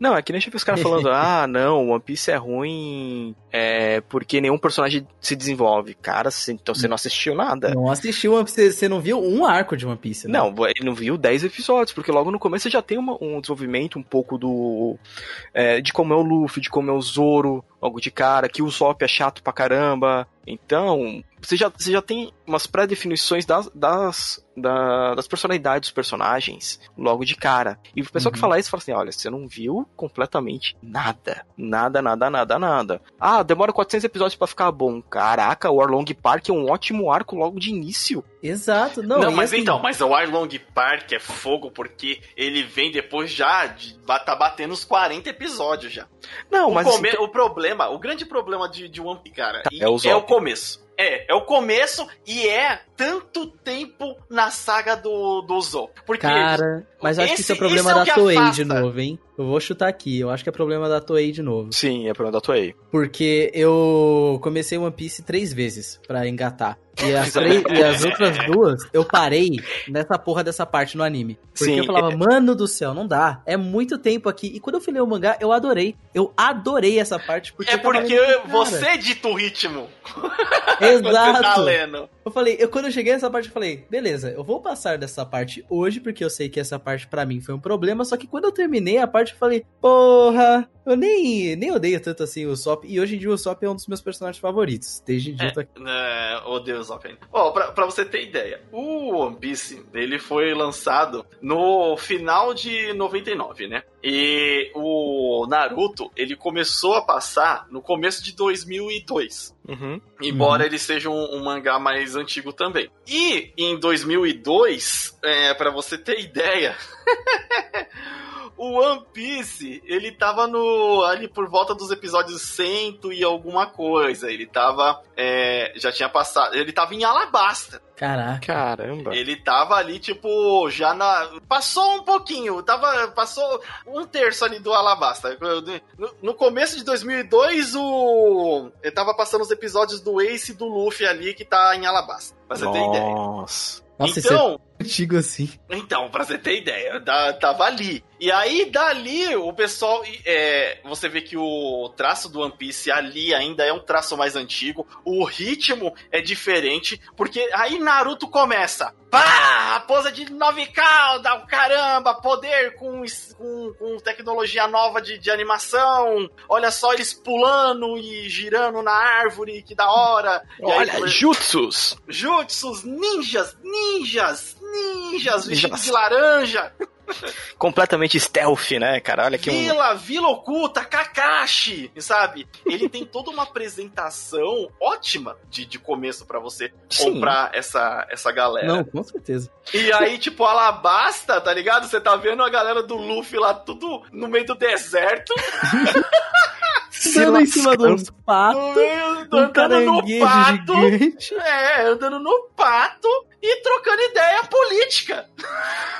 Não, é que nem os caras falando, ah, não, One Piece é ruim é, porque nenhum personagem se desenvolve. Cara, então você não assistiu nada. Não assistiu, você, você não viu um arco de One Piece, né? Não, ele não viu 10 episódios, porque logo no começo você já tem uma, um desenvolvimento um pouco do. É, de como é o Luffy, de como é o Zoro, logo de cara, que o Zop é chato pra caramba. Então, você já, você já tem umas pré-definições das, das, da, das personalidades dos personagens logo de cara. E o pessoal uhum. que fala isso fala assim: olha, você não viu completamente nada. Nada, nada, nada, nada. Ah, demora 400 episódios para ficar bom. Caraca, o Arlong Park é um ótimo arco logo de início. Exato, não. Não, mas assim... então, mas o Arlong Park é fogo porque ele vem depois já de tá batendo os 40 episódios já. Não, o mas come... assim... o problema, o grande problema de, de One Piece, cara, tá, é, é o começo. É, é o começo e é tanto tempo na saga do, do Zop. Porque Cara, mas acho esse, que isso é problema é da Toei de novo, hein? Eu vou chutar aqui, eu acho que é problema da Toei de novo. Sim, é problema da Toei. Porque eu comecei One Piece três vezes para engatar. E as, três, e as outras duas, eu parei nessa porra dessa parte no anime. Porque Sim, eu falava, é... mano do céu, não dá. É muito tempo aqui. E quando eu fui ler o mangá, eu adorei. Eu adorei essa parte. Porque é porque você dita o ritmo. Exato. tá lendo. Eu falei, eu quando eu cheguei nessa parte, eu falei, beleza, eu vou passar dessa parte hoje, porque eu sei que essa parte para mim foi um problema. Só que quando eu terminei a parte, eu falei, porra, eu nem, nem odeio tanto assim o Sop. E hoje em dia o Sop é um dos meus personagens favoritos. Desde dia é, aqui. É, odeio o Sop. Ó, oh, pra, pra você ter ideia, o One Piece, ele foi lançado no final de 99, né? E o Naruto, ele começou a passar no começo de 2002. Uhum. Embora uhum. ele seja um, um, mangá mais antigo também. E em 2002, é, para você ter ideia, o One Piece, ele tava no ali por volta dos episódios 100 e alguma coisa. Ele tava é, já tinha passado, ele tava em Alabasta. Caraca. Caramba. Ele tava ali, tipo, já na. Passou um pouquinho, tava. Passou um terço ali do Alabasta. No, no começo de 2002, o. Ele tava passando os episódios do Ace e do Luffy ali, que tá em Alabasta. Pra você Nossa. ter ideia. Nossa, então, antigo assim. Então, pra você ter ideia, da- tava ali. E aí, dali, o pessoal. é, você vê que o traço do One Piece ali ainda é um traço mais antigo. O ritmo é diferente. Porque aí Naruto começa. Pá! A pose de nove cauda, o caramba, poder com, com, com tecnologia nova de, de animação. Olha só eles pulando e girando na árvore, que da hora. E aí, Olha, jutsus! Jutsus, ninjas, ninjas, ninjas, vestidos de laranja. Completamente stealth, né, cara? Olha que um. Vila, Vila Oculta, Kakashi, sabe? Ele tem toda uma apresentação ótima de, de começo pra você Sim. comprar essa, essa galera. Não, com certeza. E aí, tipo, Alabasta, tá ligado? Você tá vendo a galera do Luffy lá tudo no meio do deserto, se Andando em cima uns patos, no meio, um andando no pato. gigante. É, andando no pato e trocando ideia política.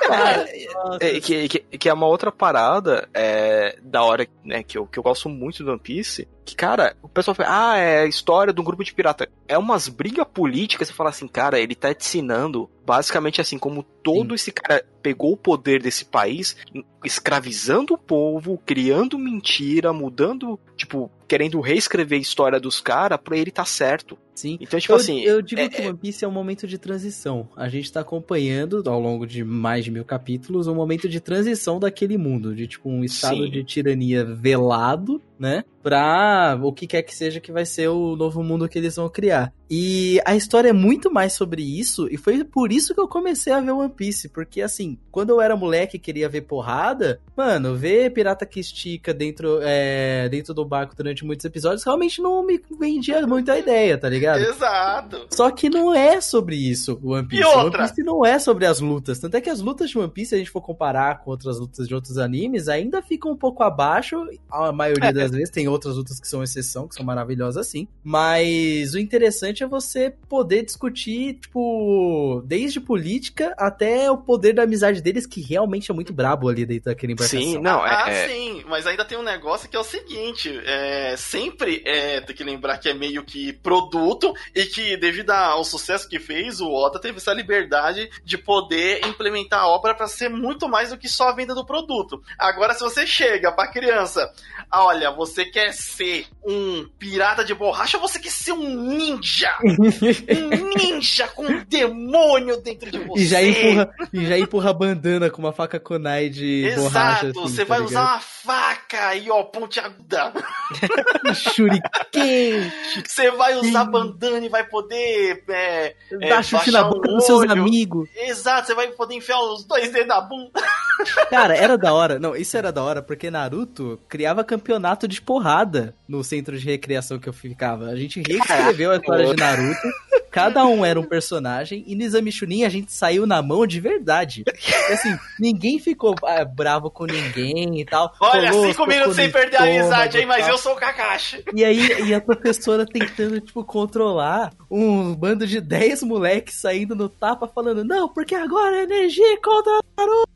Cara, É, que, que, que é uma outra parada é, da hora, né, que eu, que eu gosto muito do One Piece, que, cara, o pessoal fala, ah, é a história de um grupo de pirata. É umas brigas políticas, você fala assim, cara, ele tá te ensinando, basicamente assim, como todo Sim. esse cara pegou o poder desse país, escravizando o povo, criando mentira, mudando, tipo, querendo reescrever a história dos caras pra ele tá certo. Sim. Então, tipo eu, assim... eu digo é- que One Piece é um momento de transição. A gente tá acompanhando, ao longo de mais de mil capítulos, um momento de transição daquele mundo. De tipo um estado Sim. de tirania velado, né? Pra o que quer que seja que vai ser o novo mundo que eles vão criar. E a história é muito mais sobre isso, e foi por isso que eu comecei a ver One Piece. Porque assim, quando eu era moleque e queria ver porrada, mano, ver pirata que estica dentro, é, dentro do barco durante muitos episódios realmente não me vendia muito a ideia, tá ligado? Exato. Só que não é sobre isso o One Piece. E outra? One Piece não é sobre as lutas. Tanto é que as lutas de One Piece, se a gente for comparar com outras lutas de outros animes, ainda ficam um pouco abaixo. A maioria das vezes tem outras lutas que são exceção, que são maravilhosas assim. Mas o interessante é você poder discutir, tipo, desde política até o poder da amizade deles, que realmente é muito brabo ali dentro daquela embarcação. Sim, não, é, ah, é- sim, mas ainda tem um negócio que é o seguinte: é, sempre é, tem que lembrar que é meio que produto e que, devido ao sucesso que fez, o Oda teve essa liberdade de poder implementar a obra para ser muito mais do que só a venda do produto. Agora, se você chega pra criança, ah, olha, você quer ser um pirata de borracha ou você quer ser um ninja? um ninja com um demônio dentro de você. E já empurra, e já empurra a bandana com uma faca kunai de borracha. Exato, assim, você tá vai ligado? usar uma faca e ó, pontiaguda. Shuriken, Você vai usar Sim. Bandana e vai poder. é, É, dá chute na boca dos seus amigos. exato, você vai poder enfiar os dois dedos na bunda. Cara, era da hora. Não, isso era da hora porque Naruto criava campeonato de porrada no centro de recreação que eu ficava. A gente reescreveu a história de Naruto. Cada um era um personagem e no Exame Chunin a gente saiu na mão de verdade. E, assim, ninguém ficou ah, bravo com ninguém e tal. Olha, cinco minutos sem perder a amizade, hein? Mas eu sou o Kakashi. E aí, e a professora tentando, tipo, controlar um bando de 10 moleques saindo no tapa falando, não, porque agora é energia contra Naruto!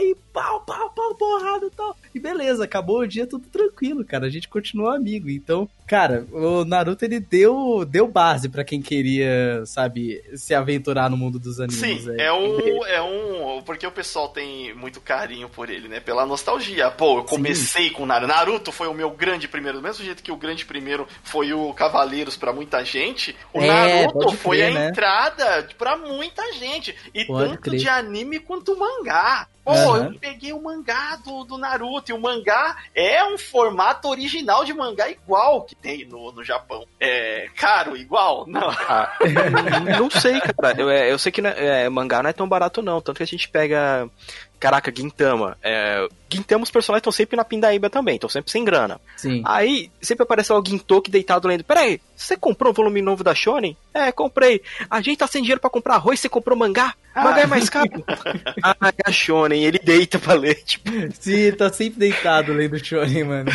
E pau, pau, pau, porrada e tal. E beleza, acabou o dia tudo tranquilo, cara. A gente continuou amigo. Então, cara, o Naruto ele deu, deu base pra quem queria, sabe, se aventurar no mundo dos animes. Sim, é um, é um. Porque o pessoal tem muito carinho por ele, né? Pela nostalgia. Pô, eu comecei com Naruto. Naruto foi o meu grande primeiro. Do mesmo jeito que o grande primeiro foi o Cavaleiros pra muita gente, o É, Naruto foi crer, a né? entrada pra muita gente. E Pode tanto crer. de anime quanto mangá. Pô, Aham. eu peguei o mangá do, do Naruto. E o mangá é um formato original de mangá igual que tem no, no Japão. É caro, igual? Não. Ah, não sei, cara. Eu, é, eu sei que não é- é, mangá não é tão barato, não. Tanto que a gente pega. Caraca, Gintama. É, Gintama, os personagens estão sempre na pindaíba também, estão sempre sem grana. Sim. Aí sempre aparece lá o Gintoki deitado lendo. Peraí, você comprou um volume novo da Shonen? É, comprei. A gente tá sem dinheiro pra comprar arroz, você comprou mangá? Mangá é mais caro. ah, é a Shonen, ele deita pra ler. Tipo, Sim, tá sempre deitado lendo Shonen, mano.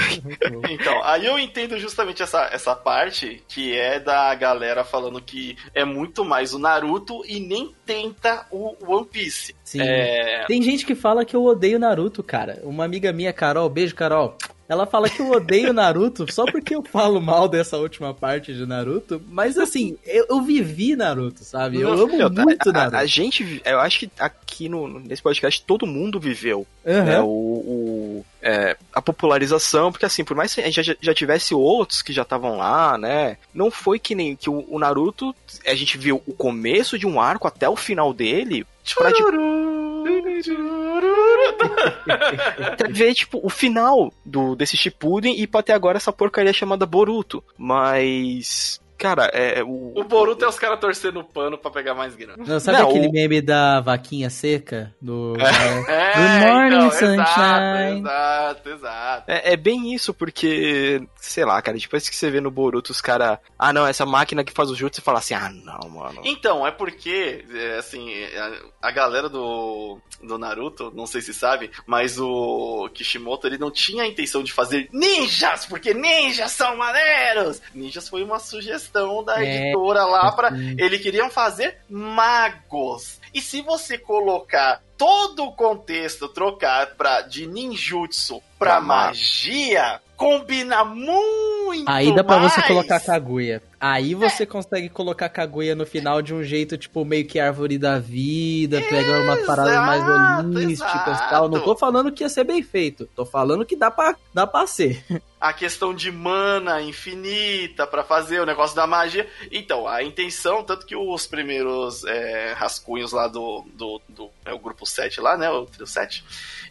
Então, aí eu entendo justamente essa, essa parte que é da galera falando que é muito mais o Naruto e nem tenta o One Piece. Sim. É, Tem gente que fala que eu odeio Naruto, cara. Uma amiga minha, Carol, beijo, Carol. Ela fala que eu odeio Naruto só porque eu falo mal dessa última parte de Naruto. Mas assim, eu, eu vivi Naruto, sabe? Eu amo Meu, muito a, Naruto. a, a gente, eu acho que aqui no, nesse podcast todo mundo viveu Aham. né, o, o- é, a popularização, porque assim, por mais que a gente já, já tivesse outros que já estavam lá, né, não foi que nem que o, o Naruto, a gente viu o começo de um arco até o final dele, pra, tipo, até ver, tipo, o final do, desse Shippuden e pra ter agora essa porcaria chamada Boruto. Mas, cara, é, o... O Boruto é os caras torcendo o pano pra pegar mais grana. Não, sabe Não, aquele o- meme da vaquinha seca? Do. É, Good morning, exato, sunshine. Exato, exato. É, é bem isso, porque, sei lá, cara, depois que você vê no Boruto os caras. Ah, não, essa máquina que faz o jutsu, você fala assim, ah, não, mano. Então, é porque, é, assim, a, a galera do, do Naruto, não sei se sabe, mas o Kishimoto, ele não tinha a intenção de fazer ninjas, porque ninjas são maneiros! Ninjas foi uma sugestão da É. editora lá pra... Sim. Eles queriam fazer magos. E se você colocar todo o contexto, trocar pra, de ninjutsu ma- magia, combina muito Aí dá pra você colocar Kaguya. Aí você consegue colocar Kaguya no final de um jeito, tipo, meio que árvore da vida, pega umas paradas mais holísticas e tal. Não tô falando que ia ser bem feito. Tô falando que dá pra, dá pra ser. a questão de mana infinita pra fazer o negócio da magia. Então, a intenção, tanto que os primeiros é, rascunhos lá do, do, do é o grupo 7 lá, né, o trio 7,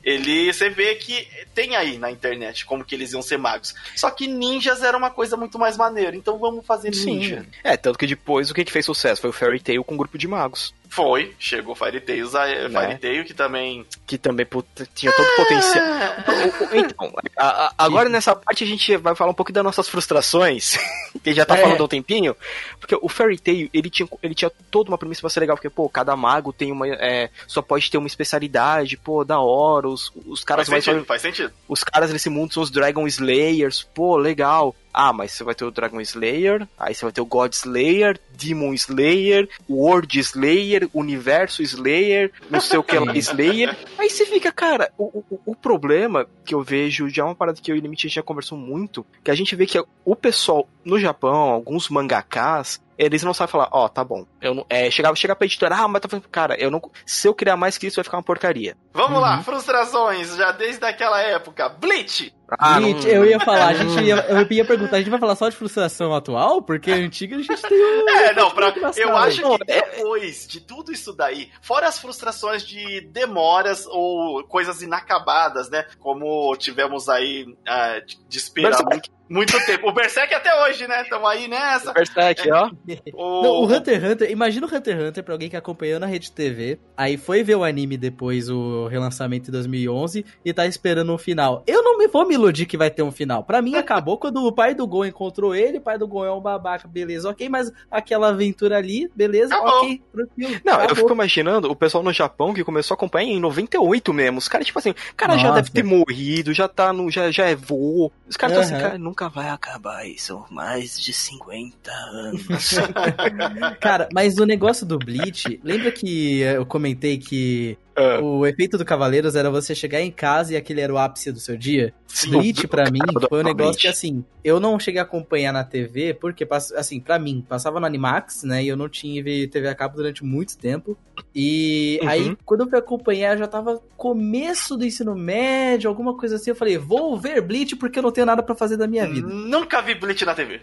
ele, você vê que tem aí na internet como que eles iam ser magos. Só que ninjas era uma coisa muito mais maneira, então vamos fazer ninja. É, tanto que depois o que, que fez sucesso foi o Fairy Tail com um grupo de magos. Foi, chegou Fairy Tail, Né? Fairy Tail que também... Que também puta, tinha todo o potencial. O- o- Então, a- a- agora nessa parte a gente vai falar um pouco das nossas frustrações, que já tá É. falando há um tempinho, porque o Fairy Tail, ele tinha, ele tinha toda uma premissa pra ser legal, porque, pô, cada mago tem uma, é, só pode ter uma especialidade, pô, da hora, os, os caras Faz mais sentido, faz sentido. os caras nesse mundo são os Dragon Slayers, pô, legal. Ah, mas você vai ter o Dragon Slayer, aí você vai ter o God Slayer, Demon Slayer, World Slayer, Universo Slayer, não sei o que lá Slayer. Aí você fica, cara, o, o, o problema que eu vejo, já é uma parada que eu e o Limite já conversou muito, que a gente vê que o pessoal no Japão, alguns mangakas, eles não sabem falar, ó, tá bom. Eu não, é, chegar, chegar pra editora, ah, mas tá falando, cara, eu não, se eu criar mais que isso vai ficar uma porcaria. Vamos Uhum. lá, frustrações, já desde aquela época. Bleach! Ah, Gente, não- eu ia falar, a gente ia, eu ia perguntar, a gente vai falar só de frustração atual? Porque a antiga a gente tem um... É, não, pra, eu acho que depois de tudo isso daí, fora as frustrações de demoras ou coisas inacabadas, né? Como tivemos aí ah, de- esperar Berserk. Muito, tempo. O Berserk até hoje, né? Estamos aí nessa. Berserk, ó. O, Não, o Hunter x Hunter, imagina o Hunter x Hunter pra alguém que acompanhou na Rede TV, aí foi ver o anime depois, o relançamento em 2011, e tá esperando um final. Eu não me vou me iludir que vai ter um final. Pra mim, acabou quando o pai do Gon encontrou ele, o pai do Gon é um babaca, beleza, ok, mas aquela aventura ali, beleza, Acabou. ok, tranquilo. Não, eu acabou. fico imaginando o pessoal no Japão que começou a acompanhar em 98 mesmo. Os caras, tipo assim, o cara já Nossa. deve ter morrido, já tá no. já, já é vô. Os caras estão assim, Aham. cara, nunca vai acabar isso. Mais de 50 anos. Cara, mas o negócio do Bleach, lembra que eu comentei que Ah. o efeito do Cavaleiros era você chegar em casa e aquele era o ápice do seu dia? Sim, Bleach, pra mim, foi um negócio que, assim, eu não cheguei a acompanhar na TV, porque, assim, pra mim, passava no Animax, né, e eu não tive TV a cabo durante muito tempo, e Uhum. aí, quando eu fui acompanhar, já tava começo do ensino médio, alguma coisa assim, eu falei, vou ver Bleach porque eu não tenho nada pra fazer da minha vida. Nunca vi Bleach na TV.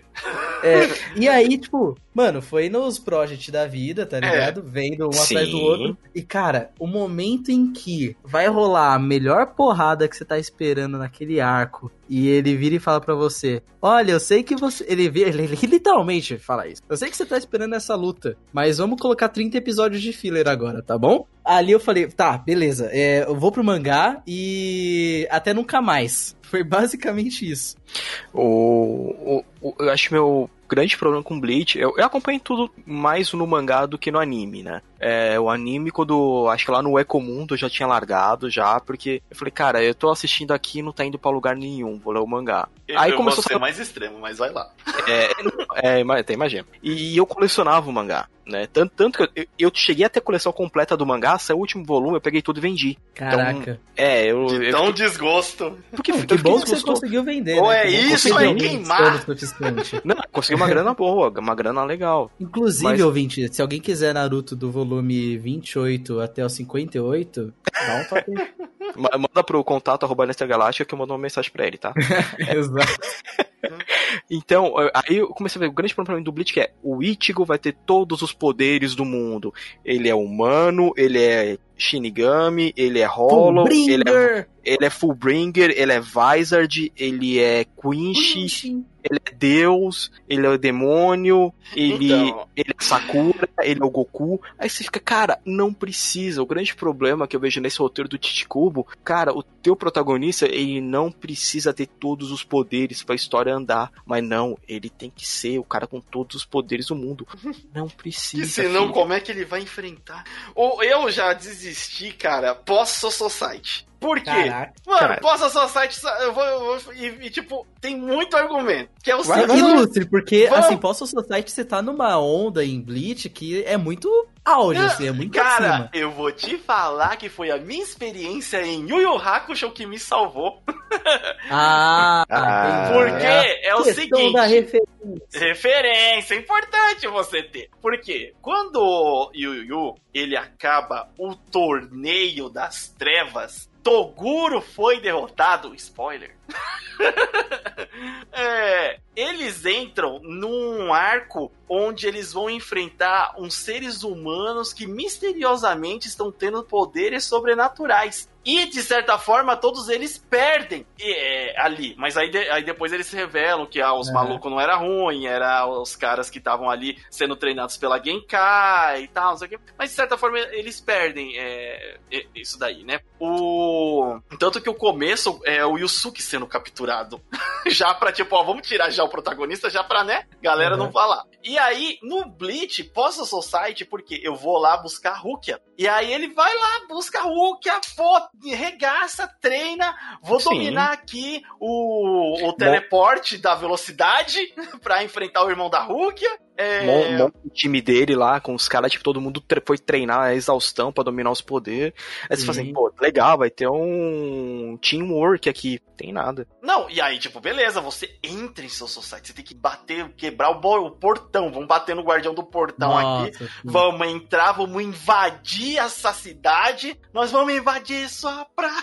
É, e aí, tipo, mano, foi nos project da vida, tá ligado? Vendo um atrás do Sim. outro. E, cara, o momento em que vai rolar a melhor porrada que você tá esperando naquele arco, e ele vira e fala pra você: Olha, eu sei que você. Ele, ele, ele literalmente fala isso. Eu sei que você tá esperando essa luta, mas vamos colocar 30 episódios de filler agora, tá bom? Ali eu falei, tá, beleza, é, eu vou pro mangá e até nunca mais. Foi basicamente isso. O, o, o- eu acho que meu grande problema com Bleach, eu, eu acompanho tudo mais no mangá do que no anime, né? É, o anime, quando, acho que lá no Ecomundo eu já tinha largado já, porque eu falei, cara, eu tô assistindo aqui e não tá indo pra lugar nenhum, vou ler o mangá. Aí eu começou vou a ser mais extremo, mas vai lá. É, é, ima- até imagina. E eu colecionava o mangá. né? Tanto, tanto que eu, eu cheguei a ter a coleção completa do mangá, saiu o último volume, eu peguei tudo e vendi. Caraca. É, eu. De eu tão fiquei- desgosto. porque que eu fiquei bom que você conseguiu vender. Ou né? É isso, um queimar. Não, consegui uma grana boa, uma grana legal. Inclusive, Mas- ouvinte, se alguém quiser Naruto do volume 28 até o 58, dá um toque. Ma- Manda pro contato arroba Nesta Galáctica que eu mando uma mensagem pra ele, tá? Exato. Então, eh, aí eu comecei a ver o grande problema do Bleach que é o Ichigo vai ter todos os poderes do mundo. Ele é humano, ele é Shinigami, ele é Hollow, ele é, ele é Fullbringer, ele é Vizard, ele é Quincy, ele é Deus, ele é o demônio, ele, Então. ele é Sakura, ele é o Goku. Aí você fica, cara, não precisa. O grande problema que eu vejo nesse roteiro do Chichikubo, cara, o teu protagonista, ele não precisa ter todos os poderes pra história andar. Mas não, ele tem que ser o cara com todos os poderes do mundo. Não precisa. E senão, filho. como é que ele vai enfrentar? Ou eu já desisti, cara, pós Soul Society. Por quê? Caraca. Mano, Cara. pós Soul Society, eu vou, eu vou- e, e, tipo, tem muito argumento. Que é o seguinte. Ilustre, porque, Vamos. assim, Posso Society você tá numa onda em Bleach que é muito auge, assim, é muito Cara, acima. eu vou te falar que foi a minha experiência em Yu Yu Hakusho que me salvou. Ah, Ah. Porque a é o seguinte. da referência. Referência, é importante você ter. Porque quando o Yu Yu Yu, ele acaba o torneio das trevas, Toguro foi derrotado, spoiler. É, eles entram num arco onde eles vão enfrentar uns seres humanos que misteriosamente estão tendo poderes sobrenaturais. E, de certa forma, todos eles perdem é, ali. Mas aí, de- aí depois eles se revelam que ah, os É. malucos não era ruim, era os caras que estavam ali sendo treinados pela Genkai e tal, não sei o quê. Mas, de certa forma, eles perdem é, isso daí, né? O... Tanto que o começo é o Yusuke sendo capturado. já pra, tipo, ó, vamos tirar já o protagonista, já pra, né, galera Uhum. não falar. E aí, no Bleach, pós a Society, porque eu vou lá buscar a Rukia. E aí ele vai lá, busca a Rukia, pô, regaça, treina, vou Sim. dominar aqui o, o teleporte da velocidade pra enfrentar o irmão da Rukia. É, Mon- monta o time dele lá, com os caras, tipo, todo mundo tre- foi treinar a exaustão pra dominar os poderes. Aí você fala assim, Sim. pô, legal, vai ter um teamwork aqui. Tem nada. Não, e aí, tipo, beleza, você entra em seu society, você tem que bater, quebrar o, o portão, vamos bater no guardião do portão aqui. Nossa, sim. Vamos entrar, vamos invadir essa cidade. Nós vamos invadir sua praia.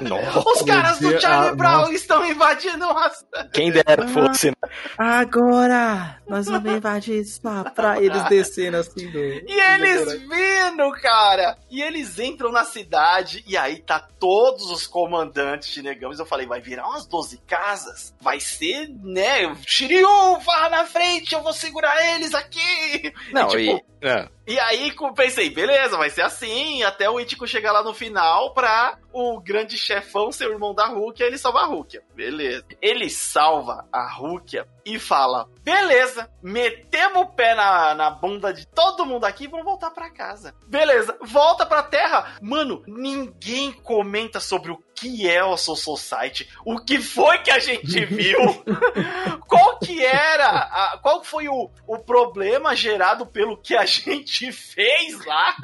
Nossa, Os caras do Charlie ah, Brown nossa. estão invadindo a cidade. quem dera fosse, né? Agora nós vamos invadir praia. Eles descendo assim do. E eles vindo, cara. E eles entram na cidade e aí tá todos os comandantes Shinigami. Eu falei, vai virar umas 12 casas. Vai ser, né? Shiryu, vá na frente, eu vou segurar eles aqui. Não, e, tipo, e. é. E aí pensei, beleza, vai ser assim, até o Ichigo chegar lá no final pra o grande chefão ser o irmão da Rukia e ele salvar a Rukia. Beleza. Ele salva a Rukia e fala, beleza, metemos o pé na, na bunda de todo mundo aqui e vamos voltar pra casa. Beleza, volta pra terra. Mano, ninguém comenta sobre o que é o Soul Society, o que foi que a gente viu, qual que era, a- qual foi o, o problema gerado pelo que a gente fez lá.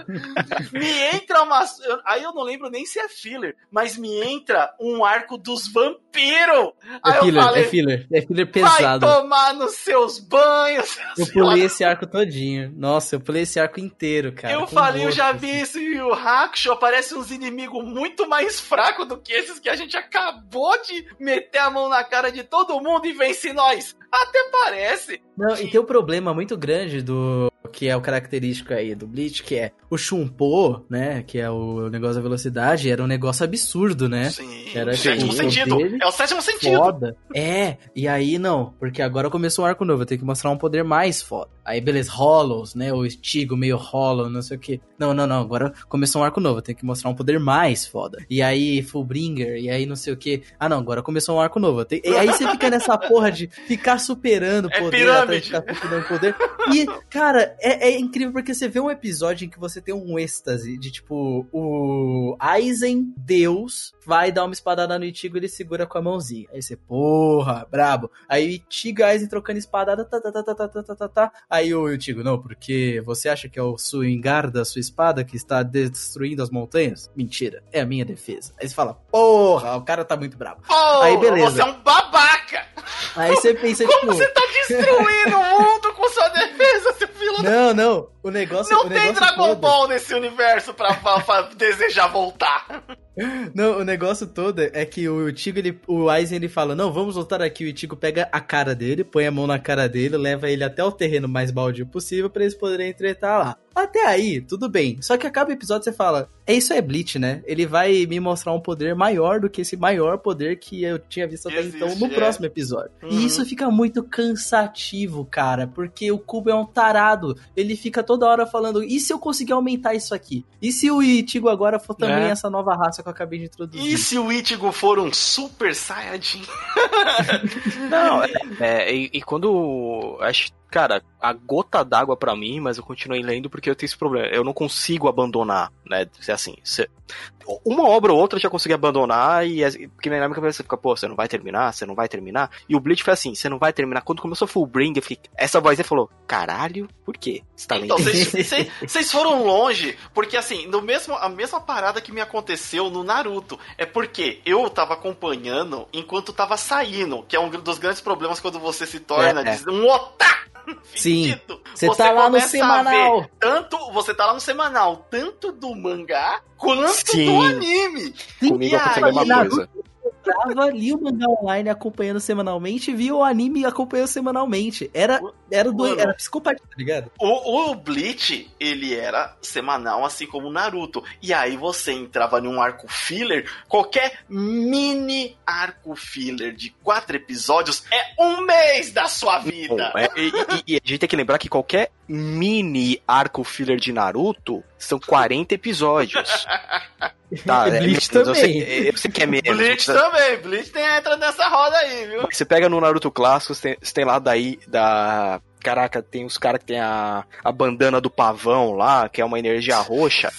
Me entra uma. Aí eu não lembro nem se é filler, mas me entra um arco dos vampiros. É eu filler, falei, é filler, é filler vai pesado. tomar nos seus banhos. Eu pulei esse arco todinho. Nossa, eu pulei esse arco inteiro, cara. eu falei, eu gosto, já assim. vi isso e o Hakusho aparece uns inimigos muito mais fracos do que esses que a gente acabou de meter a mão na cara de todo mundo e vence nós. Até parece. Não, e tem um problema muito grande do que é o característico aí do Bleach, que é o Shunpo, né, que é o negócio da velocidade, era um negócio absurdo, né? Sim, Era, sétimo tipo, sentido. dele, É o sétimo sentido. Foda. É, e aí não, porque agora começou um arco novo, eu tenho que mostrar um poder mais foda. Aí beleza, Hollows, né, o Stigo meio Hollow, não sei o que. Não, não, não, agora começou um arco novo, eu tenho que mostrar um poder mais foda. E aí Fullbringer, e aí não sei o que. Ah não, agora começou um arco novo. tenho- E aí você fica nessa porra de ficar superando É poder, pirâmide. atrás de ficar superando poder. E, cara, é, é incrível porque você vê um episódio em que você tem um êxtase de tipo, o Aizen, Deus, vai dar uma espadada no Itigo e ele segura com a mãozinha. Aí você, porra, brabo. Aí o Itigo e Aizen trocando espadada, tá, tá, tá, tá, tá, tá, tá, tá, tá. Aí o Itigo, não, porque você acha que é o Suingar da sua espada que está destruindo as montanhas? Mentira, é a minha defesa. Aí você fala, porra, o cara tá muito brabo. Oh, Aí beleza. Você é um babaca! Aí você pensa, Como tipo. você tá destruindo o mundo com sua defesa, seu filho da... Não, não. O negócio Não o tem negócio Dragon todo- Ball nesse universo pra, pra- pra desejar voltar. Não, o negócio todo é que o Tigo, ele, o Aizen, ele fala, não, vamos voltar aqui. O Ichigo pega a cara dele, põe a mão na cara dele, leva ele até o terreno mais baldio possível pra eles poderem tretar lá. Até aí, tudo bem. Só que acaba o episódio você fala, é isso é Bleach, né? Ele vai me mostrar um poder maior do que esse maior poder que eu tinha visto até Existe, então no é. próximo episódio. Uhum. E isso fica muito cansativo, cara, porque o Kubo é um tarado. Ele fica toda hora falando, e se eu conseguir aumentar isso aqui? E se o Ichigo agora for também É. essa nova raça que eu acabei de introduzir? E se o Ichigo for um Super Saiyajin? Não, é, é, e, e quando. Acho, cara, a gota d'água pra mim, mas eu continuei lendo porque eu tenho esse problema. Eu não consigo abandonar, né? Se assim, se- uma obra ou outra eu já consegui abandonar e é- porque na minha cabeça você fica, pô, você não vai terminar, você não vai terminar. E o Bleach foi assim, você não vai terminar. Quando começou Fullbring, eu fiquei, essa voz aí falou, caralho, por quê? Você tá Então, lendo? vocês- vocês vocês foram longe, porque assim, no mesmo, a mesma parada que me aconteceu no Naruto. É porque eu tava acompanhando enquanto tava saindo, que é um dos grandes problemas quando você se torna É, é. um otaku. Sim. Você tá lá no semanal. Tanto, você tá lá no semanal, tanto do mangá quanto Sim. do anime. Comigo E aconteceu a mesma coisa. Tava, li o mangá online acompanhando semanalmente, vi o anime acompanhando semanalmente. Era, era, do, era psicopatia, tá ligado? O, o Bleach, ele era semanal, assim como o Naruto. E aí você entrava num arco filler, qualquer mini arco filler de quatro episódios é um mês da sua vida. Bom, é, e, e- e a gente tem que lembrar que qualquer mini arco filler de Naruto são 40 episódios. Tá, é, Bleach sei, também. eu sei que é menos. Bleach também, Bleach tem, entra nessa roda aí, viu? Você pega no Naruto clássico, você tem, você tem lá daí da. Caraca, tem os caras que tem a, a bandana do pavão lá, que é uma energia roxa.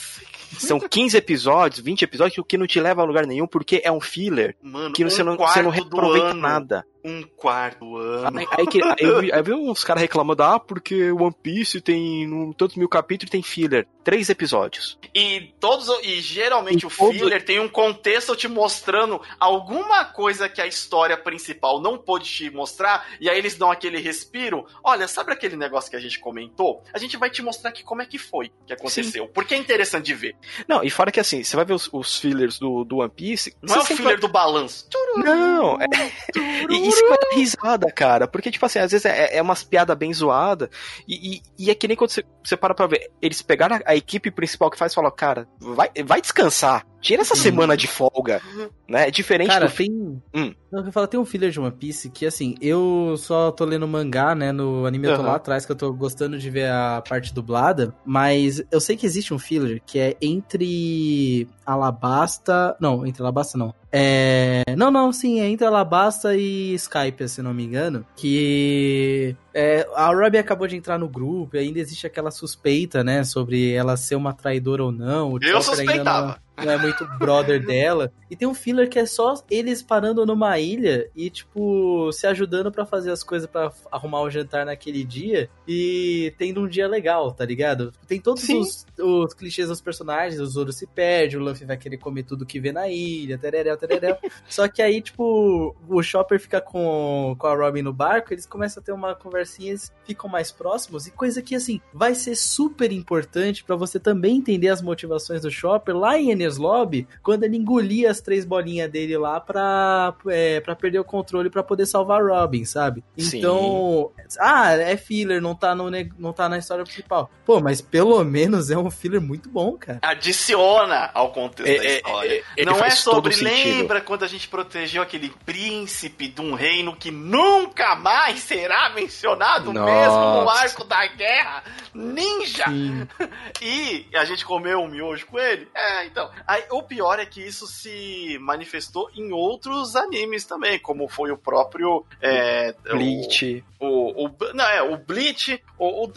São 15 episódios, 20 episódios, o que não te leva a lugar nenhum, porque é um filler. Mano, Que um você, não, você não do reaproveita ano, nada. Um quarto ano. Aí, aí que- aí eu, vi, aí eu vi uns caras reclamando, ah, porque One Piece tem um, tantos mil capítulos e tem filler. Três episódios. E todos e geralmente E o todo- filler tem um contexto te mostrando alguma coisa que a história principal não pôde te mostrar, e aí eles dão aquele respiro. Olha, sabe aquele negócio que a gente comentou? A gente vai te mostrar aqui como é que foi que aconteceu. Porque é interessante de ver. Não, e fora que assim, você vai ver os, os fillers do, do One Piece. Não é o filler do balanço. vai- Não, é, E isso vai dar risada, cara. Porque, tipo assim, às vezes é, é umas piadas bem zoadas. E, e, e é que nem quando você, você para pra ver. Eles pegaram a, a equipe principal que faz e falam, cara, vai, vai descansar. Tira essa Sim. semana de folga. Né? É diferente Cara, do. fi- tem. Hum. Não, eu falo, tem um filler de One Piece que, assim, eu só tô lendo mangá, né? No anime eu tô lá atrás, que eu tô gostando de ver a parte dublada. Mas eu sei que existe um filler que é entre Alabasta. Não, entre Alabasta não. É. Não, não, sim, é entre Alabasta e Skype, se não me engano. Que. É, a Ruby acabou de entrar no grupo e ainda existe aquela suspeita, né? Sobre ela ser uma traidora ou não. O Eu Chopper ainda não- suspeitava. Não é muito brother dela. E tem um filler que é só eles parando numa ilha e, tipo, se ajudando pra fazer as coisas pra arrumar o jantar naquele dia e tendo um dia legal, tá ligado? Tem todos os, os clichês dos personagens, o Zoro se perde, o Luffy vai querer comer tudo que vê na ilha, tereréu, tereréu. só que aí, tipo, o Chopper fica com, com a Robin no barco, eles começam a ter uma conversinha, eles ficam mais próximos e coisa que, assim, vai ser super importante pra você também entender as motivações do Chopper lá em Lobby, quando ele engolia as três bolinhas dele lá pra, é, pra perder o controle pra poder salvar Robin, sabe? Sim. Então, ah, é filler, não tá, no, não tá na história principal. Pô, mas pelo menos é um filler muito bom, cara. Adiciona ao contexto É, da é, história. é, Não é sobre. Lembra quando a gente protegeu aquele príncipe de um reino que nunca mais será mencionado Nossa. mesmo no arco da guerra? Ninja! Sim. E a gente comeu um miojo com ele? É, então. Aí, o pior é que isso se manifestou em outros animes também, como foi o próprio. É, Bleach. O, o, não, é, o Bleach, o, o,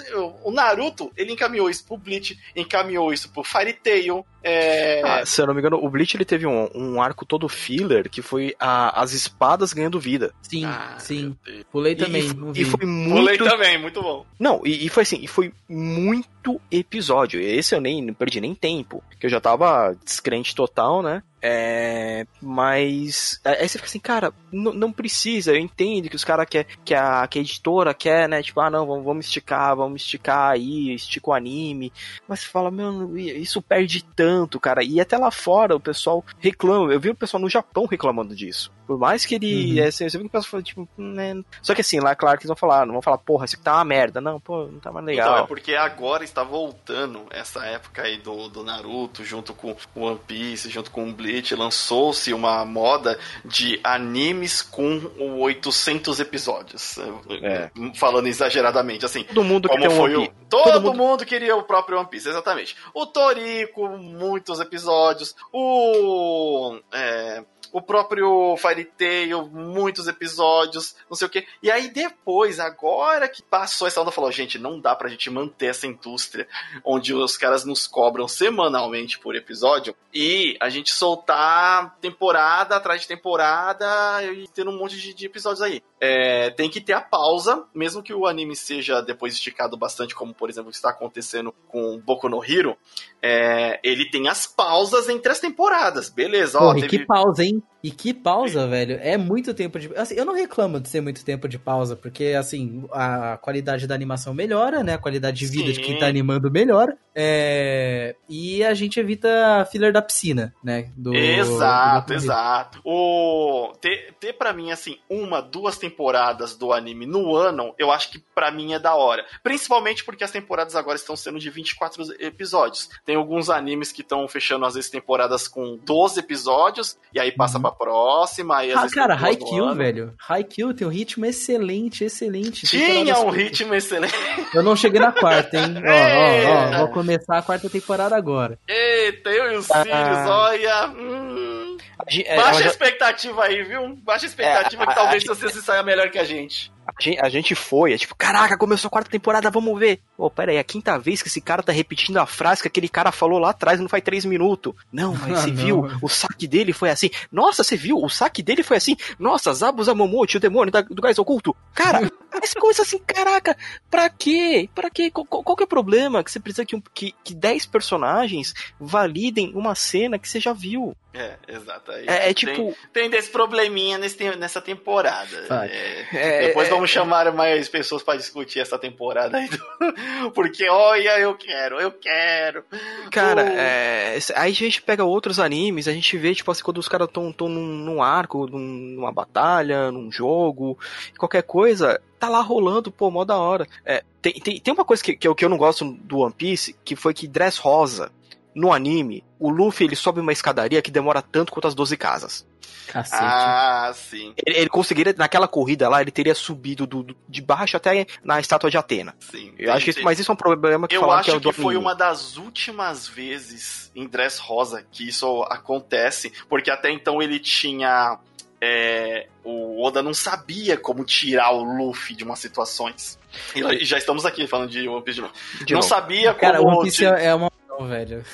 o Naruto, ele encaminhou isso pro Bleach, encaminhou isso pro Fairy Tail. É... Ah, se eu não me engano, o Bleach ele teve um, um arco todo filler que foi a, as espadas ganhando vida. Sim, Ah, sim. Pulei também. E, e foi Pulei muito. também, muito bom. Não, e, e foi assim, e foi muito episódio. Esse eu nem não perdi nem tempo, que eu já tava descrente total, né? É, mas aí você fica assim, cara, não precisa. Eu entendo que os caras quer, que a, que a editora quer, né? Tipo, ah, não, vamos, vamos esticar, vamos esticar aí, estica o anime. Mas você fala, meu, isso perde tanto, cara. E até lá fora o pessoal reclama. Eu vi o pessoal no Japão reclamando disso. Por mais que ele. Uhum. É, assim, você vê que o pessoal fala, tipo, né? Só que assim, lá, claro que eles vão falar, não vão falar, porra, isso aqui tá uma merda. Não, pô, não tá mais legal. Então, é porque agora está voltando essa época aí do, do Naruto, junto com o One Piece, junto com o Bleach, lançou-se uma moda de animes com 800 episódios. É. Falando exageradamente, assim. Todo mundo que Como tem um o... Todo, Todo mundo... mundo- queria o próprio One Piece, exatamente. O Toriko, muitos episódios. O. é, O próprio Fairy Tail, muitos episódios, não sei o que. E aí depois, agora que passou essa onda, falou, gente, não dá pra gente manter essa indústria onde os caras nos cobram semanalmente por episódio e a gente soltar temporada atrás de temporada e ter um monte de, de episódios aí. É, tem que ter a pausa, mesmo que o anime seja depois esticado bastante, como por exemplo está acontecendo com Boku no Hero, é, ele tem as pausas entre as temporadas, beleza? Ó, Porra, teve- que pausa, hein? E que pausa, velho. É muito tempo de. Assim, eu não reclamo de ser muito tempo de pausa, porque, assim, a qualidade da animação melhora, né? A qualidade de vida de quem Sim. tá animando melhora. É... E a gente evita filler da piscina, né? Do, Exato, do- exato. O ter, ter para mim assim uma, duas temporadas do anime no ano, eu acho que pra mim é da hora. Principalmente porque as temporadas agora estão sendo de 24 episódios. Tem alguns animes que estão fechando às vezes temporadas com 12 episódios e aí passa Uhum. pra próxima, aí Ah, cara, Haikyuu, velho. Haikyuu tem um ritmo excelente, excelente. Tinha um ritmo excelente. Eu não cheguei na quarta, hein? ó, ó, ó, vou começar a quarta temporada agora. Eita, eu e os Ah. filhos, olha. hum, baixa ela a já- expectativa aí, viu? Baixa a expectativa É, que a- talvez a- você se saia melhor que a gente. A gente, a gente foi, é tipo, caraca, começou a quarta temporada, vamos ver. Pô, pera aí, é a quinta vez que esse cara tá repetindo a frase que aquele cara falou lá atrás, não faz três minutos. Não, mas Ah, você não. viu, o saque dele foi assim. Nossa, você viu, o saque dele foi assim. Nossa, Zabuza Momote, o demônio da- do gás oculto. Cara, aí você começa assim, caraca, pra quê? Pra quê? Qual, qual- que é o problema? Que você precisa que, um, que, que 10 personagens validem uma cena que você já viu. É, exato. É, é tem- tipo... Tem desse probleminha nesse, tem- nessa temporada. É, é- depois é- vamos chamar mais pessoas pra discutir essa temporada aí. do- Porque, olha, eu quero, eu quero. Cara, O- é, aí a gente pega outros animes, a gente vê, tipo assim, quando os caras estão tão num, num arco, num- numa batalha, num jogo, qualquer coisa, tá lá rolando, pô, mó da hora. É, tem, tem, tem uma coisa que, que, eu, que eu não gosto do One Piece, que foi que Dress Rosa, no anime, o Luffy ele sobe uma escadaria que demora tanto quanto as 12 casas. Cacete. Ah, sim, Ele, ele conseguiria, naquela corrida lá, ele teria subido do, do- de baixo até na estátua de Atena. sim. Eu acho que isso, mas isso é um problema que Eu acho que é que, o do foi uma das últimas vezes em Dress Rosa que isso acontece, porque até então ele tinha. é, o Oda não sabia como tirar o Luffy de umas situações. E já estamos aqui falando de One Piece de novo. De não novo. sabia Cara, como. One Piece é uma opção, velho.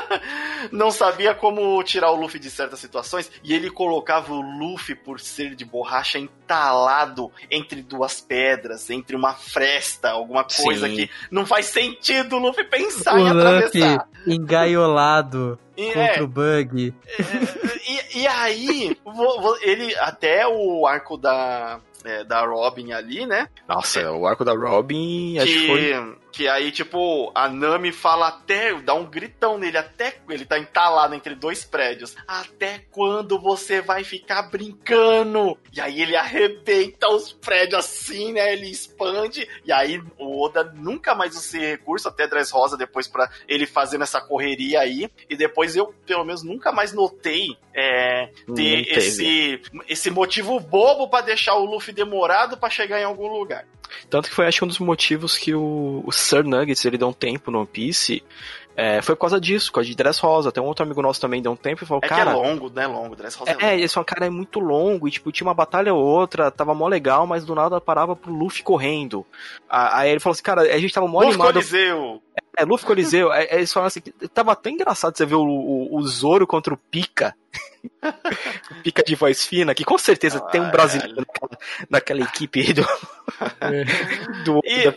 não sabia como tirar o Luffy de certas situações e ele colocava o Luffy por ser de borracha entalado entre duas pedras, entre uma fresta, alguma coisa Sim. que não faz sentido o Luffy pensar o em Luffy atravessar. engaiolado E, contra é, o bug. e, e aí, ele até o arco da é, da Robin ali, né? Nossa, o arco da Robin, acho que foi Que, aí, tipo, a Nami fala até, dá um gritão nele, até ele tá entalado entre dois prédios. Até quando você vai ficar brincando? E aí ele arrebenta os prédios assim, né? Ele expande. E aí o Oda nunca mais usa esse recurso, até Dress Rosa depois pra ele fazendo essa correria aí. E depois eu, pelo menos, nunca mais notei é, ter esse, esse motivo bobo pra deixar o Luffy demorado pra chegar em algum lugar. Tanto que foi, acho que um dos motivos que o, o Sir Nuggets, ele dá um tempo no One Piece, É, foi por causa disso, por causa de Dress Rosa. Tem um outro amigo nosso também deu um tempo e falou, É que cara. é longo, né? Longo. Dress Rosa é, É, longo. eles falaram, cara, é muito longo, e tipo, tinha uma batalha ou outra, tava mó legal, mas do nada parava pro Luffy correndo. Aí ele falou assim, cara, a gente tava mó Luffy animado. Coliseu. É, Luffy Coliseu, aí eles falaram assim, que tava até engraçado você ver o, o, o Zoro contra o Pika. o Pika de voz fina, que com certeza tem um brasileiro naquela, naquela equipe aí do. do E- da-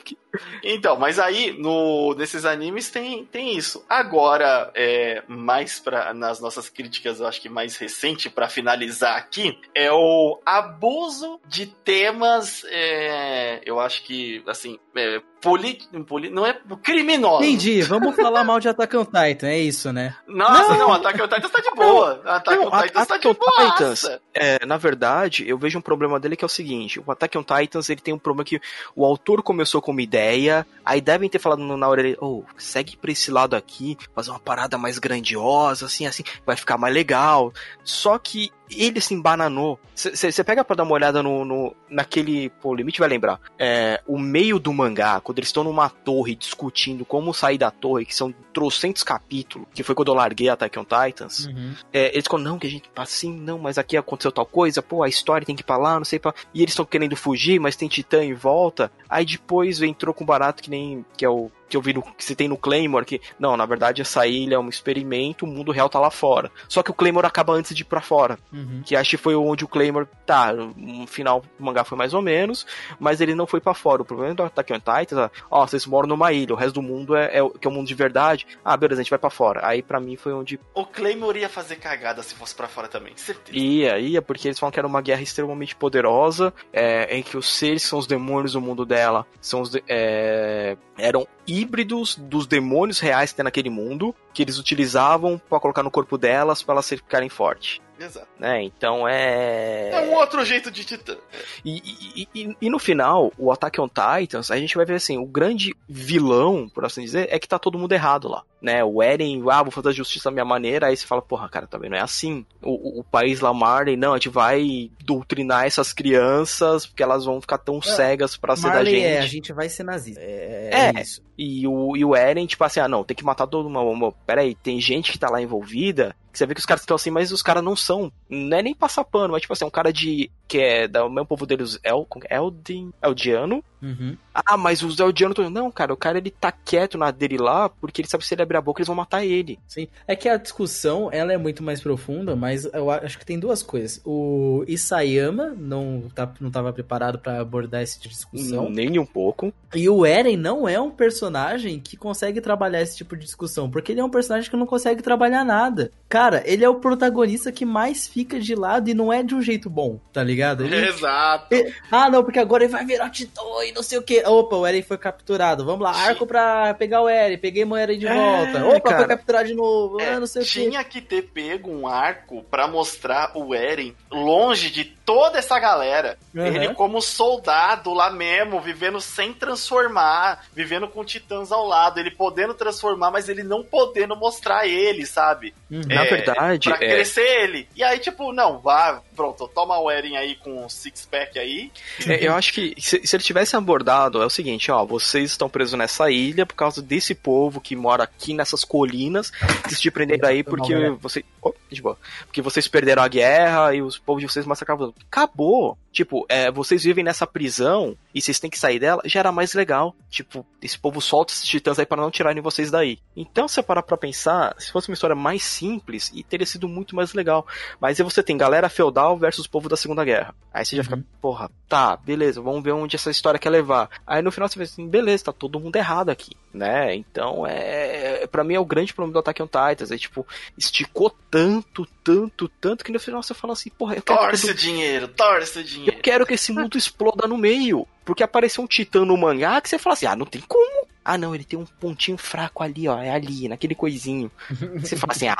Então, mas aí no, nesses animes tem, tem isso. Agora, é, mais pra, nas nossas críticas, eu acho que mais recente, pra finalizar aqui, é o abuso de temas, é, eu acho que, assim, é, poli, poli, não é criminoso. Entendi, vamos falar mal de Attack on Titan, é isso, né? Nossa, não, Attack on Titan tá de boa. Attack Não, on Titan tá Attack de. Titans, é, na verdade, eu vejo um problema dele que é o seguinte: o Attack on Titans ele tem um problema que o autor começou com uma ideia, aí devem ter falado no- na orelha, oh, segue pra esse lado aqui, fazer uma parada mais grandiosa, assim, assim, vai ficar mais legal. Só que ele se embananou. Você pega pra dar uma olhada no, no- naquele. Pô, o limite vai lembrar. É, o meio do mangá, quando eles estão numa torre discutindo como sair da torre, que são trocentos capítulos, que foi quando eu larguei Attack on Titans. É, eles ficam, não, que a gente assim, não, mas aqui aconteceu tal coisa, pô, a história tem que ir pra lá, não sei pra. E eles estão querendo fugir, mas tem Titã em volta. Aí depois entrou com o barato que nem. que é o. Que eu vi no, que você tem no Claymore, que. Não, na verdade essa ilha é um experimento, o mundo real tá lá fora. Só que o Claymore acaba antes de ir pra fora. Uhum. Que acho que foi onde o Claymore. Tá, no final do mangá foi mais ou menos, mas ele não foi pra fora. O problema do Attack on Titan, ó, vocês moram numa ilha, o resto do mundo é, é, o- que é o mundo de verdade. Ah, beleza, a gente vai pra fora. Aí pra mim foi onde O Claymore ia fazer cagada se fosse pra fora também, certeza. Ia, ia, porque eles falam que era uma guerra extremamente poderosa, é, em que os seres que são os demônios do mundo dela são os de- é, eram híbridos dos demônios reais que tem naquele mundo, que eles utilizavam pra colocar no corpo delas pra elas ficarem fortes. Exato. Né? Então é. É um outro jeito de Titã. E, e- e- e no final, o Attack on Titans, a gente vai ver assim, o grande vilão, por assim dizer, é que tá todo mundo errado lá. Né? O Eren, ah, vou fazer a justiça da minha maneira, aí você fala, porra, cara, também não é assim. O, o- o país lá, Marley, não, a gente vai doutrinar essas crianças, porque elas vão ficar tão cegas pra ser da Marley gente. é, a gente vai ser nazista. É, É. é isso. E o, e o Eren, tipo assim, ah, não, tem que matar todo mundo. Peraí, tem gente que tá lá envolvida. Que você vê que os caras estão assim, mas os caras não são. Não é nem passar pano, mas tipo assim, um cara de. Que é do mesmo povo deles, El, é? Eldin, Eldiano. Uhum. Ah, mas os Eldianos. tão- Não, cara, o cara ele tá quieto na dele lá, porque ele sabe que se ele abrir a boca, eles vão matar ele. Sim. É que a discussão, ela é muito mais profunda, mas eu acho que tem duas coisas. O Isayama não, tá, não tava preparado pra abordar essa discussão. Nem um pouco. E o Eren não é um personagem que consegue trabalhar esse tipo de discussão, porque ele é um personagem que não consegue trabalhar nada. Cara, ele é o protagonista que mais fica de lado e não é de um jeito bom, tá ligado? Ele- Exato. ah, não, porque agora ele vai virar Titã e não sei o que. Opa, o Eren foi capturado. Vamos lá, arco pra pegar o Eren. Peguei o Eren de É, volta. Opa, cara. foi capturado de novo. É, ah, não sei o que. tinha que ter pego um arco pra mostrar o Eren longe de toda essa galera. Uhum. Ele como soldado lá mesmo, vivendo sem transformar, vivendo com titãs ao lado, ele podendo transformar, mas ele não podendo mostrar ele, sabe? Uhum. Na É, verdade, Pra é, crescer ele. E aí, tipo, não, vá, pronto, toma o Eren aí com um six-pack aí. É, eu acho que se, se ele tivesse abordado, é o seguinte, ó, vocês estão presos nessa ilha por causa desse povo que mora aqui nessas colinas, que se prenderam aí porque você, oh, de boa. porque vocês perderam a guerra e os povos de vocês massacravam. Acabou. Tipo, é, vocês vivem nessa prisão e vocês têm que sair dela, já era mais legal. Tipo, esse povo solta esses titãs aí para não tirarem vocês daí. Então, se você parar pra pensar, se fosse uma história mais simples, e teria sido muito mais legal. Mas aí você tem galera feudal versus povo da Segunda Guerra. Aí você já fica, Uhum. porra, tá, beleza, vamos ver onde essa história quer levar. Aí no final você vê assim, beleza, tá todo mundo errado aqui, né? Então é. Pra mim é o grande problema do Attack on Titans. É tipo, esticou tanto, tanto, tanto, que no final você fala assim, porra, eu quero que Torce o dinheiro, torce o eu dinheiro. quero que esse mundo exploda no meio. Porque apareceu um titã no mangá que você fala assim, ah, não tem como. Ah, não, ele tem um pontinho fraco ali, ó. É ali, naquele coisinho. você fala assim, ah.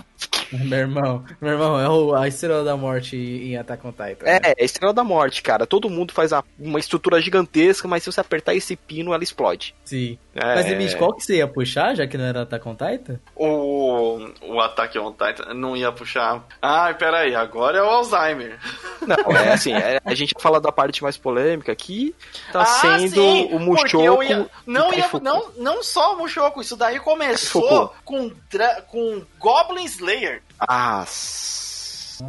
Meu irmão, meu irmão, é o, a estrela da morte em Attack on Titan. É, né? é Estrela da Morte, cara. Todo mundo faz a- uma estrutura gigantesca, mas se você apertar esse pino, ela explode. Sim. É, Mas, Limite, qual que você ia puxar, já que não era Attack on Titan? O, o Attack on Titan não ia puxar. Ai, peraí, agora é o Alzheimer. Não, é assim, é, a gente fala da parte mais polêmica aqui, tá Ah, sendo sim, o Mushoku. ia- não, ia, não, não só o Mushoku, isso daí começou com, dra- com Goblin Slayer. Ah,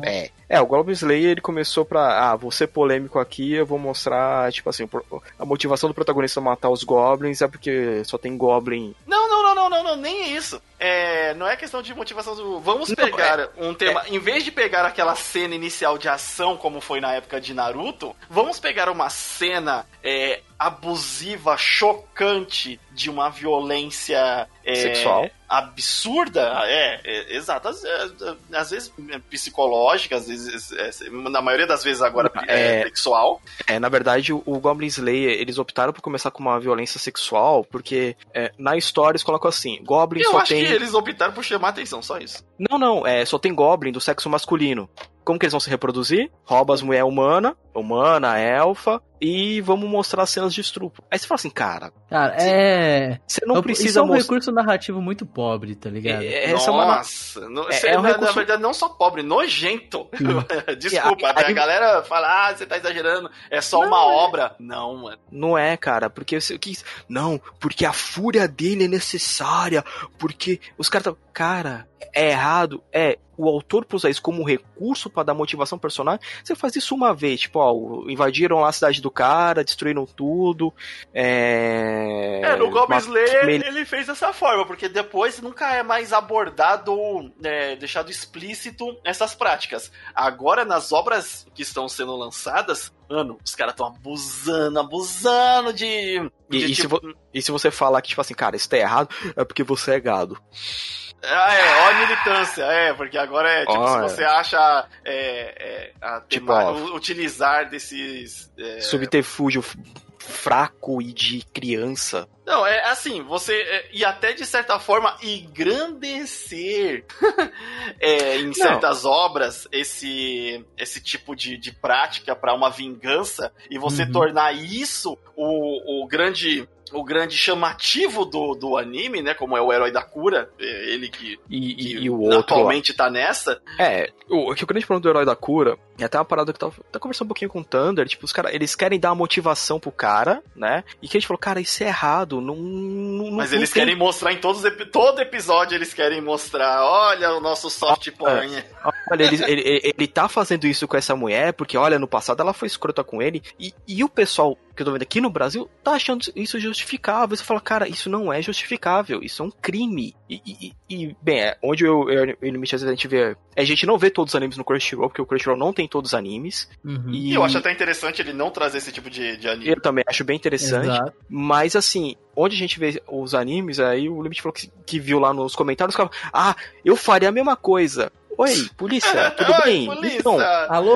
é. É, o Goblin Slayer ele começou pra. Ah, vou ser polêmico aqui, eu vou mostrar, tipo assim, a motivação do protagonista matar os Goblins é porque só tem Goblin. Não, não, não, não, não, não, nem isso. É, não é questão de motivação do. Vamos Não, pegar um tema. Em vez de pegar aquela cena inicial de ação, como foi na época de Naruto, vamos pegar uma cena é, abusiva, chocante, de uma violência. é, Sexual. Absurda, é, é, exato. Às, às- às vezes é, psicológica, às vezes, é, na maioria das vezes agora é, É. sexual. É, na verdade, o, o Goblin Slayer, eles optaram por começar com uma violência sexual, porque é, na história eles colocam assim: Goblin Eu só acho tem. que eles optaram por chamar atenção, só isso. Não, não, é, só tem Goblin do sexo masculino. Como que eles vão se reproduzir? Rouba as mulheres humana, humana, elfa, e vamos mostrar cenas de estupro. Aí você fala assim, cara, Cara, é. você não Isso precisa é um mostrar. recurso narrativo muito pobre, tá ligado? É, é uma. Nossa, não- é- cê- é um na, na recurso- verdade, não só pobre, nojento. Desculpa, É, a- né? a, a- galera fala, ah, você tá exagerando, é só Não, uma é. obra. Não, mano. Não é, cara, porque você quis. Não, porque a fúria dele é necessária, porque os caras. tão- Cara, é errado, é. O autor pôs isso como recurso pra dar motivação ao personagem. Você faz isso uma vez, tipo, ó, invadiram lá a cidade do cara, destruíram tudo. É. É, no Goblin Slayer ele- ele fez dessa forma, porque depois nunca é mais abordado, é, deixado explícito essas práticas. Agora, nas obras que estão sendo lançadas, mano, os caras estão abusando, abusando de. E- de e se tipo, E se você falar que, tipo assim, cara, isso tá errado, é porque você é gado. Ah, é, ó a militância, é, porque agora é, tipo, Ó, se é. você acha é, é, a Tipo, ó. utilizar desses... é, Subterfúgio fraco e de criança. Não, é assim, você... é, e até, de certa forma, engrandecer é, em certas obras esse, esse tipo de, de prática para uma vingança e você Uhum. tornar isso o, o grande... O grande chamativo do, do anime, né? Como é o herói da cura, é ele que, E, que e, o outro. atualmente tá nessa. É, o, que o grande problema do herói da cura é até uma parada que tava, até conversando um pouquinho com o Thunder, tipo, os caras, eles querem dar uma motivação pro cara, né? E que a gente falou, cara, isso é errado, não. não Mas não eles tem- querem mostrar em todos todo episódio, eles querem mostrar, olha o nosso soft porn. Olha, ele, ele, ele- tá fazendo isso com essa mulher, porque, olha, no passado ela foi escrota com ele, e, e o pessoal que eu tô vendo aqui no Brasil tá achando isso justificável. Você fala, cara, isso não é justificável, isso é um crime. E, e- e, bem, é, onde eu, eu, eu e o Limite às vezes a gente vê. A gente não vê todos os animes no Crunchyroll, porque o Crunchyroll não tem todos os animes. Uhum. E E eu acho até interessante ele não trazer esse tipo de, de anime. eu também acho bem interessante. Exato. Mas assim, onde a gente vê os animes, aí o Limite falou que, que viu lá nos comentários, ficava, ah, eu faria a mesma coisa. Oi, polícia, tudo Oi, bem? polícia! Então, Alô?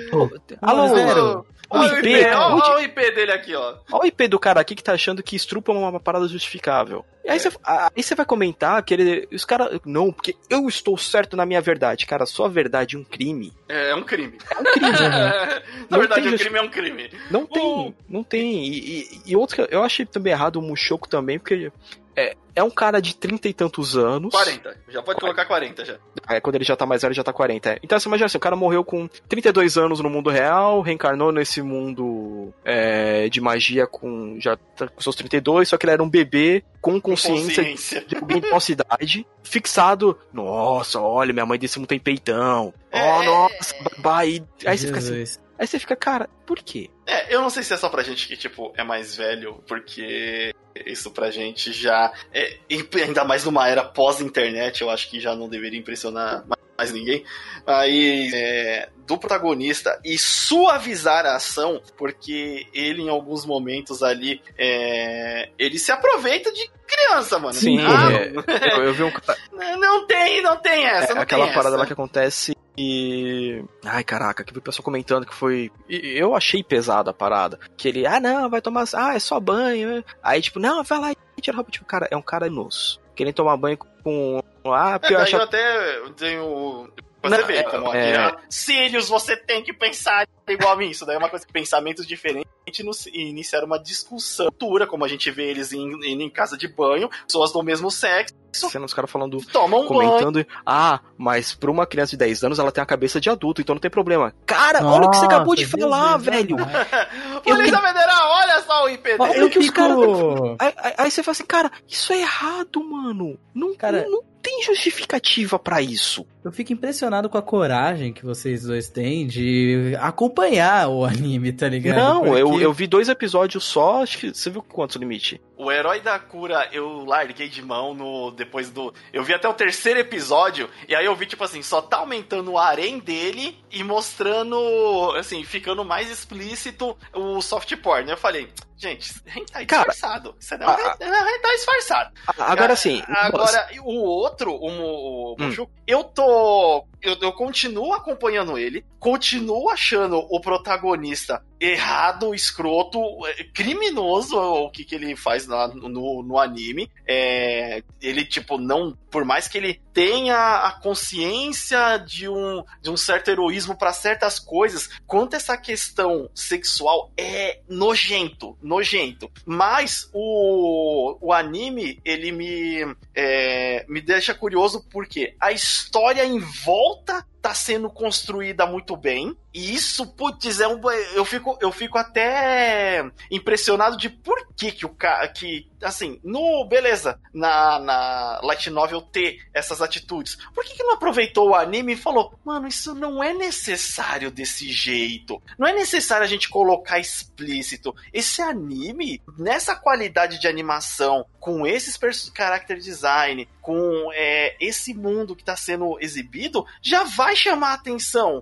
alô, Zero. o Olha IP, IP, cara, ó, ó o IP dele aqui, ó. Olha o IP do cara aqui que tá achando que estrupa é uma parada justificável. E aí você aí você vai comentar que ele. Os caras. Não, porque eu estou certo na minha verdade. Cara, sua verdade é um crime. É, é um crime. É um crime. Na Não verdade, tem o justi- crime é um crime. Não tem, Uh. não tem. E, e, e outro que eu achei também errado o Mushoku também, porque é, é um cara de trinta e tantos anos. 40. Já pode colocar 40 já. Aí quando ele já tá mais velho, ele já tá 40. é. Então você imagina assim, o cara morreu com 32 anos no mundo real, reencarnou nesse mundo é, de magia com já tá com seus 32, só que ele era um bebê com consciência Consciência. de alguém de nossa idade, fixado. Nossa, olha, minha mãe desse mundo tem peitão. É, Oh, é, nossa, babá. Aí você fica assim, Jesus. Aí você fica, cara, por quê? É, eu não sei se é só pra gente que, tipo, é mais velho, porque isso pra gente já. É, ainda mais numa era pós-internet, eu acho que já não deveria impressionar mais- mais ninguém. Aí, é, do protagonista e suavizar a ação, porque ele, em alguns momentos ali, é, ele se aproveita de criança, mano. Sim, Ah, é, eu, eu vi um cara, Não tem, não tem essa, é, não aquela tem parada essa. lá que acontece e. Ai, caraca, que vi o pessoal comentando que foi. Eu achei pesada a parada. Que ele, ah, não, vai tomar. Ah, é só banho. Aí, tipo, não, vai lá e tira a roupa. Tipo, cara, é um cara nosso. Querendo tomar banho com. Ah, É, eu acho. eu até tenho. Pra Não, você ver é, como é. aqui, ah, Sirius, você tem que pensar igual a mim. Isso daí é uma coisa, pensamentos diferentes iniciar uma discussão cultura, como a gente vê eles indo em casa de banho, pessoas do mesmo sexo. Sendo os caras falando, tomam um comentando, banho. ah, mas pra uma criança de 10 anos ela tem a cabeça de adulto, então não tem problema. Cara, olha o que você acabou de Nossa, falar, Deus, velho. Polícia Federal, olha só o IPD. Olha Eu o que os caras. fico... Aí, aí- aí você fala assim, cara, isso é errado, mano. Não, Cara- não, não tem justificativa pra isso. Eu fico impressionado com a coragem que vocês dois têm de acompanhar o anime, tá ligado? Não, Porque- eu vi dois episódios só, acho que você viu quantos o limite? O herói da cura eu larguei de mão no depois do. Eu vi até o terceiro episódio, e aí eu vi, tipo assim, só tá aumentando o harém dele e mostrando, assim, ficando mais explícito o soft porn. Eu falei, gente, hentai Cara, disfarçado. Isso é um a- hen- é hentai disfarçado. Agora sim. Agora, o outro, o, Mo- o Hum. Eu tô. Eu, eu continuo acompanhando ele, continuo achando o protagonista errado, escroto, é, criminoso o que, que ele faz lá no, no anime. É, ele, tipo, não. Por mais que ele tenha a consciência de um, de um certo heroísmo para certas coisas, quanto essa questão sexual é nojento, nojento. Mas o, o anime, ele me, é, me deixa curioso porque a história em volta tá sendo construída muito bem. E isso, putz, é um. Eu fico, eu fico até impressionado de por que que o cara. Que, assim, no. Beleza, na, na Light Novel ter essas atitudes. Por que, que não aproveitou o anime e falou, mano, isso não é necessário desse jeito. Não é necessário a gente colocar explícito. Esse anime, nessa qualidade de animação, com esses character design, com é, esse mundo que está sendo exibido, já vai chamar atenção.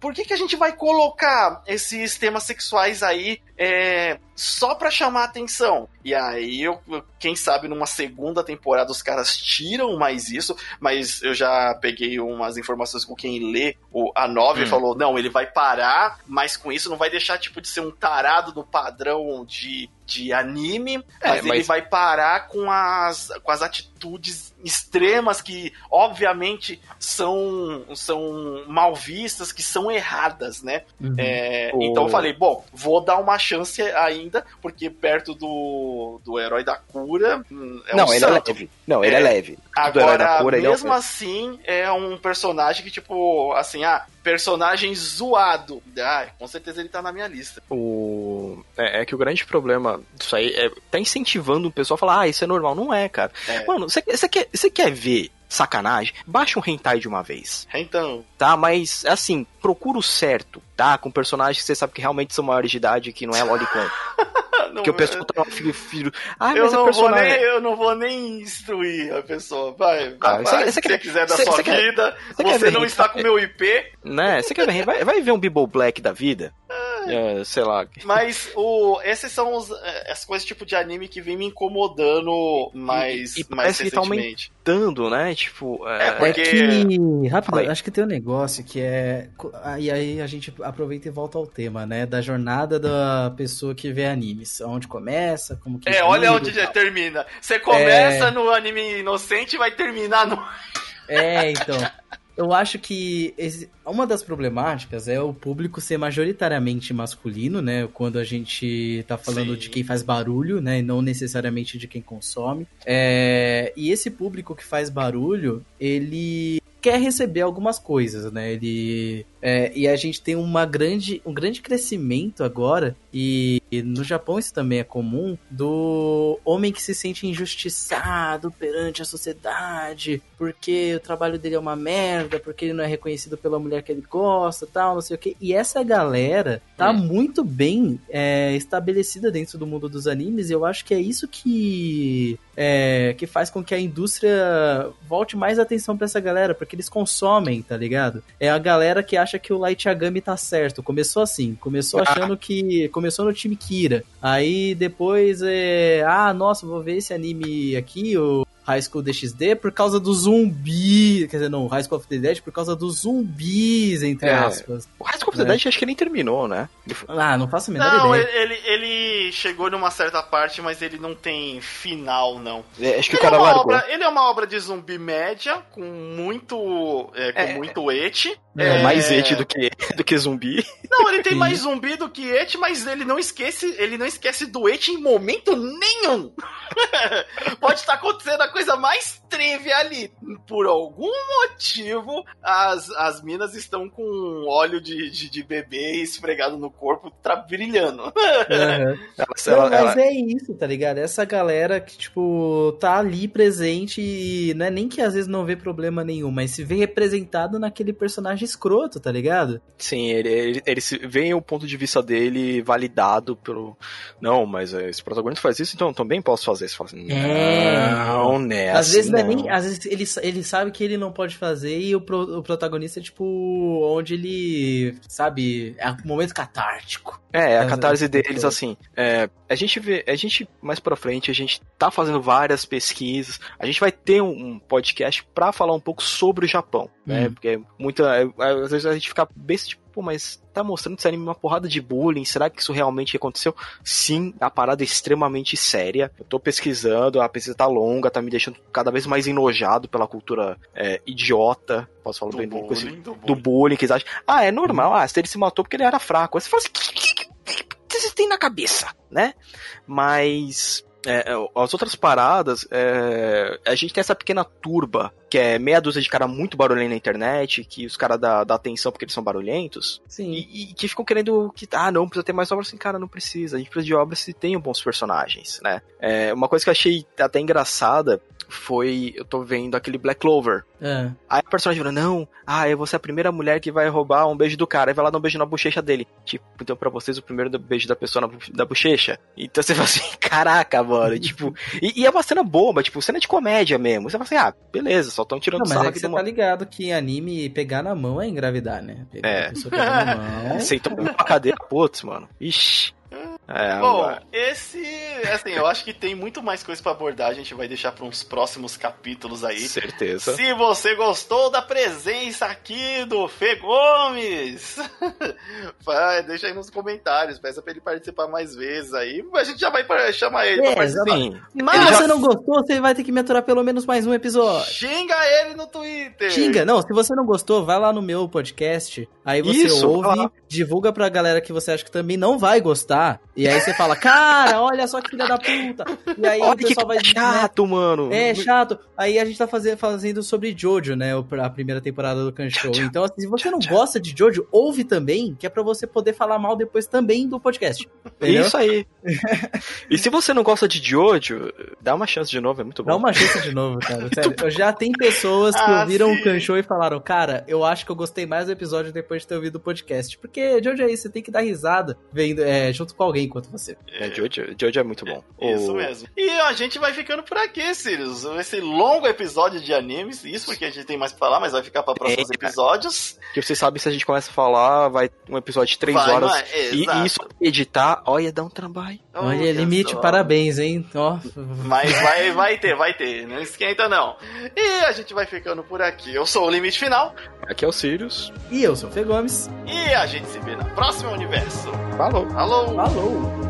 Por que, que a gente vai colocar esses temas sexuais aí é, só pra chamar atenção? E aí, eu, quem sabe numa segunda temporada os caras tiram mais isso, mas eu já peguei umas informações com quem lê o, a nova e Hum. falou: não, ele vai parar, mas com isso não vai deixar tipo de ser um tarado do padrão de, de anime, É, mas, ele mas- vai parar com as, com as atitudes extremas que, obviamente, são, são mal vistas, que são erradas, né? Uhum. É, O- Então eu falei, bom, vou dar uma chance ainda, porque perto do, do herói da cura. hum, É não, um ele santo. é leve. Não, ele é, É. leve. Agora, cura, ele é um- mesmo assim, é um personagem que, tipo, assim, ah, personagem zoado. Ah, com certeza ele tá na minha lista. O... É, é que o grande problema disso aí é tá incentivando o pessoal a falar, ah, isso é normal. Não é, cara. É. Mano, você quer, você quer ver sacanagem? Baixa um hentai de uma vez, Então, tá? Mas, assim, procura o certo, tá? Com personagens que você sabe que realmente são maiores de idade, que não é lolicon. não, que o pessoal tá filho, filho. Ah, eu, mas é não vou personagem. nem, eu não vou nem instruir a pessoa. Vai, Ah, vai, você- quer- você quiser da você- sua quer- vida, você quer você não hentai? está com meu IP, Né? Você quer ver? Vai, vai ver um Bible Black da vida. É, sei lá. mas o, esses são os, eh, as coisas tipo de anime que vem me incomodando mais, E- e mais parece que tá recentemente. Dando, né? Tipo. É, É, porque- É que, rápido, acho que tem um negócio que é. E aí a gente aproveita e volta ao tema, né? Da jornada da pessoa que vê animes. Onde começa, como que. É, olha onde tal. termina. Você começa É. no anime inocente e vai terminar no. É, então. Eu acho que uma das problemáticas é o público ser majoritariamente masculino, né? Quando a gente tá falando Sim. de quem faz barulho, né? E não necessariamente de quem consome. É, E esse público que faz barulho, ele quer receber algumas coisas, né? Ele é, e a gente tem uma grande, um grande crescimento agora e, e no Japão isso também é comum do homem que se sente injustiçado perante a sociedade porque o trabalho dele é uma merda, porque ele não é reconhecido pela mulher que ele gosta, tal, não sei o que. E essa galera tá Hum. muito bem é, estabelecida dentro do mundo dos animes e eu acho que é isso que é, que faz com que a indústria volte mais atenção pra essa galera, porque eles consomem, tá ligado? É a galera que acha que o Light Yagami tá certo. Começou assim, começou achando que. Começou no time Kira. Aí depois é. Ah, nossa, vou ver esse anime aqui, o High School DxD, por causa do zumbi. Quer dizer, não, High School of the Dead por causa dos zumbis, entre É. aspas. O High School of the É. Dead acho que nem terminou, né? Foi- Ah, não faço a menor Não, ideia. ele, ele, ele chegou numa certa parte, mas ele não tem final, não. é, acho que o Ele é, cara uma largou. obra, ele é uma obra de zumbi média, com muito. É, com É. muito et. É, mais et do que, do que zumbi. Não, ele tem mais zumbi do que et, mas ele não esquece, ele não esquece do et em momento nenhum. Pode estar acontecendo a coisa mais trivia ali. Por algum motivo, as, as minas estão com óleo de, de, de bebê esfregado no corpo, tá brilhando. Aham. Ela, Não, ela- mas ela- é isso, tá ligado? Essa galera que, tipo, tá ali presente e não é nem que às vezes não vê problema nenhum, mas se vê representado naquele personagem escroto, tá ligado? Sim, ele, ele, ele se- vem o ponto de vista dele validado pelo. Não, mas eh, esse protagonista faz isso, então eu também posso fazer isso. Fala assim, É. Não, né? às assim vezes não é nem. Às vezes ele, ele sabe que ele não pode fazer e o, pro- o protagonista é, tipo, onde ele. Sabe, é um momento catártico. É, a Mas, catarse é, deles, é. assim, é, a gente vê, a gente, mais pra frente, a gente tá fazendo várias pesquisas, a gente vai ter um, podcast pra falar um pouco sobre o Japão, né, Hum. porque muita, é, às vezes a gente fica tipo, pô, mas tá mostrando esse anime uma porrada de bullying, será que isso realmente aconteceu? Sim, a parada é extremamente séria, eu tô pesquisando, a pesquisa tá longa, tá me deixando cada vez mais enojado pela cultura é, idiota, posso falar Do bem com esse- bullying, do do bullying. bullying que eles acham. Ah, é normal. Ah, se ele se matou porque ele era fraco. Aí você fala assim, o que, que, que, que, têm na cabeça, né? Mas é, as outras paradas, é, a gente tem essa pequena turba, que é meia dúzia de cara muito barulhento na internet, que os caras dão dá atenção porque eles são barulhentos, Sim. e, e que ficam querendo que, ah, não, precisa ter mais obras. Assim, cara, não precisa. A gente precisa de obras que tenham bons personagens, né? É, uma coisa que eu achei até engraçada foi, eu tô vendo aquele Black Clover, É. Aí a personagem fala, não, ah, eu vou ser a primeira mulher que vai roubar um beijo do cara. Aí vai lá dar um beijo na bochecha dele. Tipo, então pra vocês o primeiro beijo da pessoa na, da bochecha. Então você fala assim, caraca, mano, tipo... E, e é uma cena boba, tipo, cena de comédia mesmo. Você fala assim, ah, beleza, só tão tirando Não, mas sarro é que você tá ligado que anime pegar na mão é engravidar, né? Pegar É. a pessoa pegar na mão. Sentou uma cadeira, putz, mano. Ixi. É, Bom, agora- esse, assim, eu acho que tem muito mais coisa pra abordar, a gente vai deixar pra uns próximos capítulos aí. certeza. Se você gostou da presença aqui do Fê Gomes, vai, deixa aí nos comentários, peça pra ele participar mais vezes aí. A gente já vai pra- chamar ele pra É, participar. Sim. Mas se já- você não gostou, você vai ter que me aturar pelo menos mais um episódio. Xinga ele no Twitter. Xinga, não, se você não gostou, vai lá no meu podcast, aí você Isso, ouve, lá. divulga pra galera que você acha que também não vai gostar, e aí você fala, cara, olha só que filha da puta, e aí Olha o pessoal vai... chato, mano. É chato. Aí a gente tá fazendo, fazendo sobre Jojo, né? A primeira temporada do Kanshou. Então, assim, se você não gosta de Jojo, ouve também, que é pra você poder falar mal depois também do podcast. Entendeu? Isso aí. e se você não gosta de Jojo, dá uma chance de novo, é muito bom. Dá uma chance de novo, cara. Sério. Já tem pessoas que Ah, ouviram sim. o Kanshou e falaram, cara, eu acho que eu gostei mais do episódio depois de ter ouvido o podcast. Porque Jojo é isso, você tem que dar risada vendo, é, junto com alguém enquanto você. É, Jojo, Jojo é muito bom. Isso O- mesmo. E a gente vai ficando por aqui, Sirius. Esse longo episódio de animes. Isso porque a gente tem mais pra falar, mas vai ficar pra próximos É. episódios. Que você sabe se a gente começa a falar, vai um episódio de três Vai, horas. é? E, e isso editar, olha, dá um trabalho. Olha, Olha limite, só. parabéns, hein? Ó, Mas vai, vai ter, vai ter. Não esquenta, não. E a gente vai ficando por aqui. Eu sou o Limite Final. Aqui é o Sirius. E eu sou o Fê Gomes. E a gente se vê na próxima universo. Falou. Alô! Falou!